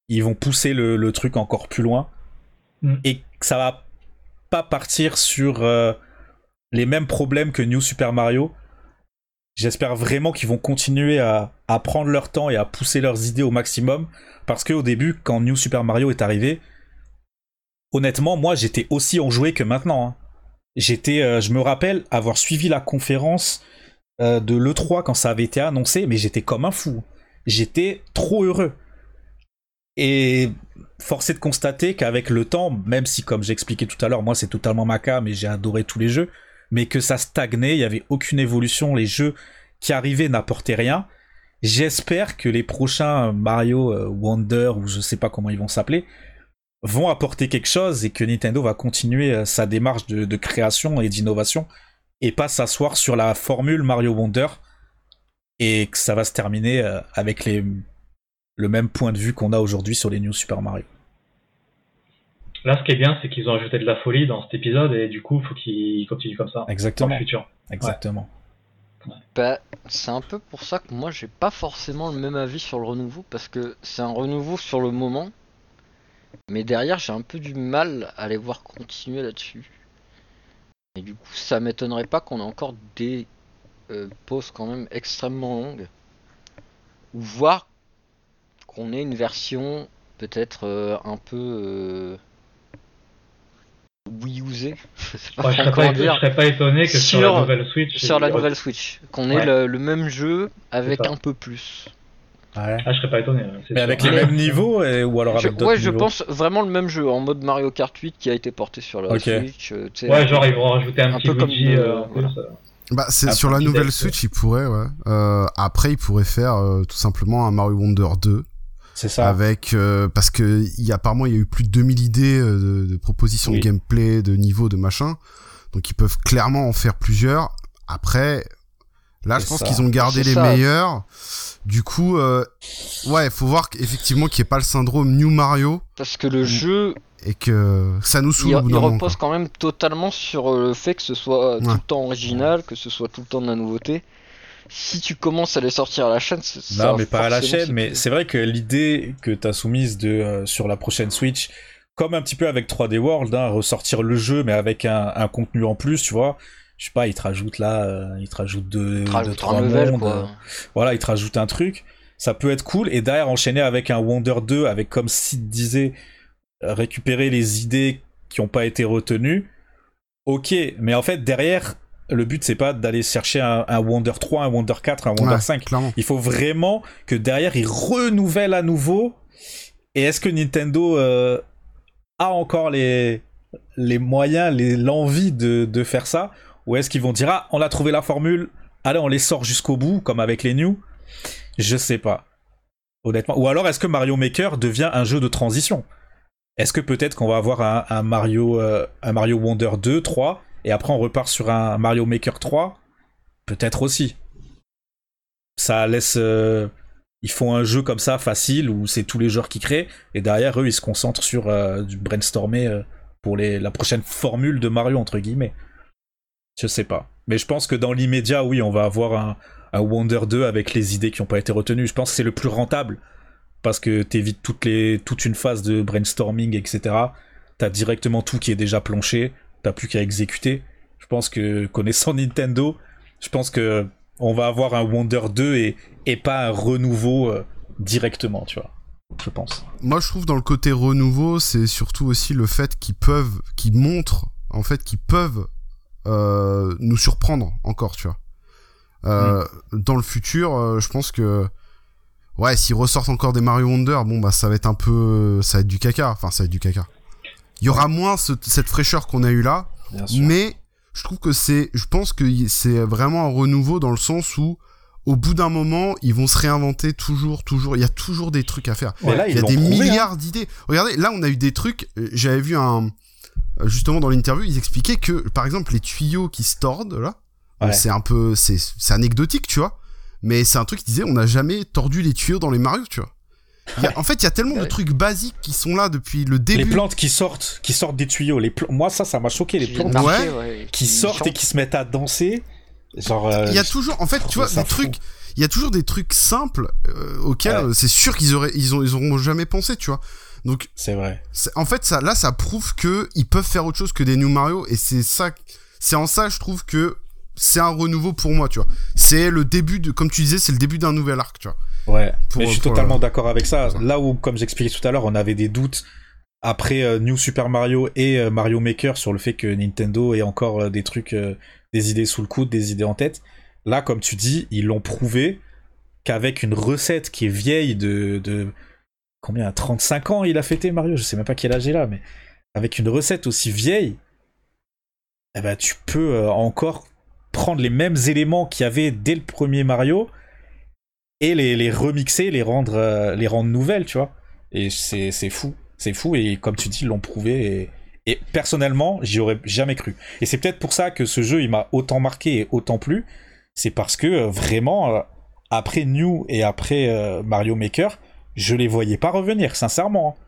ils vont pousser le, le truc encore plus loin. Mm. Et que ça va pas partir sur euh, les mêmes problèmes que New Super Mario. J'espère vraiment qu'ils vont continuer à, prendre leur temps et à pousser leurs idées au maximum. Parce qu'au début, quand New Super Mario est arrivé, honnêtement, moi j'étais aussi enjoué que maintenant. hein. J'étais, euh, je me rappelle avoir suivi la conférence euh, de l'E3 quand ça avait été annoncé, mais j'étais comme un fou. J'étais trop heureux. Et force est de constater qu'avec le temps, même si comme j'expliquais tout à l'heure, moi c'est totalement ma cam et j'ai adoré tous les jeux, mais que ça stagnait, il y avait aucune évolution, les jeux qui arrivaient n'apportaient rien. J'espère que les prochains Mario euh, Wonder ou je sais pas comment ils vont s'appeler vont apporter quelque chose et que Nintendo va continuer euh, sa démarche de, de création et d'innovation et pas s'asseoir sur la formule Mario Wonder et que ça va se terminer euh, avec les, le même point de vue qu'on a aujourd'hui sur les New Super Mario. Là, ce qui est bien, c'est qu'ils ont ajouté de la folie dans cet épisode et du coup, il faut qu'ils continuent comme ça dans Exactement. le futur. Exactement. Bah, c'est un peu pour ça que moi j'ai pas forcément le même avis sur le renouveau parce que c'est un renouveau sur le moment, mais derrière j'ai un peu du mal à les voir continuer là-dessus. Et du coup, ça m'étonnerait pas qu'on ait encore des euh, pauses quand même extrêmement longues, ou voir qu'on ait une version peut-être euh, un peu euh, Wii usée. *laughs* Je je, serais pas, je serais pas étonné que sur, Sur- la nouvelle Switch. sur la il- nouvelle Switch, qu'on ait Ouais. le, le même jeu avec un peu plus. Ouais. Ah, je serais pas étonné. hein, Mais sûr. avec les Mais- mêmes niveaux et- ou alors Je- avec d'autres ouais, je niveaux pense vraiment le même jeu en mode Mario Kart 8 qui a été porté sur la. Switch. euh, Ouais, genre ils vont rajouter un, un petit peu comme Luigi euh, voilà. Bah, c'est sur la nouvelle. Switch, il pourrait, ouais. Euh, après, il pourrait faire euh, tout simplement un Mario Wonder 2 C'est ça. avec euh, parce que il y a apparemment il y a eu plus de 2000 idées euh, de, de propositions Oui. de gameplay, de niveau, de machin. Donc ils peuvent clairement en faire plusieurs. Après, là, je pense ça. qu'ils ont gardé C'est les ça. meilleurs. Du coup, euh, ouais, faut voir qu'effectivement qu'il n'y ait pas le syndrome New Mario Parce que le jeu, et que ça nous saoule il, au bout il d'un moment. repose quand même totalement sur euh, le fait que ce soit tout Ouais. le temps original, que ce soit tout le temps de la nouveauté. Si tu commences à les sortir à la chaîne, c'est- ça Non, mais pas à la chaîne. Mais c'est vrai que l'idée que t'as soumise de euh, sur la prochaine Switch, comme un petit peu avec 3D World, hein, ressortir le jeu mais avec un, un contenu en plus, tu vois. Je sais pas, ils te rajoutent là, euh, ils te rajoutent deux, te deux rajoute trois level mondes, quoi. euh, voilà, ils te rajoutent un truc. Ça peut être cool. Et derrière, enchaîner avec un Wonder 2, avec comme Sid disait, récupérer les idées qui ont pas été retenues. Ok, mais en fait, derrière, le but c'est pas d'aller chercher un, un Wonder 3, un Wonder 4, un Wonder Ouais, 5. clairement. Il faut vraiment que derrière, ils renouvellent à nouveau. Et est-ce que Nintendo euh, a encore les, les moyens, les- l'envie de, de faire ça? Ou est-ce qu'ils vont dire, ah, on a trouvé la formule, allez, on les sort jusqu'au bout, comme avec les New? Je sais pas. Honnêtement. Ou alors, est-ce que Mario Maker devient un jeu de transition? Est-ce que peut-être qu'on va avoir un, un Mario, euh, un Mario Wonder 2, 3, et après on repart sur un Mario Maker 3 Peut-être aussi ça laisse. euh, ils font un jeu comme ça facile où c'est tous les joueurs qui créent et derrière eux ils se concentrent sur euh, du brainstormer euh, pour les, la prochaine formule de Mario entre guillemets. Je sais pas. Mais je pense que dans l'immédiat, oui, on va avoir un, Wonder 2 avec les idées qui n'ont pas été retenues. Je pense que c'est le plus rentable parce que t'évites toutes les, toute une phase de brainstorming, etc. t'as directement tout qui est déjà planché, t'as plus qu'à exécuter. Je pense que connaissant *laughs* Nintendo, je pense que on va avoir un Wonder 2 et, et pas un renouveau euh, directement, tu vois. Je pense. Moi, je trouve dans le côté renouveau, c'est surtout aussi le fait qu'ils peuvent, qu'ils montrent, en fait, qu'ils peuvent euh, nous surprendre encore, tu vois. Euh, Dans le futur, je pense que ouais, s'ils ressortent encore des Mario Wonder, bon bah ça va être un peu, ça va être du caca. Enfin, ça va être du caca. Il y aura moins ce- cette fraîcheur qu'on a eu là, Bien sûr. mais je trouve que c'est, je pense que c'est vraiment un renouveau dans le sens où au bout d'un moment, ils vont se réinventer toujours, toujours. Il y a toujours des trucs à faire. Là, Il y a des hein. milliards d'idées. Regardez, là, on a eu des trucs. euh, J'avais vu un. euh, Justement, dans l'interview, ils expliquaient que, par exemple, les tuyaux qui se tordent, là, Ouais. c'est un peu. C'est c'est anecdotique, tu vois. Mais c'est un truc qui disait on n'a jamais tordu les tuyaux dans les Mario, tu vois. Il y a- en fait, il y a tellement de trucs basiques qui sont là depuis le début. Les plantes qui sortent, qui sortent des tuyaux. Les Moi, ça, ça m'a choqué. Les Qui plantes Ouais. qui sortent et qui se mettent à danser. Genre. euh, Il y a toujours, en fait, tu trouve vois, des trucs. Il y a toujours des trucs simples euh, auxquels Ouais. c'est sûr qu'ils auraient, ils ont, ils auront jamais pensé, tu vois. Donc, C'est vrai. En fait ça là ça prouve que ils peuvent faire autre chose que des New Mario et c'est ça c'est en ça je trouve que c'est un renouveau pour moi tu vois c'est le début de comme tu disais c'est le début d'un nouvel arc tu vois Ouais. Pour- Mais je suis pour totalement le- d'accord avec ça. Là où, comme j'expliquais tout à l'heure, on avait des doutes après euh, New Super Mario et euh, Mario Maker sur le fait que Nintendo ait encore euh, des trucs, des idées sous le coude, des idées en tête. Là, comme tu dis, ils l'ont prouvé qu'avec une recette qui est vieille de, de combien 35 ans il a fêté Mario, je sais même pas quel âge il a, mais avec une recette aussi vieille, eh ben tu peux encore prendre les mêmes éléments qu'il y avait dès le premier Mario et les, remixer, les rendre, euh, les rendre nouvelles, tu vois. Et c'est fou, c'est fou et comme tu dis, ils l'ont prouvé et, personnellement, j'y aurais jamais cru. Et c'est peut-être pour ça que ce jeu il m'a autant marqué et autant plu, c'est parce que euh, vraiment euh, après New et après Mario Maker, je les voyais pas revenir, sincèrement. hein.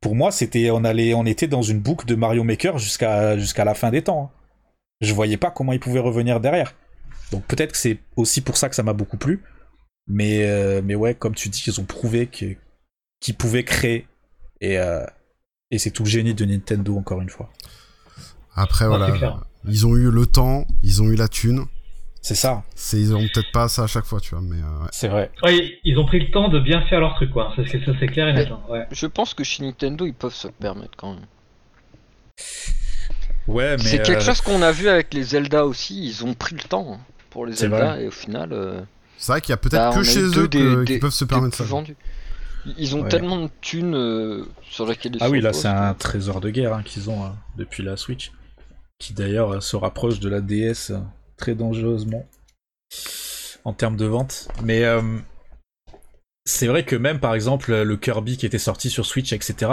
Pour moi, c'était on allait on était dans une boucle de Mario Maker jusqu'à jusqu'à la fin des temps. hein. Je voyais pas comment ils pouvaient revenir derrière. Donc peut-être que c'est aussi pour ça que ça m'a beaucoup plu. Mais, euh, mais ouais, comme tu dis, ils ont prouvé qu'ils pouvaient créer. Et, euh, et c'est tout le génie de Nintendo, encore une fois. après voilà ils ont eu le temps ils ont eu la thune C'est ça, c'est ils auront peut-être pas ça à chaque fois tu vois mais euh, ouais. c'est vrai. Ouais, ils ont pris le temps de bien faire leur truc, quoi. Ça, c'est- ça, c'est clair et net. hein, Ouais. Je pense que chez Nintendo, ils peuvent se le permettre quand même. Ouais, mais. C'est quelque euh, chose qu'on a vu avec les Zelda aussi. Ils ont pris le temps pour les Zelda vrai. et au final, euh, c'est vrai qu'il y a peut-être bah, que a chez eux des- que- des- qui peuvent se permettre ça vendus. Ils ont Ouais. tellement de thunes euh, sur lesquelles ils Ah oui, là, c'est un trésor de guerre hein, qu'ils ont hein, depuis la Switch. Qui d'ailleurs euh, se rapproche de la DS euh, très dangereusement. En termes de vente. Mais. euh, c'est vrai que même, par exemple, le Kirby qui était sorti sur Switch, etc.,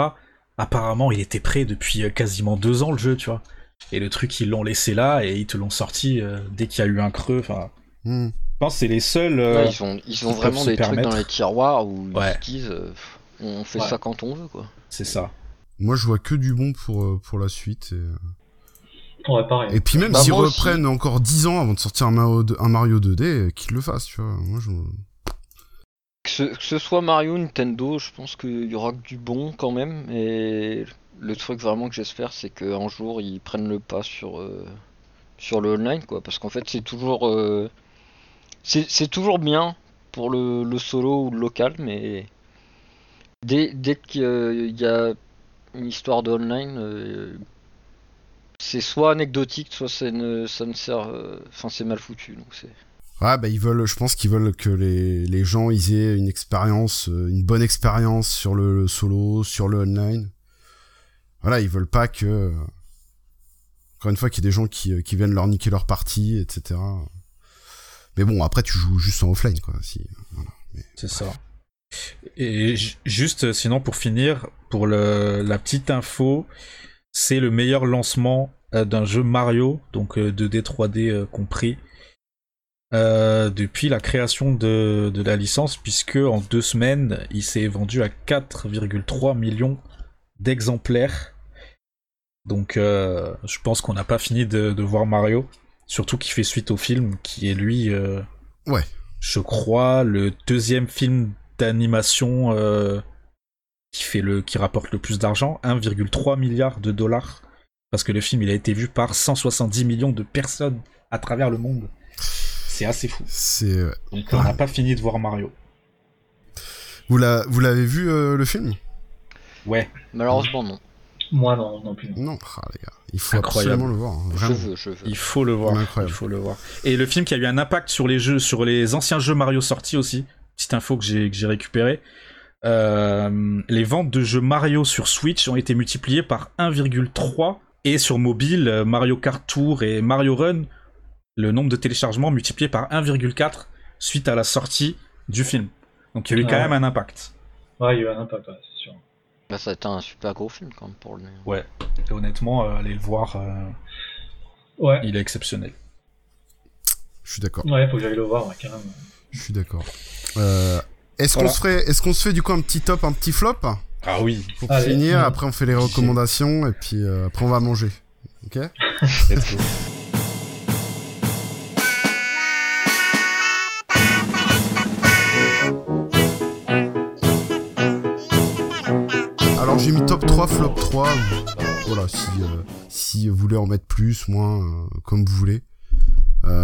apparemment, il était prêt depuis euh, quasiment deux ans, le jeu, tu vois. Et le truc, ils l'ont laissé là et ils te l'ont sorti euh, dès qu'il y a eu un creux. Enfin, Hmm. Je pense que c'est les seuls. euh, Ouais, ils ont, ils ont peuvent vraiment des trucs dans les tiroirs où Ouais. ils se disent euh, on fait Ouais. ça quand on veut quoi. C'est ça. moi je vois que du bon pour euh, pour la suite et, Ouais, pareil. et puis même Bah, s'ils aussi. reprennent encore 10 ans avant de sortir un Mario, un Mario 2D euh, qu'ils le fassent tu vois moi je Que ce, que ce soit Mario, Nintendo, je pense qu'il y aura que du bon quand même. Et le truc vraiment que j'espère, c'est qu'un jour ils prennent le pas sur, euh, sur le online, quoi. Parce qu'en fait, c'est toujours, euh, c'est toujours bien pour le, solo ou le local, mais dès, qu'il y a une histoire de online, euh, c'est soit anecdotique, soit ça ne, ça sert, euh, enfin c'est mal foutu. Donc c'est. Ouais, bah ils veulent, je pense qu'ils veulent que les, gens aient une expérience, euh, une bonne expérience sur le, solo, sur le online. Voilà, ils veulent pas que, euh, encore une fois, qu'il y ait des gens euh, qui viennent leur niquer leur partie, etc. Mais bon, après tu joues juste en offline, quoi. Si, voilà. C'est ça. Et ju- juste, euh, sinon, pour finir, pour le, la petite info, c'est le meilleur lancement euh, d'un jeu Mario, donc euh, 2D, 3D euh, compris, euh, depuis la création de, de la licence, puisque en deux semaines, il s'est vendu à 4,3 millions d'exemplaires. Donc, euh, je pense qu'on n'a pas fini de, de voir Mario, surtout qui fait suite au film, qui est lui. euh, Ouais. je crois, le deuxième film d'animation euh, qui fait le qui rapporte le plus d'argent, 1,3 milliard de dollars parce que le film il a été vu par 170 millions de personnes à travers le monde. C'est assez fou. C'est. Donc on n'a pas fini de voir Mario. Vous la- vous l'avez vu euh, le film? Ouais. Malheureusement, non. Moi, non, non plus. Non, ah, les gars, il faut Incroyable. absolument le voir. hein, Je Vraiment. veux, je veux. Il faut le voir. Incroyable. Il faut le voir. Et le film qui a eu un impact sur les jeux, sur les anciens jeux Mario sortis aussi. Petite info que j'ai que j'ai récupéré. Euh, les ventes de jeux Mario sur Switch ont été multipliées par 1,3 et sur mobile euh, Mario Kart Tour et Mario Run le nombre de téléchargements multiplié par 1,4 suite à la sortie du film. Donc il y a eu quand Ah. même un impact. Ouais, il y a eu un impact, ouais. Bah, ça a été un super gros film quand même pour le. Ouais. Et honnêtement, euh, allez le voir, euh, Ouais, il est exceptionnel. Je suis d'accord. ouais, faut que j'aille le voir, ouais, carrément. Je suis d'accord. Euh, est-ce Voilà. qu'on se ferait, est-ce qu'on se fait du coup un petit top, un petit flop? Ah oui. pour Allez. finir Mhm. Après on fait les recommandations et puis euh, après on va manger. Ok? J'ai mis top 3, flop 3. Voilà, si, euh, si vous voulez en mettre plus, moins, euh, comme vous voulez. Euh,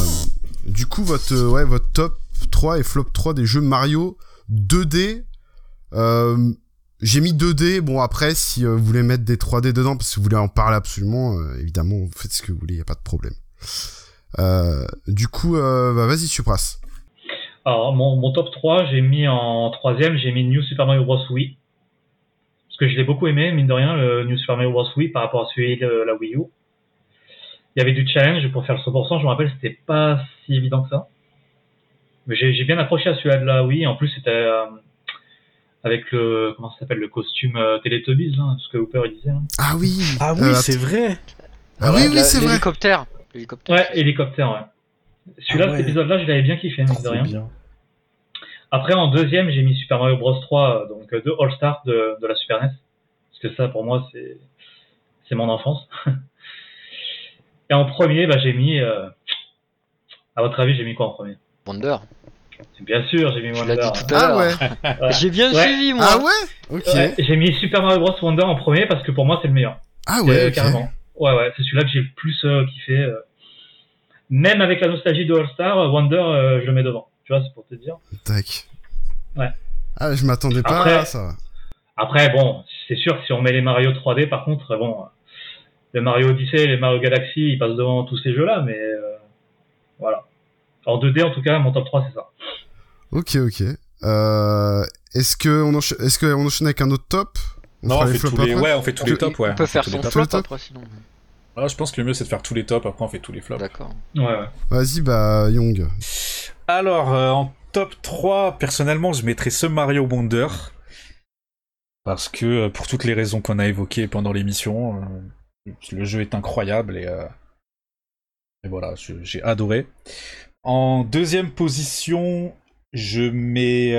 du coup, votre, euh, ouais, votre top 3 et flop 3 des jeux Mario 2D. Euh, j'ai mis 2D. Bon, après, si euh, vous voulez mettre des 3D dedans, parce que vous voulez en parler absolument, euh, évidemment, vous faites ce que vous voulez, y a pas de problème. Euh, du coup, euh, bah, vas-y, Supras. Alors, mon, mon top 3, j'ai mis en troisième, j'ai mis New Super Mario Bros. Wii. Parce que je l'ai beaucoup aimé, mine de rien, le New Super Mario Bros. Wii par rapport à celui de la Wii U. Il y avait du challenge pour faire le 100%, je me rappelle, c'était pas si évident que ça. Mais j'ai j'ai bien accroché à celui-là de la Wii, en plus c'était euh, avec le, comment ça s'appelle, le costume euh, Teletubbies, là, ce que Hooper il disait. hein. Ah oui. Ah oui, Euh, c'est vrai. Ah oui, oui, La- c'est vrai. L'hélicoptère. Ouais, hélicoptère, ouais. Celui-là, Ah ouais. cet épisode-là, je l'avais bien kiffé, mine de C'est rien. bien. Après, en deuxième, j'ai mis Super Mario Bros 3, euh, donc euh, de All Star de, de la Super NES. Parce que ça, pour moi, c'est c'est mon enfance. *laughs* Et en premier, bah, j'ai mis. euh, à votre avis, j'ai mis quoi en premier? Wonder. Bien sûr, j'ai mis Wonder. dit tout à Ah ouais. *laughs* Ouais. J'ai bien Ouais. suivi, moi. Ah ouais? Ok. Ouais, j'ai mis Super Mario Bros Wonder en premier parce que pour moi, c'est le meilleur. Ah Euh, ouais. ok. Carrément. Ouais, ouais, c'est celui-là que j'ai le plus euh, kiffé. euh. Même avec la nostalgie de All Star, euh, Wonder, euh, je le mets devant. Tu vois, c'est pour te dire. Tac. Ouais. Ah, je m'attendais pas Après- à ça. Après, bon, c'est sûr si on met les Mario 3D, par contre, bon, les Mario Odyssey, les Mario Galaxy, ils passent devant tous ces jeux-là, mais euh, voilà. En 2D, en tout cas, mon top 3, c'est ça. Ok, ok. Euh, est-ce que on enchaîne, est-ce que on enchaîne avec un autre top? Non, on fait tous les, ouais, on fait tous les Tu- tops, ouais. On peut faire Tous son flop après, sinon. Ah, je pense que le mieux c'est de faire tous les tops, après on fait tous les flops. D'accord. Ouais, ouais. Vas-y, bah Young. Alors, euh, en top 3, personnellement, je mettrais ce Mario Wonder. Parce que, euh, pour toutes les raisons qu'on a évoquées pendant l'émission, euh, le jeu est incroyable et, et voilà, j'ai adoré. En deuxième position, je mets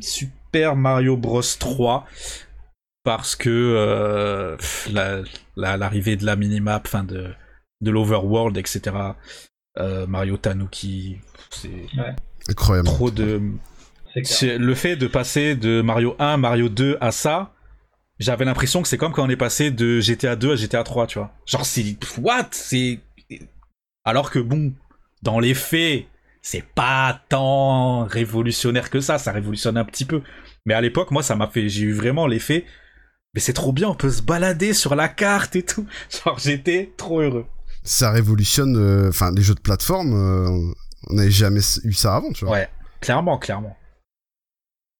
Super Mario Bros 3 parce que l'arrivée de la minimap, enfin de, de l'overworld, etc. euh, Mario Tanuki, c'est Incroyable. trop de. Le fait de passer de Mario 1, Mario 2 à ça, j'avais l'impression que c'est comme quand on est passé de GTA 2 à GTA 3, tu vois. Genre, c'est. What? C'est. Alors que bon, dans les faits, c'est pas tant révolutionnaire que ça, ça révolutionne un petit peu. Mais à l'époque, moi, ça m'a fait. J'ai eu vraiment l'effet. Mais c'est trop bien, on peut se balader sur la carte et tout. *laughs* Genre, j'étais trop heureux. Ça révolutionne, euh, enfin, les jeux de plateforme. euh, on n'avait jamais eu ça avant, tu vois. Ouais, clairement, clairement.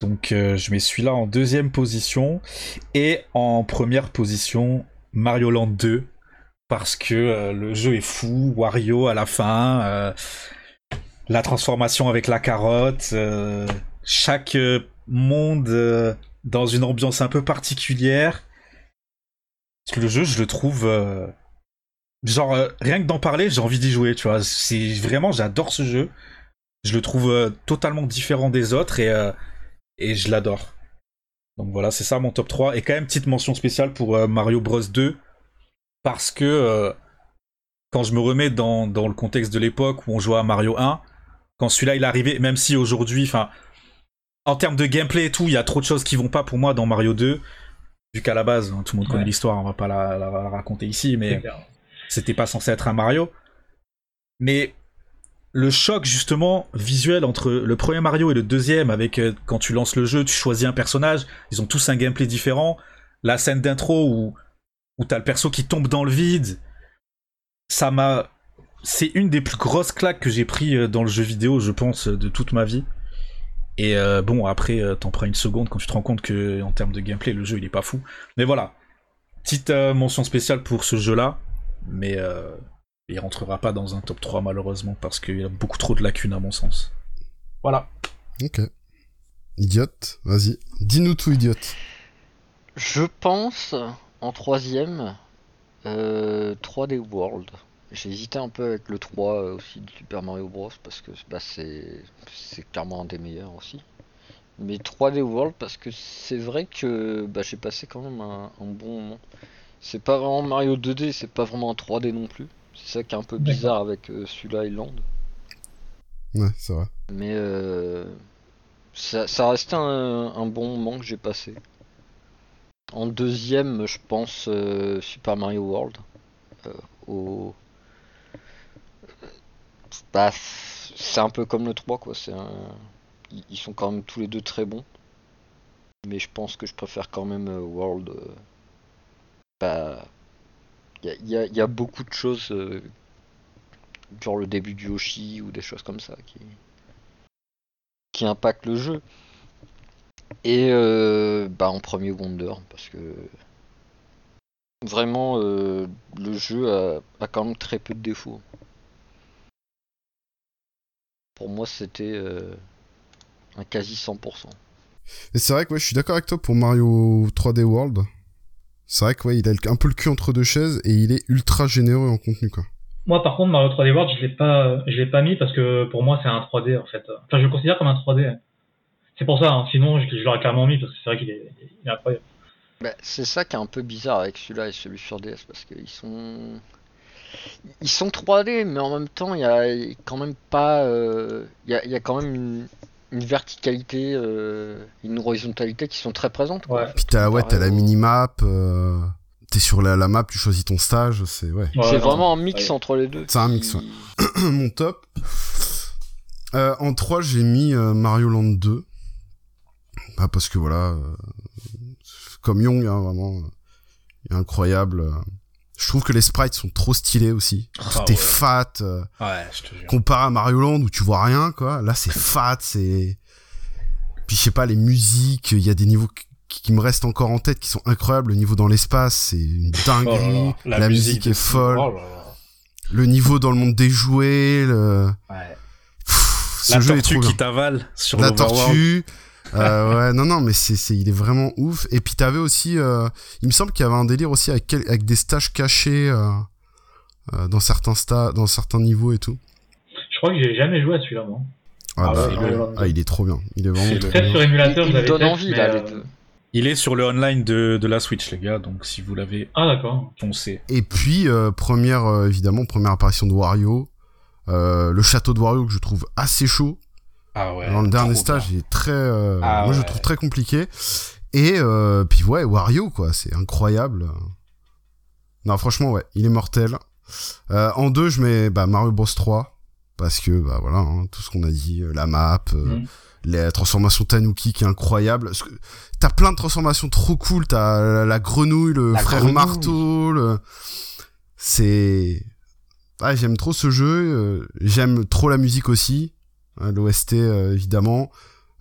Donc euh, je mets celui-là en deuxième position et en première position Mario Land 2 parce que le jeu est fou, Wario à la fin, la transformation avec la carotte, chaque monde dans une ambiance un peu particulière. Parce que le jeu, je le trouve genre euh, rien que d'en parler, j'ai envie d'y jouer, tu vois. C'est vraiment j'adore ce jeu. Je le trouve euh, totalement différent des autres et, euh, et je l'adore. Donc voilà, c'est ça mon top 3. Et quand même, petite mention spéciale pour Mario Bros 2. Parce que quand je me remets dans, dans le contexte de l'époque où on jouait à Mario 1, quand celui-là il est arrivé, même si aujourd'hui, enfin, en termes de gameplay et tout, il y a trop de choses qui vont pas pour moi dans Mario 2. Vu qu'à la base, hein, tout le monde connaît Ouais. l'histoire, on va pas la, la- la raconter ici, mais. C'était pas censé être un Mario. Mais le choc justement visuel entre le premier Mario et le deuxième, avec euh, quand tu lances le jeu, tu choisis un personnage, ils ont tous un gameplay différent. La scène d'intro où, où t'as le perso qui tombe dans le vide, ça m'a. C'est une des plus grosses claques que j'ai pris euh, dans le jeu vidéo, je pense, de toute ma vie. Et euh, bon, après, euh, t'en prends une seconde quand tu te rends compte que en termes de gameplay, le jeu il est pas fou. Mais voilà, petite euh, mention spéciale pour ce jeu-là, mais euh, il rentrera pas dans un top 3 malheureusement parce qu'il y a beaucoup trop de lacunes à mon sens. Voilà. Ok. Idiote, vas-y. Dis-nous tout, idiote. Je pense en troisième euh, 3D World. J'ai hésité un peu avec le 3 euh, aussi de Super Mario Bros parce que bah, c'est c'est clairement un des meilleurs aussi. Mais 3D World parce que c'est vrai que bah, j'ai passé quand même un, un bon moment. C'est pas vraiment Mario 2D, c'est pas vraiment un 3D non plus. C'est ça qui est un peu bizarre avec euh, celui-là Island. Ouais, c'est vrai. Mais euh, ça, ça restait un, un bon moment que j'ai passé. En deuxième, je pense euh, Super Mario World. Euh, au... Bah, c'est un peu comme le 3, quoi. C'est un... Ils sont quand même tous les deux très bons. Mais je pense que je préfère quand même euh, World. Bah, il y a, beaucoup de choses, euh, genre le début du Yoshi ou des choses comme ça, qui, impactent le jeu. Et euh, bah en premier Wonder, parce que vraiment euh, le jeu a, a quand même très peu de défauts. Pour moi, c'était euh, un quasi 100%. Et c'est vrai que ouais, je suis d'accord avec toi pour Mario 3D World. C'est vrai que ouais, il a un peu le cul entre deux chaises et il est ultra généreux en contenu quoi. Moi, par contre, Mario 3D World, je l'ai pas, je l'ai pas mis parce que pour moi, c'est un 3D en fait. Enfin, je le considère comme un 3D. C'est pour ça. hein. Sinon, je, je l'aurais clairement mis parce que c'est vrai qu'il est, il est incroyable. Bah, c'est ça qui est un peu bizarre avec celui-là et celui sur DS parce qu'ils sont ils sont 3D mais en même temps il y a quand même pas euh, il y, a, il y a quand même une, une verticalité euh, une horizontalité qui sont très présentes quoi, Ouais. Puis t'as ouais, t'as la minimap, euh, t'es sur la, la map, tu choisis ton stage, c'est ouais. Ouais, c'est vraiment un mix ouais. entre les deux C'est un mix, ouais. *clears throat* Mon top. Euh, en 3, j'ai mis euh, Mario Land 2. Bah, parce que voilà, euh, comme Young, hein, vraiment, euh, incroyable. Je trouve que les sprites sont trop stylés aussi. Ah Tout est fat. euh, Ouais, je te jure. comparé à Mario Land où tu vois rien, quoi. Là, c'est *laughs* fat, c'est. Puis je sais pas, les musiques, il y a des niveaux qui, qui me restent encore en tête qui sont incroyables. Le niveau dans l'espace, c'est une Oh dinguerie. la, musique, est folle. oh là là. Le niveau dans le monde des jouets, le... Ouais. Pff, ce La jeu est tortue trop qui t'avale sur La tortue. Ouais, non, non, mais c'est, c'est, il est vraiment ouf. Et puis t'avais aussi, euh, il me semble qu'il y avait un délire aussi avec, quel- avec des stages cachés euh, euh, dans certains sta dans certains niveaux et tout. Je crois que j'ai jamais joué à celui-là, moi. Ah, Ah bah. Ah, il est trop bien. Il est vraiment C'est bien. sur émulateur, il, donne fait, envie là mais, les euh, deux Il est sur le online de, de la Switch, les gars, donc si vous l'avez Ah, d'accord. foncé. Et puis euh, première, euh, évidemment, première apparition de Wario. Euh, le château de Wario que je trouve assez chaud. Ah ouais. Dans le dernier stage, bien. il est très, euh, Ah moi je le trouve très compliqué. Et euh, puis ouais, Wario quoi, c'est incroyable. Non, franchement ouais, il est mortel. Euh, en deux, je mets bah, Mario Bros 3 parce que bah voilà, hein, tout ce qu'on a dit, la map, euh, Mhm. la transformation Tanuki qui est incroyable. T'as plein de transformations trop cool. T'as la, la grenouille, le La frère grenouille. marteau. Le... C'est, ah, j'aime trop ce jeu. euh, j'aime trop la musique aussi. L'OST euh, évidemment.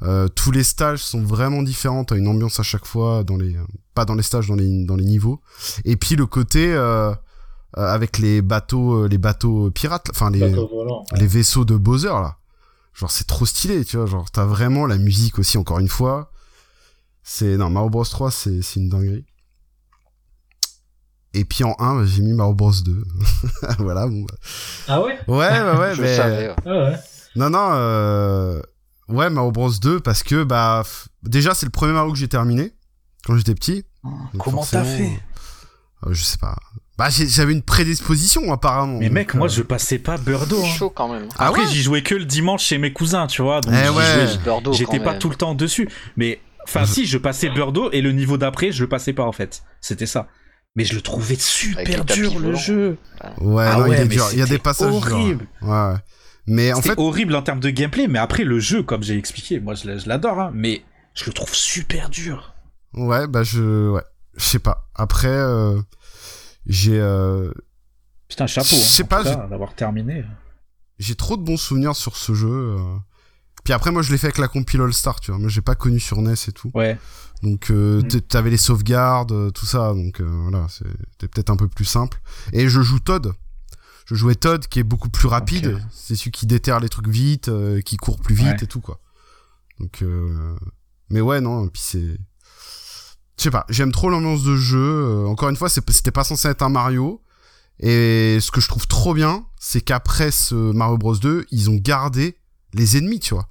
Euh, tous les stages sont vraiment différents. T'as une ambiance à chaque fois dans les, pas dans les stages, dans les dans les niveaux. Et puis le côté euh, avec les bateaux, les bateaux pirates, enfin les les vaisseaux de Bowser là. Genre c'est trop stylé, tu vois. Genre t'as vraiment la musique aussi encore une fois. C'est non Mario Bros 3 c'est c'est une dinguerie. Et puis en 1 j'ai mis Mario Bros 2. *laughs* voilà bon. bah. Ah ouais? Ouais ouais ouais *laughs* je mais savais ouais. Ah ouais. Non non euh... ouais Mario Bros 2 parce que bah f- déjà c'est le premier Mario que j'ai terminé quand j'étais petit. Donc Comment t'as fait euh, Je sais pas. Bah j'avais une prédisposition apparemment. Mais mec, moi euh, je passais pas Birdo. hein. Chaud quand même. Ah Après, ouais j'y jouais que le dimanche chez mes cousins, tu vois. Donc Eh ouais. j'étais pas même. tout le temps dessus. Mais enfin, Je- si, je passais Birdo et le niveau d'après, je le passais pas en fait. C'était ça. Mais je le trouvais super dur le jeu. Ouais, Ah non, ouais, il est dur. Il y a des passages durs, horrible. Ouais. ouais. Mais en fait, horrible en termes de gameplay, mais après le jeu, comme j'ai expliqué, moi je l'a- je l'adore, hein, mais je le trouve super dur. ouais, bah je, ouais, je sais pas. Après, euh, j'ai, euh, Putain, chapeau. Je hein, sais en pas, d'avoir terminé. j'ai trop de bons souvenirs sur ce jeu. euh. Puis après, moi, je l'ai fait avec la compile All Star, tu vois. Moi, j'ai pas connu sur NES et tout. Ouais. Donc, euh, Mm. t'avais les sauvegardes, tout ça. Donc, euh, voilà, c'était peut-être un peu plus simple. Et je joue Todd. Je jouais Todd, qui est beaucoup plus rapide. C'est celui qui déterre les trucs vite, euh, qui court plus vite Ouais. et tout, quoi. Donc, euh... mais ouais, non. Et puis c'est, je sais pas. J'aime trop l'ambiance de jeu. euh, encore une fois, c'était pas censé être un Mario. Et ce que je trouve trop bien, c'est qu'après ce Mario Bros 2, ils ont gardé les ennemis, tu vois.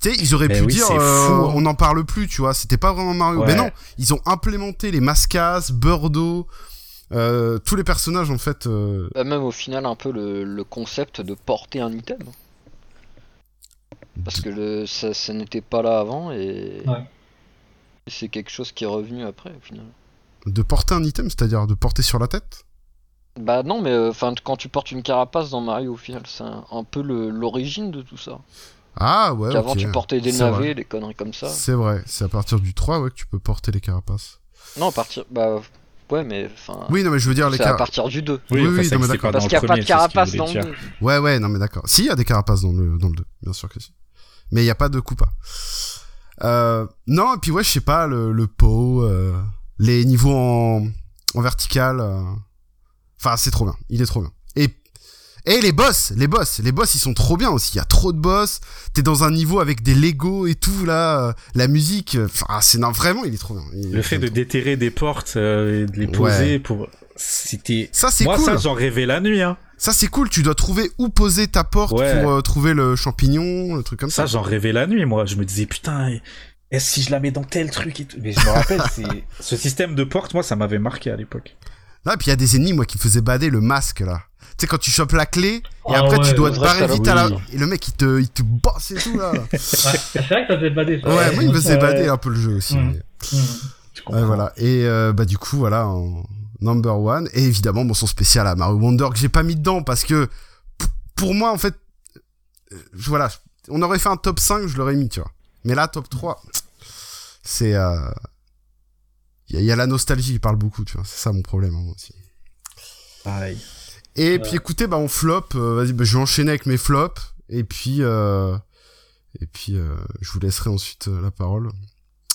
Tu sais, ils auraient Mais pu oui, dire, euh, fou, hein. on n'en parle plus, tu vois. C'était pas vraiment Mario. Ouais. Mais non, ils ont implémenté les Mascas, Birdo, euh, tous les personnages en fait. euh, Bah, même au final, un peu le, le concept de porter un item. Parce que le, ça, ça n'était pas là avant et, Ouais. et c'est quelque chose qui est revenu après au final. de porter un item, c'est-à-dire de porter sur la tête? Bah non, mais enfin quand tu portes une carapace dans Mario au final, c'est un, un peu l'origine de tout ça. Ah ouais. Qu'avant ok. tu portais des navets, vrai. des conneries comme ça. C'est vrai. C'est à partir du 3 ouais que tu peux porter les carapaces. Non, à partir. Bah ouais, mais enfin. Oui, non mais je veux dire les c'est à carapaces. partir du 2. Oui, enfin, oui, ça non, mais d'accord. Parce qu'il n'y a pas de carapace dans le dire. 2. Ouais, ouais, non mais d'accord. Si, il y a des carapaces dans le dans le 2, bien sûr que si. Mais il y a pas de coupa. Euh, non, et puis ouais, je sais pas, le, le pot, euh, les niveaux en, en vertical. euh, Enfin, c'est trop bien. Il est trop bien. Et les boss, les boss, les boss, ils sont trop bien aussi. Il y a trop de boss. T'es dans un niveau avec des Lego et tout là. euh, La musique, euh, enfin, c'est non, vraiment, il est trop bien. Il- Le fait de trop. déterrer des portes euh, et de les poser pour. C'était. ça c'est Moi, cool. ça, j'en rêvais la nuit, hein. Ça c'est cool. Tu dois trouver où poser ta porte Ouais. pour euh, trouver le champignon, le truc comme ça. Ça, j'en rêvais la nuit, moi. Je me disais, putain, est-ce si je la mets dans tel truc et tout. Mais je me rappelle, c'est. *laughs* Ce système de porte, moi, ça m'avait marqué à l'époque. Ah, puis il y a des ennemis, moi, qui me faisaient bader le masque, là. Sais, quand tu chopes la clé, et Ah après ouais, tu dois te vrai barrer vite à la... Et le mec, il te, il te bosse et tout, là. *laughs* Ouais, c'est vrai que ça faisait bader ça. ouais, moi, il me faisait bader un peu le jeu aussi. Mm. mais- Mm. Tu Ouais, voilà. Et euh, bah, du coup, voilà, en number one. Et évidemment, mon son spécial à Mario Wonder, que j'ai pas mis dedans, parce que, pour moi, en fait, euh, voilà, on aurait fait un top 5, je l'aurais mis, tu vois. Mais là, top 3, c'est... euh, Il y, a- il y a la nostalgie qui parle beaucoup, tu vois. C'est ça mon problème, hein, moi aussi. Pareil. Et puis écoutez, bah on flop. euh, Vas-y, bah, je vais enchaîner avec mes flops. Et puis, euh, et puis, euh, je vous laisserai ensuite la parole.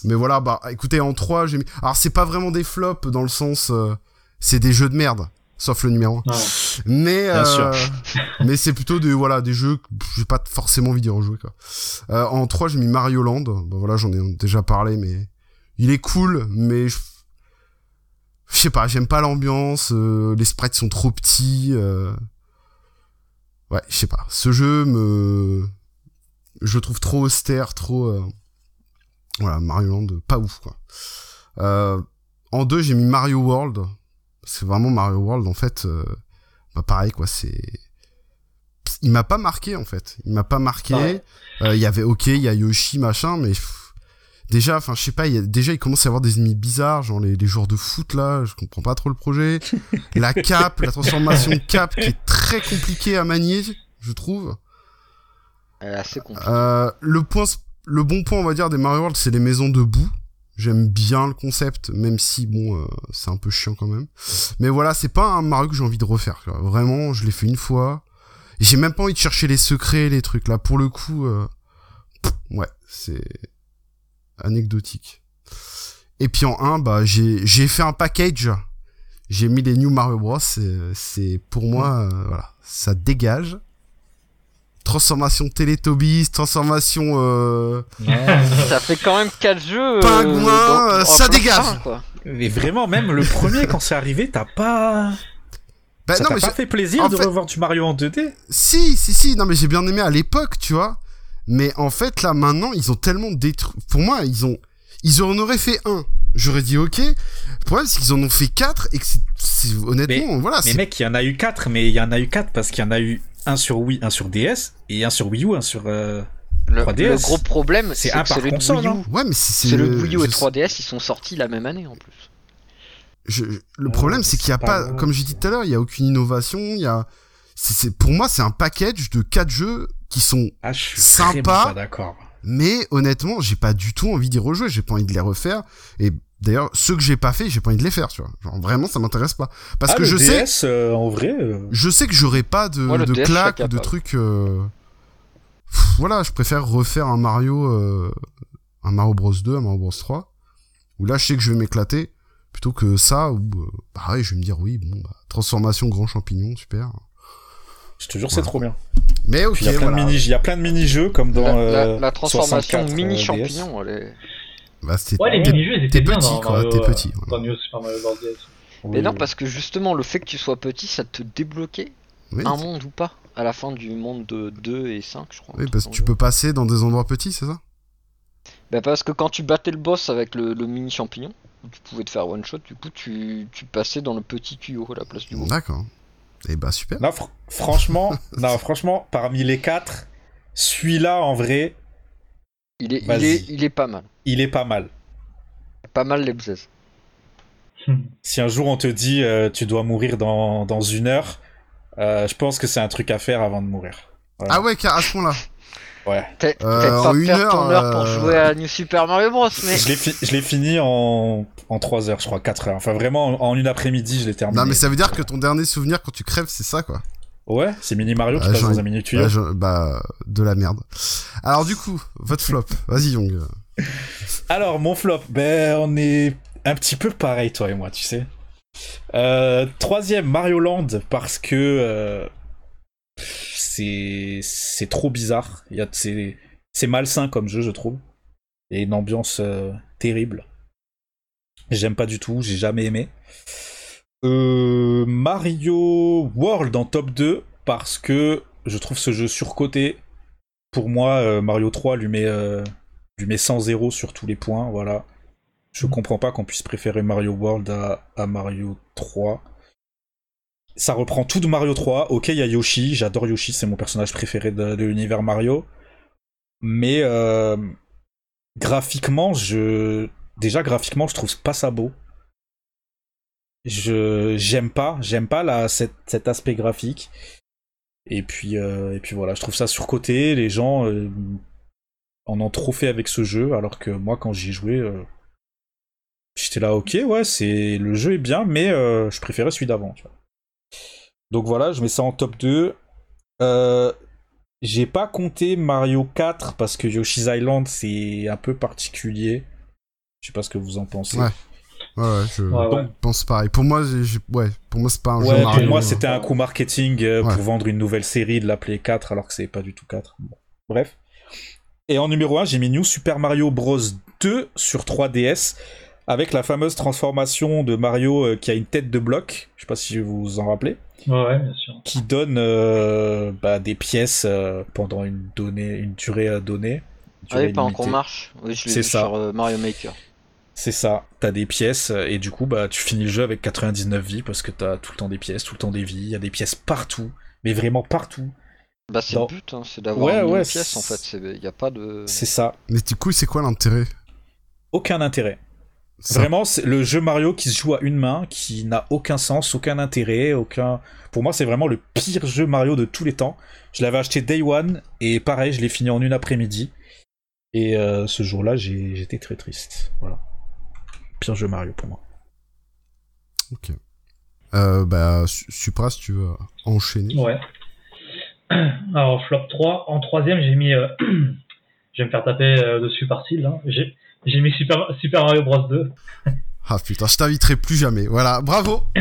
Mais voilà, bah écoutez, en 3, j'ai mis. Alors c'est pas vraiment des flops dans le sens, euh, c'est des jeux de merde, sauf le numéro 1 Non. Mais, euh, *laughs* mais c'est plutôt des voilà des jeux que j'ai pas forcément envie d'y rejouer quoi. Euh, en 3 j'ai mis Mario Land. Bah voilà, j'en ai déjà parlé, mais il est cool, mais je je sais pas, j'aime pas l'ambiance. euh, les sprites sont trop petits. euh. Ouais, je sais pas. Ce jeu me, je le trouve trop austère, trop. euh, Voilà, Mario Land, pas ouf quoi. En 2 j'ai mis Mario World. C'est vraiment Mario World en fait. bah pareil quoi c'est il m'a pas marqué en fait il m'a pas marqué Ouais. Euh, il y avait ok il y a Yoshi machin mais déjà enfin je sais pas il y a, déjà il commence à y avoir des ennemis bizarres genre les, les joueurs de foot là je comprends pas trop le projet *laughs* la cape la transformation de cape qui est très compliquée à manier je trouve Elle est assez compliquée. euh, le point le bon point on va dire des Mario World c'est les maisons debout J'aime bien le concept, même si bon, euh, c'est un peu chiant quand même. Mais voilà, c'est pas un Mario que j'ai envie de refaire. quoi. Vraiment, je l'ai fait une fois. Et j'ai même pas envie de chercher les secrets, les trucs là. Pour le coup, euh, pff, ouais, c'est anecdotique. Et puis en 1, bah j'ai j'ai fait un package. J'ai mis les New Mario Bros. C'est c'est pour moi, euh, voilà, ça dégage. Transformation Teletubbies, transformation euh, *laughs* Ça fait quand même 4 jeux. euh, Pingouin, euh, ça dégage. fin, quoi. Mais vraiment, même le premier, quand c'est arrivé, t'as pas. Bah ça non t'a mais pas fait plaisir en de fait- revoir du Mario en 2D si si si non mais j'ai bien aimé à l'époque tu vois mais en fait là maintenant ils ont tellement détruit pour moi ils ont ils en auraient fait un J'aurais dit ok. Le problème, c'est qu'ils en ont fait 4 et que c'est, c'est- honnêtement, voilà. Mais mec, il y en a eu 4, mais il y en a eu 4 parce qu'il y en a eu un sur Wii, un sur DS, et un sur Wii U, un sur... euh, Le, 3DS. le gros problème, C'est celui de console, Wii U, hein. Ouais, mais c'est, c'est le Wii U et je- 3DS, ils sont sortis la même année en plus. je- le Ouais, problème, c'est qu'il y a pas, comme j'ai dit tout à l'heure, il y a aucune innovation. Il y a, c'est, c'est- pour moi, c'est un package de quatre jeux qui sont Ah, je suis Sympa. vraiment pas d'accord. Mais honnêtement, j'ai pas du tout envie d'y rejouer, j'ai pas envie de les refaire. Et d'ailleurs, ceux que j'ai pas fait, j'ai pas envie de les faire, tu vois. Genre vraiment, ça m'intéresse pas. Parce Ah, que le je sais, euh, en vrai... euh, je sais que j'aurai pas de, Moi, de DS, claques, de trucs. euh, pff, Voilà, je préfère refaire un Mario, euh, un Mario Bros 2, un Mario Bros 3. Où là, je sais que je vais m'éclater. Plutôt que ça, où pareil, je vais me dire oui, bon, bah, transformation grand champignon, super. Je te jure, c'est trop bien. Mais ok, il y a plein voilà. de mini, il y a plein de mini-jeux comme dans la, euh, la- la transformation 64, euh, mini DS. champignon, elle est. Bah, Ouais, les t'es- mini-jeux, étaient bien petit, dans quoi, t'es euh, petit, Dans New Super Mario Bros. DS. Mais Oui, non, oui. parce que justement, le fait que tu sois petit, ça te débloquait oui, un monde ou pas à la fin du monde de 2 et 5, je crois. oui, parce que tu peux passer dans des endroits petits, c'est ça? Bah, parce que quand tu battais le boss avec le, le mini champignon, tu pouvais te faire one shot, du coup, tu, tu passais dans le petit tuyau à la place du gros. D'accord. Et bah super. Non, fr- franchement, *laughs* non, franchement, parmi les quatre, celui-là, en vrai, Il est, il, Vas-y. est, il est pas mal. il est pas mal. Pas mal les bzaises. *laughs* Si un jour on te dit euh, tu dois mourir dans, dans une heure, euh, je pense que c'est un truc à faire avant de mourir. Voilà. Ah ouais, car à ce point-là. Ouais. Peut-être Euh, pas une perdre ton heure, heure pour euh, jouer à New Super Mario Bros, mais Je l'ai fi- je l'ai fini en, en 3 heures, je crois, 4 heures. Enfin, vraiment, en, en une après-midi, je l'ai terminé. Non, mais ça veut dire que ton dernier souvenir quand tu crèves, c'est ça, quoi. Ouais, c'est Mini Mario qui Ah, passe dans un mini tuyau. Je- bah, de la merde. Alors, du coup, votre *laughs* flop. Vas-y, Young. Alors, mon flop, ben, on est un petit peu pareil, toi et moi, tu sais. Euh, troisième, Mario Land, parce que euh, c'est c'est trop bizarre. Il y a c'est c'est malsain comme jeu, je trouve. A une ambiance euh, terrible. J'aime pas du tout, j'ai jamais aimé. Euh, Mario World en top 2 parce que je trouve ce jeu surcoté. Pour moi, euh, Mario 3 lui met lui met 100-0 sur tous les points, voilà. Je comprends pas qu'on puisse préférer Mario World à, à Mario 3. Ça reprend tout de Mario 3. Ok, il y a Yoshi, j'adore Yoshi, c'est mon personnage préféré de, l'univers Mario. Mais euh, graphiquement, je déjà graphiquement, je trouve pas ça beau. Je j'aime pas, j'aime pas cet aspect graphique. Et puis euh, et puis voilà, je trouve ça surcoté. Les gens euh, en ont trop fait avec ce jeu, alors que moi, quand j'y ai joué, j'étais là, ok, ouais, c'est le jeu est bien, mais je préférais celui d'avant. Donc voilà, je mets ça en top 2. Euh, j'ai pas compté Mario 4 parce que Yoshi's Island c'est un peu particulier. Je sais pas ce que vous en pensez. Ouais. Ouais, ouais, je Ouais, ouais. pense pareil. Pour moi, j'ai, ouais, pour moi, c'est pas un jeu Mario. pour moi euh. c'était un coup marketing euh, Ouais. pour vendre une nouvelle série, de l'appeler 4 alors que c'est pas du tout 4. Bon, Bref. Et en numéro 1, j'ai mis New Super Mario Bros 2 sur 3DS avec la fameuse transformation de Mario euh, qui a une tête de bloc, je sais pas si vous vous en rappelez, Ouais, ouais, bien sûr. qui donne euh, bah, des pièces euh, pendant une, donnée, une durée à donner. Ah oui, pas encore marche. Oui, je l'ai C'est vu ça. sur euh, Mario Maker. C'est ça, t'as des pièces euh, et du coup bah tu finis le jeu avec 99 vies parce que t'as tout le temps des pièces, tout le temps des vies, il y a des pièces partout, mais vraiment partout. Bah c'est Dans- le but, hein, c'est d'avoir Ouais, une ouais, pièce en fait. Il y a pas de. C'est ça, Mais du coup, c'est quoi l'intérêt? Aucun intérêt. Vraiment, c'est le jeu Mario qui se joue à une main, qui n'a aucun sens, aucun intérêt, aucun. Pour moi, c'est vraiment le pire jeu Mario de tous les temps. Je l'avais acheté Day One et pareil, je l'ai fini en une après-midi. Et euh, ce jour-là, j'ai- j'étais très triste. Voilà. Pire jeu Mario pour moi. Ok. Euh, bah, Su- Supra, si tu veux enchaîner. Ouais. Alors, flop 3. En troisième, j'ai mis. euh, *clears throat* je vais me faire taper euh, dessus par Sil. Hein. J'ai j'ai mis Super, Super Mario Bros 2. Ah putain, je t'inviterai plus jamais. Voilà, bravo. *laughs*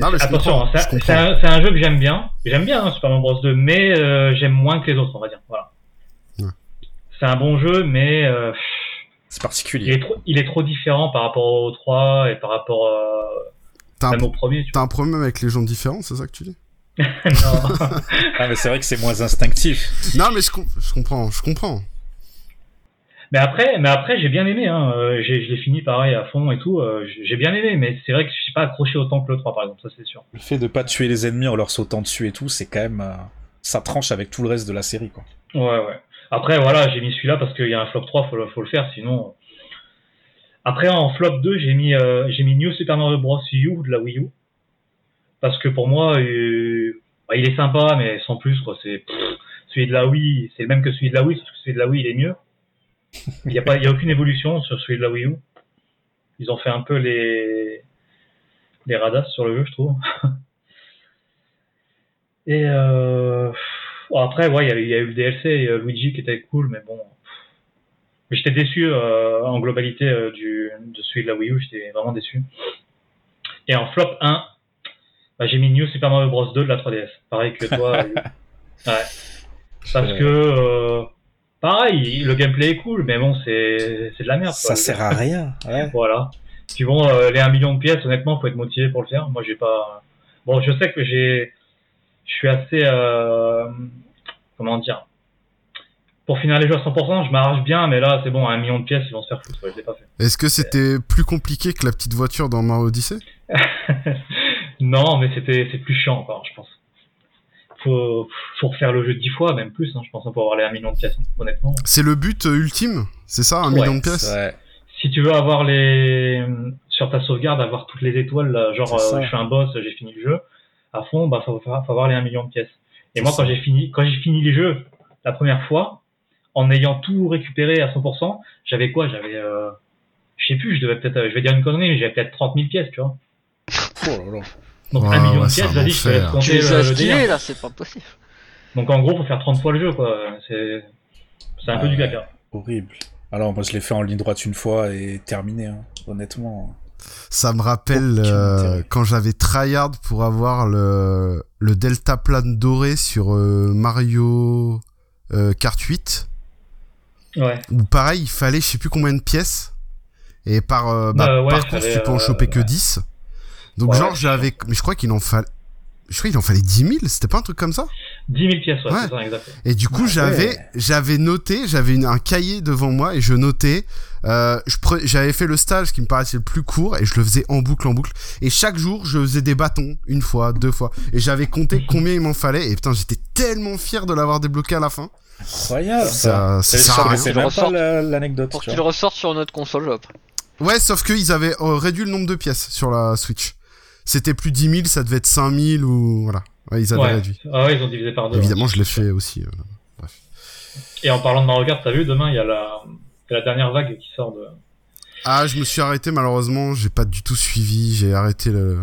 Non, mais je Attention, c'est un, jeu que j'aime bien. J'aime bien hein, Super Mario Bros 2, mais euh, j'aime moins que les autres, on va dire. Voilà. Ouais. C'est un bon jeu, mais euh, C'est il, particulier. est trop, il est trop différent par rapport au 3 et par rapport euh, T'as un, même au premier. Tu t'as un problème avec les gens différents, c'est ça que tu dis? *laughs* Non. Ah, mais c'est vrai que c'est moins instinctif. Non, mais je, com- je comprends, je comprends. Mais après, mais après, j'ai bien aimé. Hein. Euh, j'ai- je l'ai fini pareil à fond et tout. euh, j'ai bien aimé, mais c'est vrai que je suis pas accroché autant que le 3 par exemple, ça c'est sûr. Le fait de pas tuer les ennemis en leur sautant dessus et tout, c'est quand même. euh, ça tranche avec tout le reste de la série, quoi. Ouais, ouais. Après, voilà, j'ai mis celui-là parce qu'il y a un flop 3, faut, le- faut le faire, sinon. Après, en flop 2, j'ai mis, euh, j'ai mis New Super Mario Bros. U de la Wii U. Parce que pour moi, euh, bah, il est sympa, mais sans plus, quoi. C'est, celui de la Wii, c'est le même que celui de la Wii, sauf que celui de la Wii, il est mieux. Il n'y a pas, il y a aucune évolution sur celui de la Wii U. Ils ont fait un peu les, les radasses sur le jeu, je trouve. *laughs* Et euh, après, ouais, il y, a- il y a eu le DLC et Luigi qui était cool, mais bon. Mais j'étais déçu euh, en globalité euh, du, de celui de la Wii U, j'étais vraiment déçu. Et en flop 1, bah, j'ai mis New Super Mario Bros 2 de la 3DS. Pareil que toi. *laughs* Ouais. Parce que, pareil, le gameplay est cool, mais bon, c'est c'est de la merde. quoi. Ça sert à rien. Ouais. *laughs* Voilà. Puis bon, euh, les 1 million de pièces, honnêtement, faut être motivé pour le faire. Moi, j'ai pas. Bon, je sais que j'ai. Je suis assez. euh, Comment dire Pour finir les jeux à 100%, je m'arrache bien, mais là, c'est bon, 1 million de pièces, ils vont se faire foutre. quoi, je l'ai pas fait. Est-ce que c'était plus compliqué que la petite voiture dans Mario Odyssey? *laughs* Non, mais c'était c'est plus chiant encore, je pense. Faut, faut refaire le jeu 10 fois, même plus, hein, je pense, pour avoir les 1 million de pièces, honnêtement. C'est le but euh, ultime C'est ça, un Ouais, million de pièces? Ouais. si tu veux avoir les sur ta sauvegarde avoir toutes les étoiles là, genre euh, je fais un boss j'ai fini le jeu à fond bah faut, faut avoir les 1 million de pièces et moi quand ça. j'ai fini quand j'ai fini les jeux la première fois en ayant tout récupéré à 100% j'avais quoi? J'avais euh, je sais plus je devais peut-être euh, je vais dire une connerie mais j'avais peut-être 30 000 pièces tu vois Oh là là. Donc Ouais, 1 million ouais, de pièces vas-y je te laisse Tu les as délire. là, c'est pas possible. donc en gros faut faire 30 fois le jeu quoi c'est c'est un peu du caca Horrible. Alors, moi, je l'ai fait en ligne droite une fois et terminé, hein, honnêtement. Ça me rappelle euh, quand j'avais tryhard pour avoir le, le Delta plane doré sur euh, Mario euh, Kart 8. ouais Où pareil, il fallait je sais plus combien de pièces. Et par, euh, bah, Bah ouais, par course, fallait, tu peux en euh, choper que ouais. 10. Donc Ouais, genre, c'est j'avais... Mais je crois qu'il en fallait... Je crois qu'il en fallait 10 000, c'était pas un truc comme ça? 10 000 pièces ouais, Ouais. c'est ça exact Et du coup, j'avais, ouais. j'avais noté, j'avais un cahier devant moi et je notais. Euh, j'avais fait le stage qui me paraissait le plus court et je le faisais en boucle, en boucle. Et chaque jour, je faisais des bâtons, une fois, deux fois. Et j'avais compté *laughs* combien il m'en fallait. Et putain, j'étais tellement fier de l'avoir débloqué à la fin. Incroyable, Ça, ça. ça la- l'anecdote. Pour qu'il ressorte sur notre console après. Ouais, sauf qu'ils avaient euh, réduit le nombre de pièces sur la Switch. C'était plus 10 000, ça devait être 5 000 ou voilà. Ouais, ils avaient ouais. réduit. Ah ouais ils ont divisé par deux Évidemment, hein. je l'ai fait aussi. euh. Et en parlant de Mario Kart, t'as vu, demain, il y a la, dernière vague qui sort de... Ah, je me suis arrêté malheureusement. J'ai pas du tout suivi. J'ai arrêté le.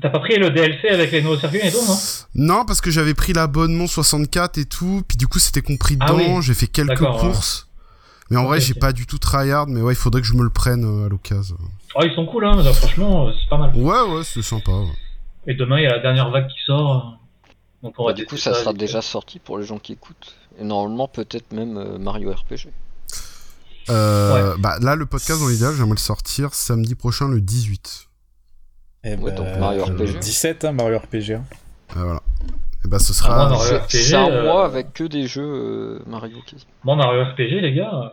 T'as pas pris le DLC avec les nouveaux circuits et tout, non? Non, parce que j'avais pris l'abonnement 64 et tout, puis du coup c'était compris Ah dedans, oui. j'ai fait quelques ouais. courses. Mais en vrai, j'ai pas du tout tryhard, mais ouais, il faudrait que je me le prenne euh, à l'occasion. Oh, ils sont cool, hein, là, franchement, euh, c'est pas mal. Ouais, ouais, c'est sympa. ouais. Et demain, il y a la dernière vague qui sort. euh, Donc on va Bah, du coup, ça sera déjà sorti pour les gens qui écoutent. Et normalement, peut-être même euh, Mario RPG. Euh, Bah là, le podcast dans l'idéal, j'aimerais le sortir samedi prochain, le 18. Eh Ouais, ben, donc Mario le RPG. 17, hein, Mario RPG. hein. Euh, voilà. Et bah ce Ah, sera. moi, RPG, c'est un euh, mois avec que des jeux euh, Mario. Moi, Mario RPG, les gars,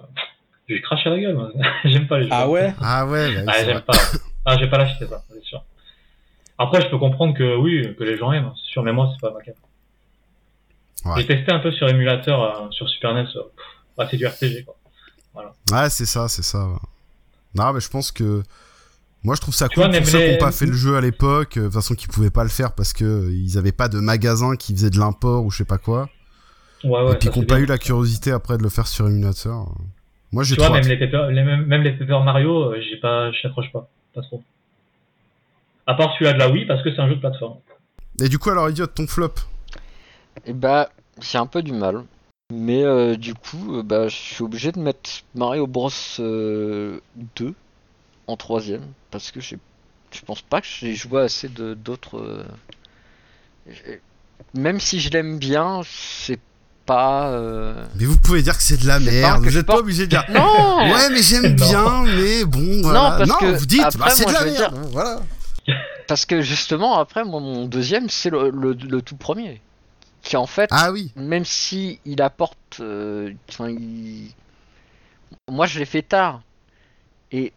je vais cracher la gueule, moi. *laughs* j'aime pas les jeux. Ah ouais Ah ouais, bah, Ah, j'aime pas. Ah, j'ai pas l'acheter, ça, c'est sûr. Après, je peux comprendre que oui, que les gens aiment, c'est sûr, mais moi, c'est pas ma carte. Ouais. J'ai testé un peu sur émulateur, euh, sur Super NES, euh, pff, bah, c'est du RPG, quoi. Ouais, c'est ça, c'est ça. ouais. Non, mais je pense que. Moi, je trouve ça Tu cool vois, pour ceux qui n'ont pas fait le jeu à l'époque, euh, de toute façon, qui pouvaient pas le faire parce que euh, ils avaient pas de magasin qui faisait de l'import ou je sais pas quoi. Ouais, ouais, et puis ça, qui n'ont c'est pas bien. eu la curiosité après de le faire sur émulateur. Moi, j'ai Tu vois, même les, Paper, les, même, même les Paper Mario, euh, j'ai pas, j'accroche pas, pas trop. À part celui-là de la Wii, parce que c'est un jeu de plateforme. Et du coup, alors, idiot, ton flop Et bah, j'ai un peu du mal. Mais euh, du coup, euh, bah, je suis obligé de mettre Mario Bros euh, 2 en troisième. Parce que j'ai- je pense pas que j'ai joué assez de d'autres. euh, Même si je l'aime bien, c'est pas. euh, Mais vous pouvez dire que c'est de la merde. que Vous je êtes pas obligé de dire. *laughs* Non Ouais, mais j'aime Non. bien, mais bon, voilà. parce que vous dites, après, bah, c'est de la merde. Voilà. *laughs* Parce que justement, après, moi, mon deuxième, c'est le, le- le tout premier. Qui en fait, Ah oui. même si il apporte, euh, il- moi je l'ai fait tard. Et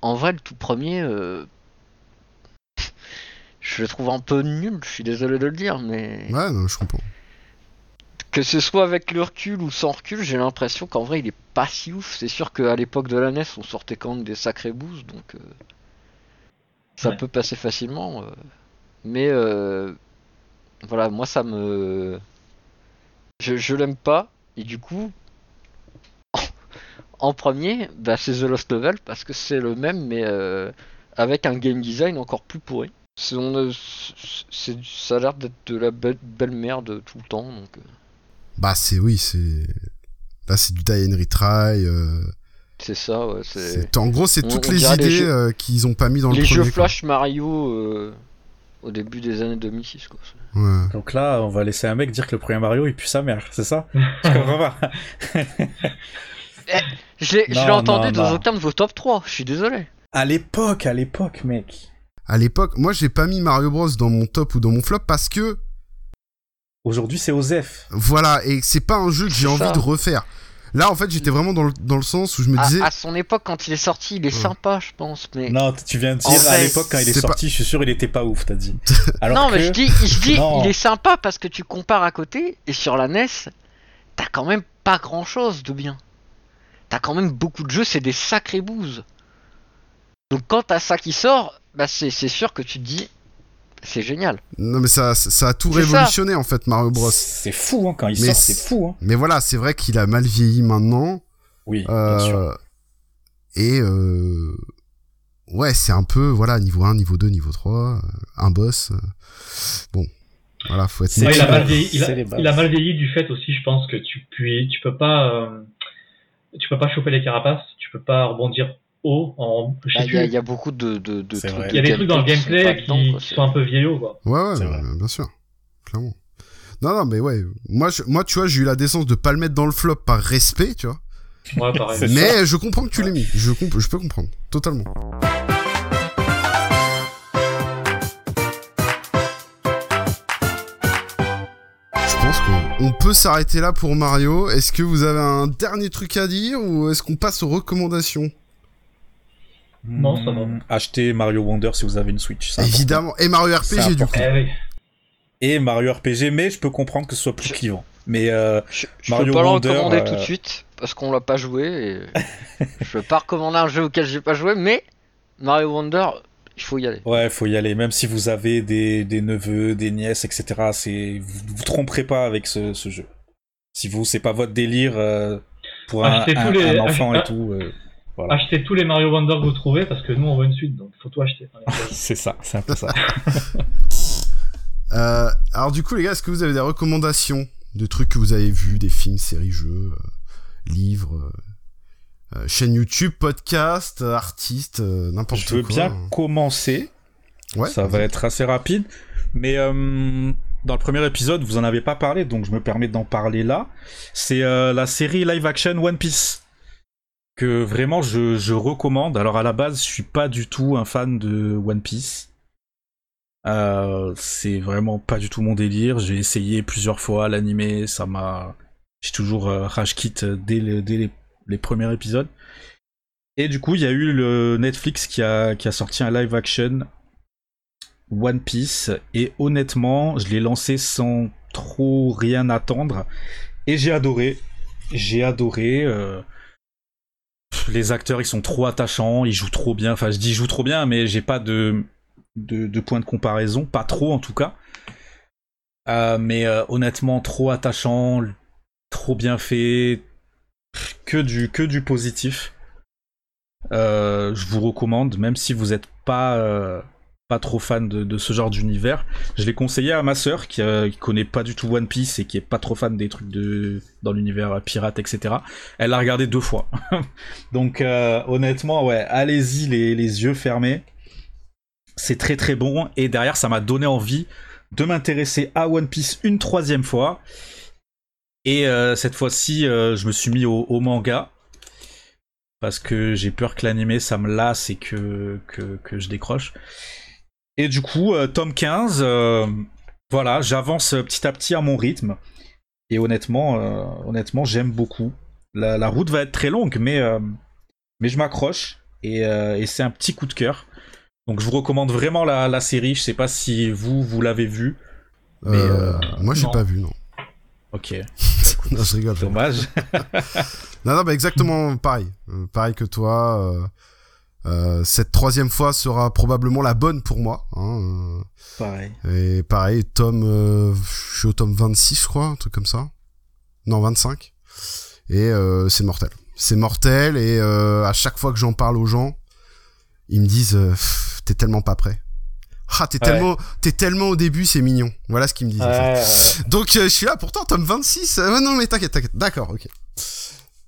en vrai, le tout premier, euh, *laughs* je le trouve un peu nul, je suis désolé de le dire, mais Ouais, non, je comprends. Que ce soit avec le recul ou sans recul, j'ai l'impression qu'en vrai il est pas si ouf. C'est sûr qu'à l'époque de la NES, on sortait quand même des sacrés boosts, donc euh, ça Ouais. peut passer facilement. euh. Mais euh, voilà, moi ça me. Je, je l'aime pas, et du coup, en premier, bah, c'est The Lost Level parce que c'est le même, mais avec un game design encore plus pourri. On, ça a l'air d'être de la belle, belle merde tout le temps, donc. Bah, c'est, oui, c'est. Là, c'est du die and retry. euh, C'est ça, ouais. C'est... c'est- En gros, c'est toutes on les les idées jeux- euh, qu'ils ont pas mis dans le Les premier. jeux quoi. Flash Mario euh, au début des années 2006, quoi. C'est- Ouais. Donc là, on va laisser un mec dire que le premier Mario il pue sa mère, c'est ça? Je comprends pas. Je l'ai, je l'ai Non, entendu non, dans non. aucun de vos top 3, je suis désolé. À l'époque, à l'époque, mec. À l'époque, moi, j'ai pas mis Mario Bros dans mon top ou dans mon flop parce que, Aujourd'hui, c'est Osef. voilà, et c'est pas un jeu que j'ai envie ça. de refaire. Là, en fait, j'étais vraiment dans le, dans le sens où je me disais, à son époque, quand il est sorti, il est Ouais. sympa, je pense, mais... Non, tu viens de En dire à l'époque quand il est, sorti, je suis sûr il était pas ouf, t'as dit. *laughs* Alors non, que... mais je dis, je dis *laughs* il est sympa parce que tu compares à côté, et sur la NES, t'as quand même pas grand-chose de bien. T'as quand même beaucoup de jeux, c'est des sacrés bouses. Donc quand t'as ça qui sort, bah c'est, c'est sûr que tu te dis, c'est génial. non, mais ça, ça a tout ça. révolutionné, en fait, Mario Bros. C'est fou hein, quand il Mais sort, c'est- fou. Hein. Mais voilà, c'est vrai qu'il a mal vieilli maintenant. Oui, bien sûr. Euh, et euh, ouais, c'est un peu voilà niveau 1, niveau 2, niveau 3, euh, un boss. bon, voilà, faut être Ouais, il, a mal vieilli, il, a, il mal vieilli du fait aussi, je pense que tu puis, tu peux pas, euh, tu peux pas choper les carapaces, tu peux pas rebondir haut en. Bah, Il y, a- y beaucoup de, de, de C'est trucs. vrai. il y a des trucs dans le gameplay qui, dedans, quoi, qui c'est- sont un peu vieillots quoi. Ouais, ouais, bien sûr, clairement. Non, non, mais ouais, moi, je, moi, tu vois, j'ai eu la décence de pas le mettre dans le flop par respect, tu vois. Ouais, pareil. *laughs* Mais je comprends que tu l'aies mis. Je, comp- je peux comprendre, totalement. Je pense qu'on on peut s'arrêter là pour Mario. Est-ce que vous avez un dernier truc à dire ou est-ce qu'on passe aux recommandations? Non, ça va. Hmm, Achetez Mario Wonder si vous avez une Switch. Évidemment. Et Mario RPG du coup. Eh oui. Et Mario RPG, mais je peux comprendre que ce soit plus Je- clivant. Mais euh, Je, je Mario peux pas Wonder, le recommander euh, tout de suite parce qu'on l'a pas joué et *laughs* je peux pas recommander un jeu auquel j'ai pas joué mais Mario Wonder il faut y aller. ouais, faut y aller. Même si vous avez des, des neveux, des nièces, etc. C'est vous vous tromperez pas avec ce, ce jeu. Si vous c'est pas votre délire euh, pour un, Achetez tous un- les- un *laughs* enfant et tout. Voilà. Achetez tous les Mario Wonder que vous trouvez parce que nous on veut une suite donc faut tout acheter. *laughs* C'est ça, c'est un peu ça. *laughs* Euh, alors du coup les gars, est-ce que vous avez des recommandations de trucs que vous avez vus, des films, séries, jeux, euh, livres, euh, euh, chaîne YouTube, podcast, euh, artistes, euh, n'importe Je quoi. veux bien hein. commencer. Ouais. ça va être assez rapide. Mais euh, dans le premier épisode, vous en avez pas parlé, donc je me permets d'en parler là. C'est euh, la série live action One Piece que vraiment je, recommande. Alors à la base, je suis pas du tout un fan de One Piece. Euh, c'est vraiment pas du tout mon délire. J'ai essayé plusieurs fois l'animé, ça m'a, j'ai toujours euh, rage dès, le- dès les, les premiers épisodes. Et du coup, il y a eu le Netflix qui a, sorti un live action One Piece et honnêtement, je l'ai lancé sans trop rien attendre et j'ai adoré. J'ai adoré. euh, Les acteurs, ils sont trop attachants, ils jouent trop bien. Enfin, je dis ils jouent trop bien, mais j'ai pas de, de, de point de comparaison, pas trop en tout cas. Euh, mais euh, honnêtement, trop attachant, trop bien fait, que du que du positif. Euh, je vous recommande, même si vous n'êtes pas pas trop fan de, ce genre d'univers. Je l'ai conseillé à ma sœur qui, euh, qui connaît pas du tout One Piece et qui est pas trop fan des trucs de dans l'univers pirate, etc. Elle l'a regardé deux fois. *laughs* Donc euh, honnêtement, ouais, allez-y les, les yeux fermés. C'est très très bon et derrière ça m'a donné envie de m'intéresser à One Piece une troisième fois. Et euh, cette fois-ci, euh, je me suis mis au, manga parce que j'ai peur que l'animé ça me lasse et que je décroche. Et du coup, euh, tome 15, euh, voilà, j'avance petit à petit à mon rythme. Et honnêtement, euh, honnêtement, j'aime beaucoup. La, route va être très longue, mais, euh, mais je m'accroche et, et c'est un petit coup de cœur. Donc je vous recommande vraiment la, la série. Je sais pas si vous, vous l'avez vu. Mais euh, moi, j'ai pas vu, non. Ok. *laughs* non, je rigole. Dommage. *laughs* non, non, bah exactement pareil. pareil que toi. Euh, cette troisième fois sera probablement la bonne pour moi. Hein, pareil. Et pareil, tome, euh, je suis au tome 26, je crois, un truc comme ça. Non, 25. Et euh, c'est mortel. C'est mortel et à chaque fois que j'en parle aux gens, ils me disent t'es tellement pas prêt. Ah, t'es tellement, t'es tellement au début, c'est mignon. Voilà ce qu'ils me disent. Donc je suis là, pourtant tome 26. non mais t'inquiète, t'inquiète. D'accord, ok.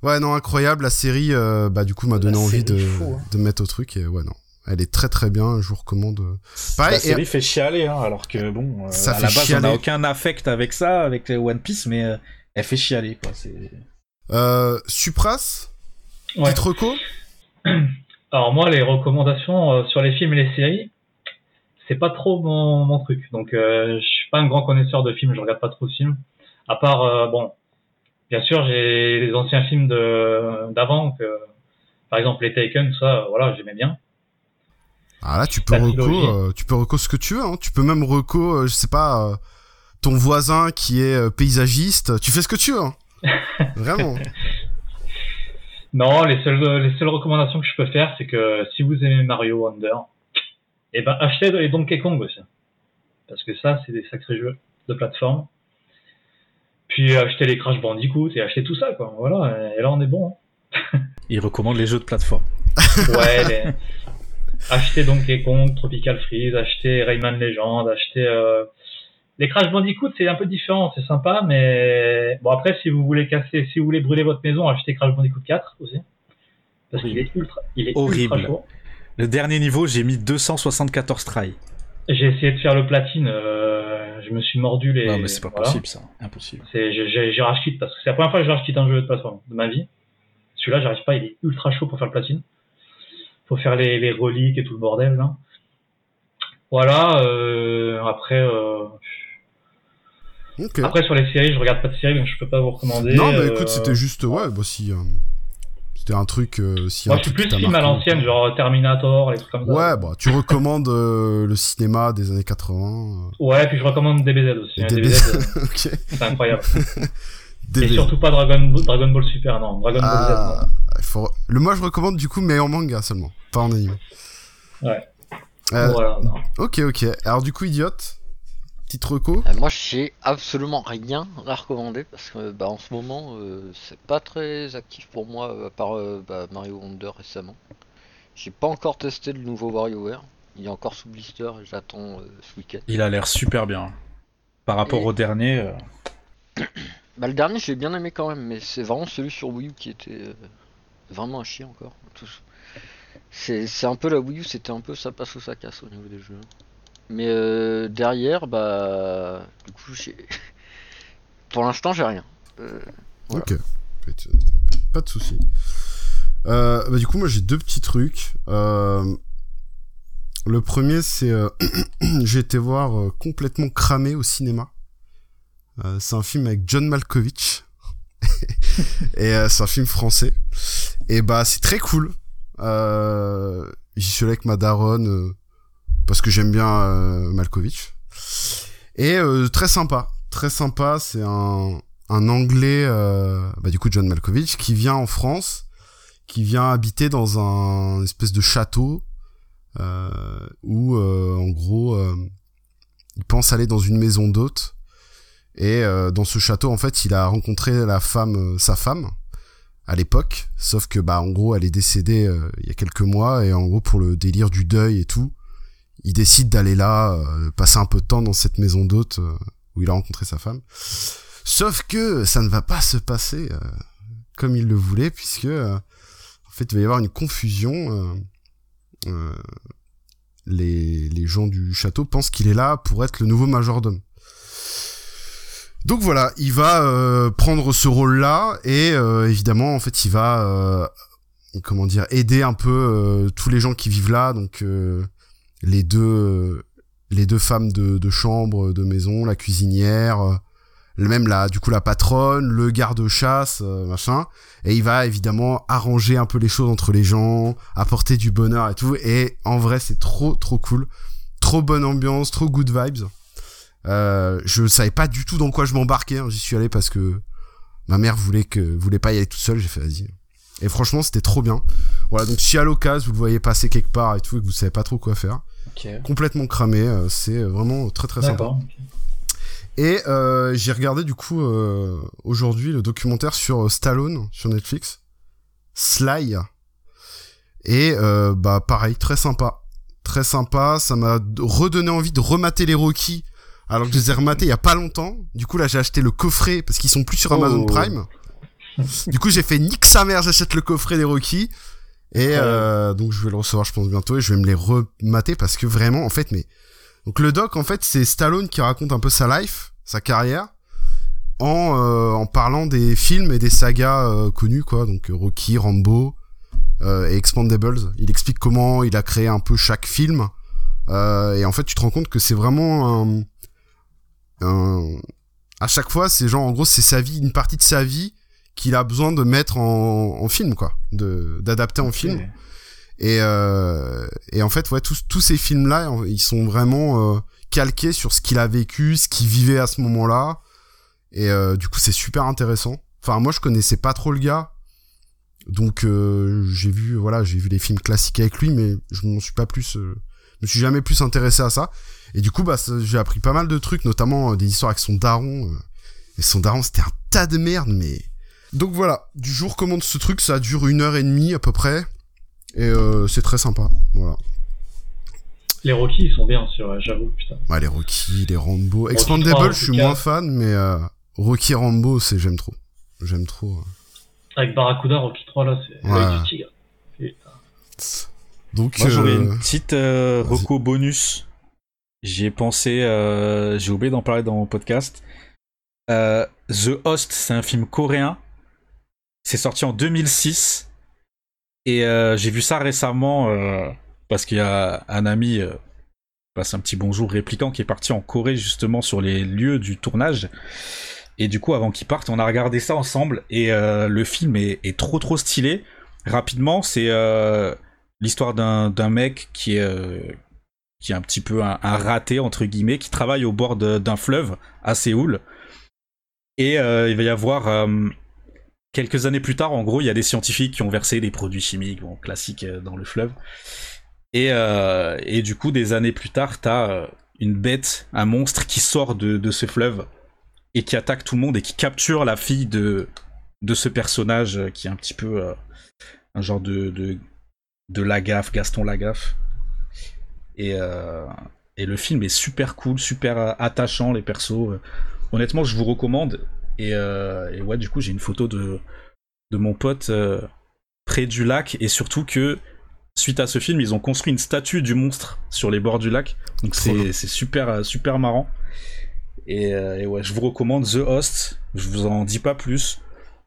Ouais, non, incroyable. La série, euh, bah, du coup, m'a donné envie de, hein. de mettre au truc. Et ouais, non. Elle est très très bien, je vous recommande. Euh. Pareil, la série fait chialer, hein, alors que bon, euh, ça à la base on n'a aucun affect avec ça, avec One Piece, mais elle fait chialer quoi. Euh, Supras, ouais. petite reco. *clears throat* Alors moi, les recommandations sur les films et les séries, c'est pas trop mon, mon truc. Donc je suis pas un grand connaisseur de films, je regarde pas trop de films. À part bon, bien sûr, j'ai les anciens films d'avant, par exemple les Taken, tout ça, voilà, j'aimais bien. Ah là, tu peux reco, euh, tu peux reco ce que tu veux. Hein. Tu peux même reco, euh, je sais pas, euh, ton voisin qui est paysagiste. Tu fais ce que tu veux. Hein. *laughs* Vraiment. Non, les seules, les seules recommandations que je peux faire, c'est que si vous aimez Mario Wonder, eh ben achetez les Donkey Kong aussi, parce que ça, c'est des sacrés jeux de plateforme. Puis acheter les Crash Bandicoot et acheter tout ça, quoi. Voilà, et là on est bon. Hein. *laughs* Il recommande les jeux de plateforme. ouais, les... acheter Donkey Kong, Tropical Freeze, acheter Rayman Legend, acheter euh... les Crash Bandicoot, c'est un peu différent, c'est sympa, mais bon après si vous voulez casser, si vous voulez brûler votre maison, achetez Crash Bandicoot 4 aussi, parce qu'il est ultra, il est horrible. Ultra chaud. Le dernier niveau, j'ai mis 274 tries. J'ai essayé de faire le platine. Euh je me suis mordu les. Non, mais c'est pas possible ça, impossible. J'ai rage quitte parce que c'est la première fois que je rage quitte un jeu de plateforme de ma vie. Celui-là, j'arrive pas, il est ultra chaud pour faire le platine. Faut faire les, les reliques et tout le bordel là. Voilà, euh, après. Euh... Après sur les séries, je regarde pas de séries donc je peux pas vous recommander. Non, mais écoute, euh, c'était juste ouais, bah si. C'était un truc. Euh, si Moi, je suis plus film à l'ancienne, genre Terminator, les trucs comme ça. Ouais, bah, tu recommandes euh, le cinéma des années 80. Euh. Ouais, puis je recommande DBZ aussi. Hein, DBZ, *laughs* okay. c'est incroyable. Et surtout pas Dragon, Dragon Ball Super, non. Dragon Ball Z. Ah, faut... Le moi, je recommande du coup, mais en manga seulement, pas en anime. Ouais. voilà. Non. Ok, ok. Alors, du coup, idiote. Petite reco euh, Moi, j'ai absolument rien à recommander parce que bah, en ce moment, euh, c'est pas très actif pour moi, euh, à part bah, Mario Wonder récemment. J'ai pas encore testé le nouveau WarioWare. Il est encore sous blister et j'attends ce week-end. Il a l'air super bien. Par rapport au dernier. *clears throat* bah, le dernier, j'ai bien aimé quand même, mais c'est vraiment celui sur Wii U qui était vraiment un chien encore. C'est un peu la Wii U, c'était un peu ça passe ou ça casse au niveau des jeux. Mais euh, derrière, bah, du coup. *laughs* Pour l'instant, j'ai rien. Euh, ok. Pas de souci. Euh, bah, du coup, moi, j'ai deux petits trucs. le premier, c'est *clears throat* j'ai été voir complètement cramé au cinéma. c'est un film avec John Malkovich. *laughs* et c'est un film français. Et bah, c'est très cool. J'y suis allé avec ma daronne parce que j'aime bien euh, Malkovich. Et euh, très sympa, très sympa. C'est un, un anglais, euh, bah, du coup John Malkovich, qui vient en France, qui vient habiter dans un espèce de château euh, où, en gros, il pense aller dans une maison d'hôte. Et dans ce château, en fait, il a rencontré la femme, sa femme, à l'époque. Sauf que, bah, en gros, elle est décédée il y a quelques mois. Et en gros, pour le délire du deuil et tout, il décide d'aller là, euh, passer un peu de temps dans cette maison d'hôte euh, où il a rencontré sa femme. Sauf que ça ne va pas se passer euh, comme il le voulait, puisque en fait il va y avoir une confusion. les, les gens du château pensent qu'il est là pour être le nouveau majordome. Donc voilà, il va prendre ce rôle-là et évidemment en fait il va comment dire aider un peu tous les gens qui vivent là donc les deux femmes de, chambre de maison la cuisinière même la du coup la patronne, le garde-chasse, euh, machin, et il va évidemment arranger un peu les choses entre les gens, apporter du bonheur et tout. Et en vrai, c'est trop trop cool, trop bonne ambiance, trop good vibes. Euh, je savais pas du tout dans quoi je m'embarquais. Hein. J'y suis allé parce que ma mère voulait que voulait pas y aller toute seule. J'ai fait vas-y. Et franchement, c'était trop bien. Voilà, donc si à l'occasion vous le voyez passer quelque part et tout et que vous savez pas trop quoi faire, complètement cramé, euh, c'est vraiment très très sympa. Et euh, j'ai regardé du coup euh, aujourd'hui le documentaire sur Stallone sur Netflix, Sly. Et bah pareil, très sympa, très sympa. Ça m'a redonné envie de remater les Rocky alors que je les ai rematés il y a pas longtemps. Du coup là j'ai acheté le coffret parce qu'ils sont plus sur Amazon oh. Prime. du coup j'ai fait nique sa mère, j'achète le coffret des Rocky. Et euh, donc je vais le recevoir je pense bientôt et je vais me les remater parce que vraiment en fait mais donc le doc en fait c'est Stallone qui raconte un peu sa life, sa carrière en euh, en parlant des films et des sagas euh, connus quoi. Donc Rocky, Rambo euh, et Expandables. Il explique comment il a créé un peu chaque film. Et en fait tu te rends compte que c'est vraiment un, un à chaque fois c'est genre en gros c'est sa vie une partie de sa vie qu'il a besoin de mettre en, en film, quoi, de d'adapter en film. Et, euh, et en fait, ouais, tous, tous ces films-là, ils sont vraiment euh, calqués sur ce qu'il a vécu, ce qu'il vivait à ce moment-là. Et euh, du coup, c'est super intéressant. Enfin, moi, je connaissais pas trop le gars, donc euh, j'ai vu, voilà, j'ai vu les films classiques avec lui, mais je m'en suis pas plus, je me suis jamais plus intéressé à ça. Et du coup, bah, j'ai appris pas mal de trucs, notamment des histoires avec son daron. et son daron, c'était un tas de merde, mais donc voilà, du jour commande ce truc, ça dure une heure et demie à peu près, et euh, c'est très sympa, voilà. Les Rocky, ils sont bien sur, euh, j'avoue, putain. Ouais, les Rocky, les Rambo. Expandable, je suis moins fan, mais euh, Rocky Rambo, c'est j'aime trop. J'aime trop. Avec Barracuda, Rocky 3, là, c'est ouais. du tigre. Donc, Moi, j'aurais une petite reco bonus. J'y ai pensé, j'ai oublié d'en parler dans mon podcast. The Host, c'est un film coréen c'est sorti en 2006. Et euh, j'ai vu ça récemment euh, parce qu'il y a un ami, euh, passe un petit bonjour répliquant, qui est parti en Corée justement sur les lieux du tournage. Et du coup, avant qu'il parte, on a regardé ça ensemble. Et le film est, trop trop stylé. Rapidement, c'est l'histoire d'un mec qui est, qui est un petit peu un, raté, entre guillemets, qui travaille au bord d'un fleuve à Séoul. Et il va y avoir quelques années plus tard, en gros, il y a des scientifiques qui ont versé des produits chimiques, classiques, euh, dans le fleuve. Et, euh, et du coup, des années plus tard, t'as euh, une bête, un monstre qui sort de, ce fleuve et qui attaque tout le monde et qui capture la fille de, de ce personnage qui est un petit peu un genre de, de, de Lagaffe, Gaston Lagaffe. Et, et le film est super cool, super attachant, les persos. Honnêtement, je vous recommande. Euh, et, ouais, du coup, j'ai une photo de, de mon pote euh, près du lac et surtout que suite à ce film, ils ont construit une statue du monstre sur les bords du lac. Donc c'est super, euh, super marrant. Et, ouais, je vous recommande The Host. Je vous en dis pas plus.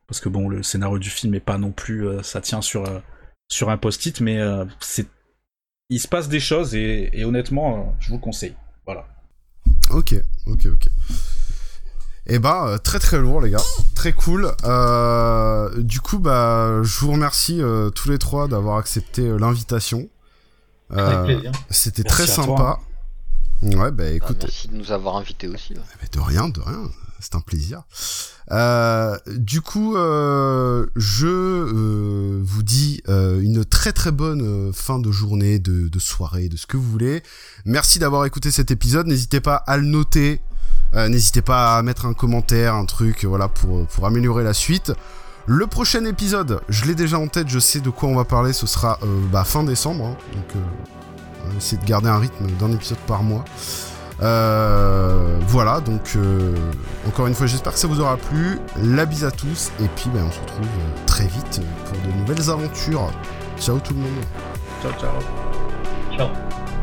Parce que bon, le scénario du film est pas non plus. ça tient sur, sur un post-it, mais c'est. Il se passe des choses et, et honnêtement, je vous conseille. Voilà. Ok, ok, ok. Et bah euh, très très lourd les gars, très cool. Euh, du coup bah je vous remercie euh, tous les trois d'avoir accepté euh, l'invitation. C'était très sympa. Ouais bah, bah écoute. merci de nous avoir invités aussi. Ouais. Eh ben, de rien, de rien. C'est un plaisir. Euh, du coup, euh, je vous dis une très très bonne fin de journée, de, de, soirée, de ce que vous voulez. Merci d'avoir écouté cet épisode. N'hésitez pas à le noter, euh, n'hésitez pas à mettre un commentaire, un truc, voilà, pour, pour améliorer la suite. Le prochain épisode, je l'ai déjà en tête, je sais de quoi on va parler, ce sera euh, bah, fin décembre. Hein. donc, euh, on va essayer de garder un rythme d'un épisode par mois. voilà, donc encore une fois, j'espère que ça vous aura plu. La bise à tous, et puis bah, on se retrouve très vite pour de nouvelles aventures. Ciao tout le monde. Ciao, ciao. Ciao.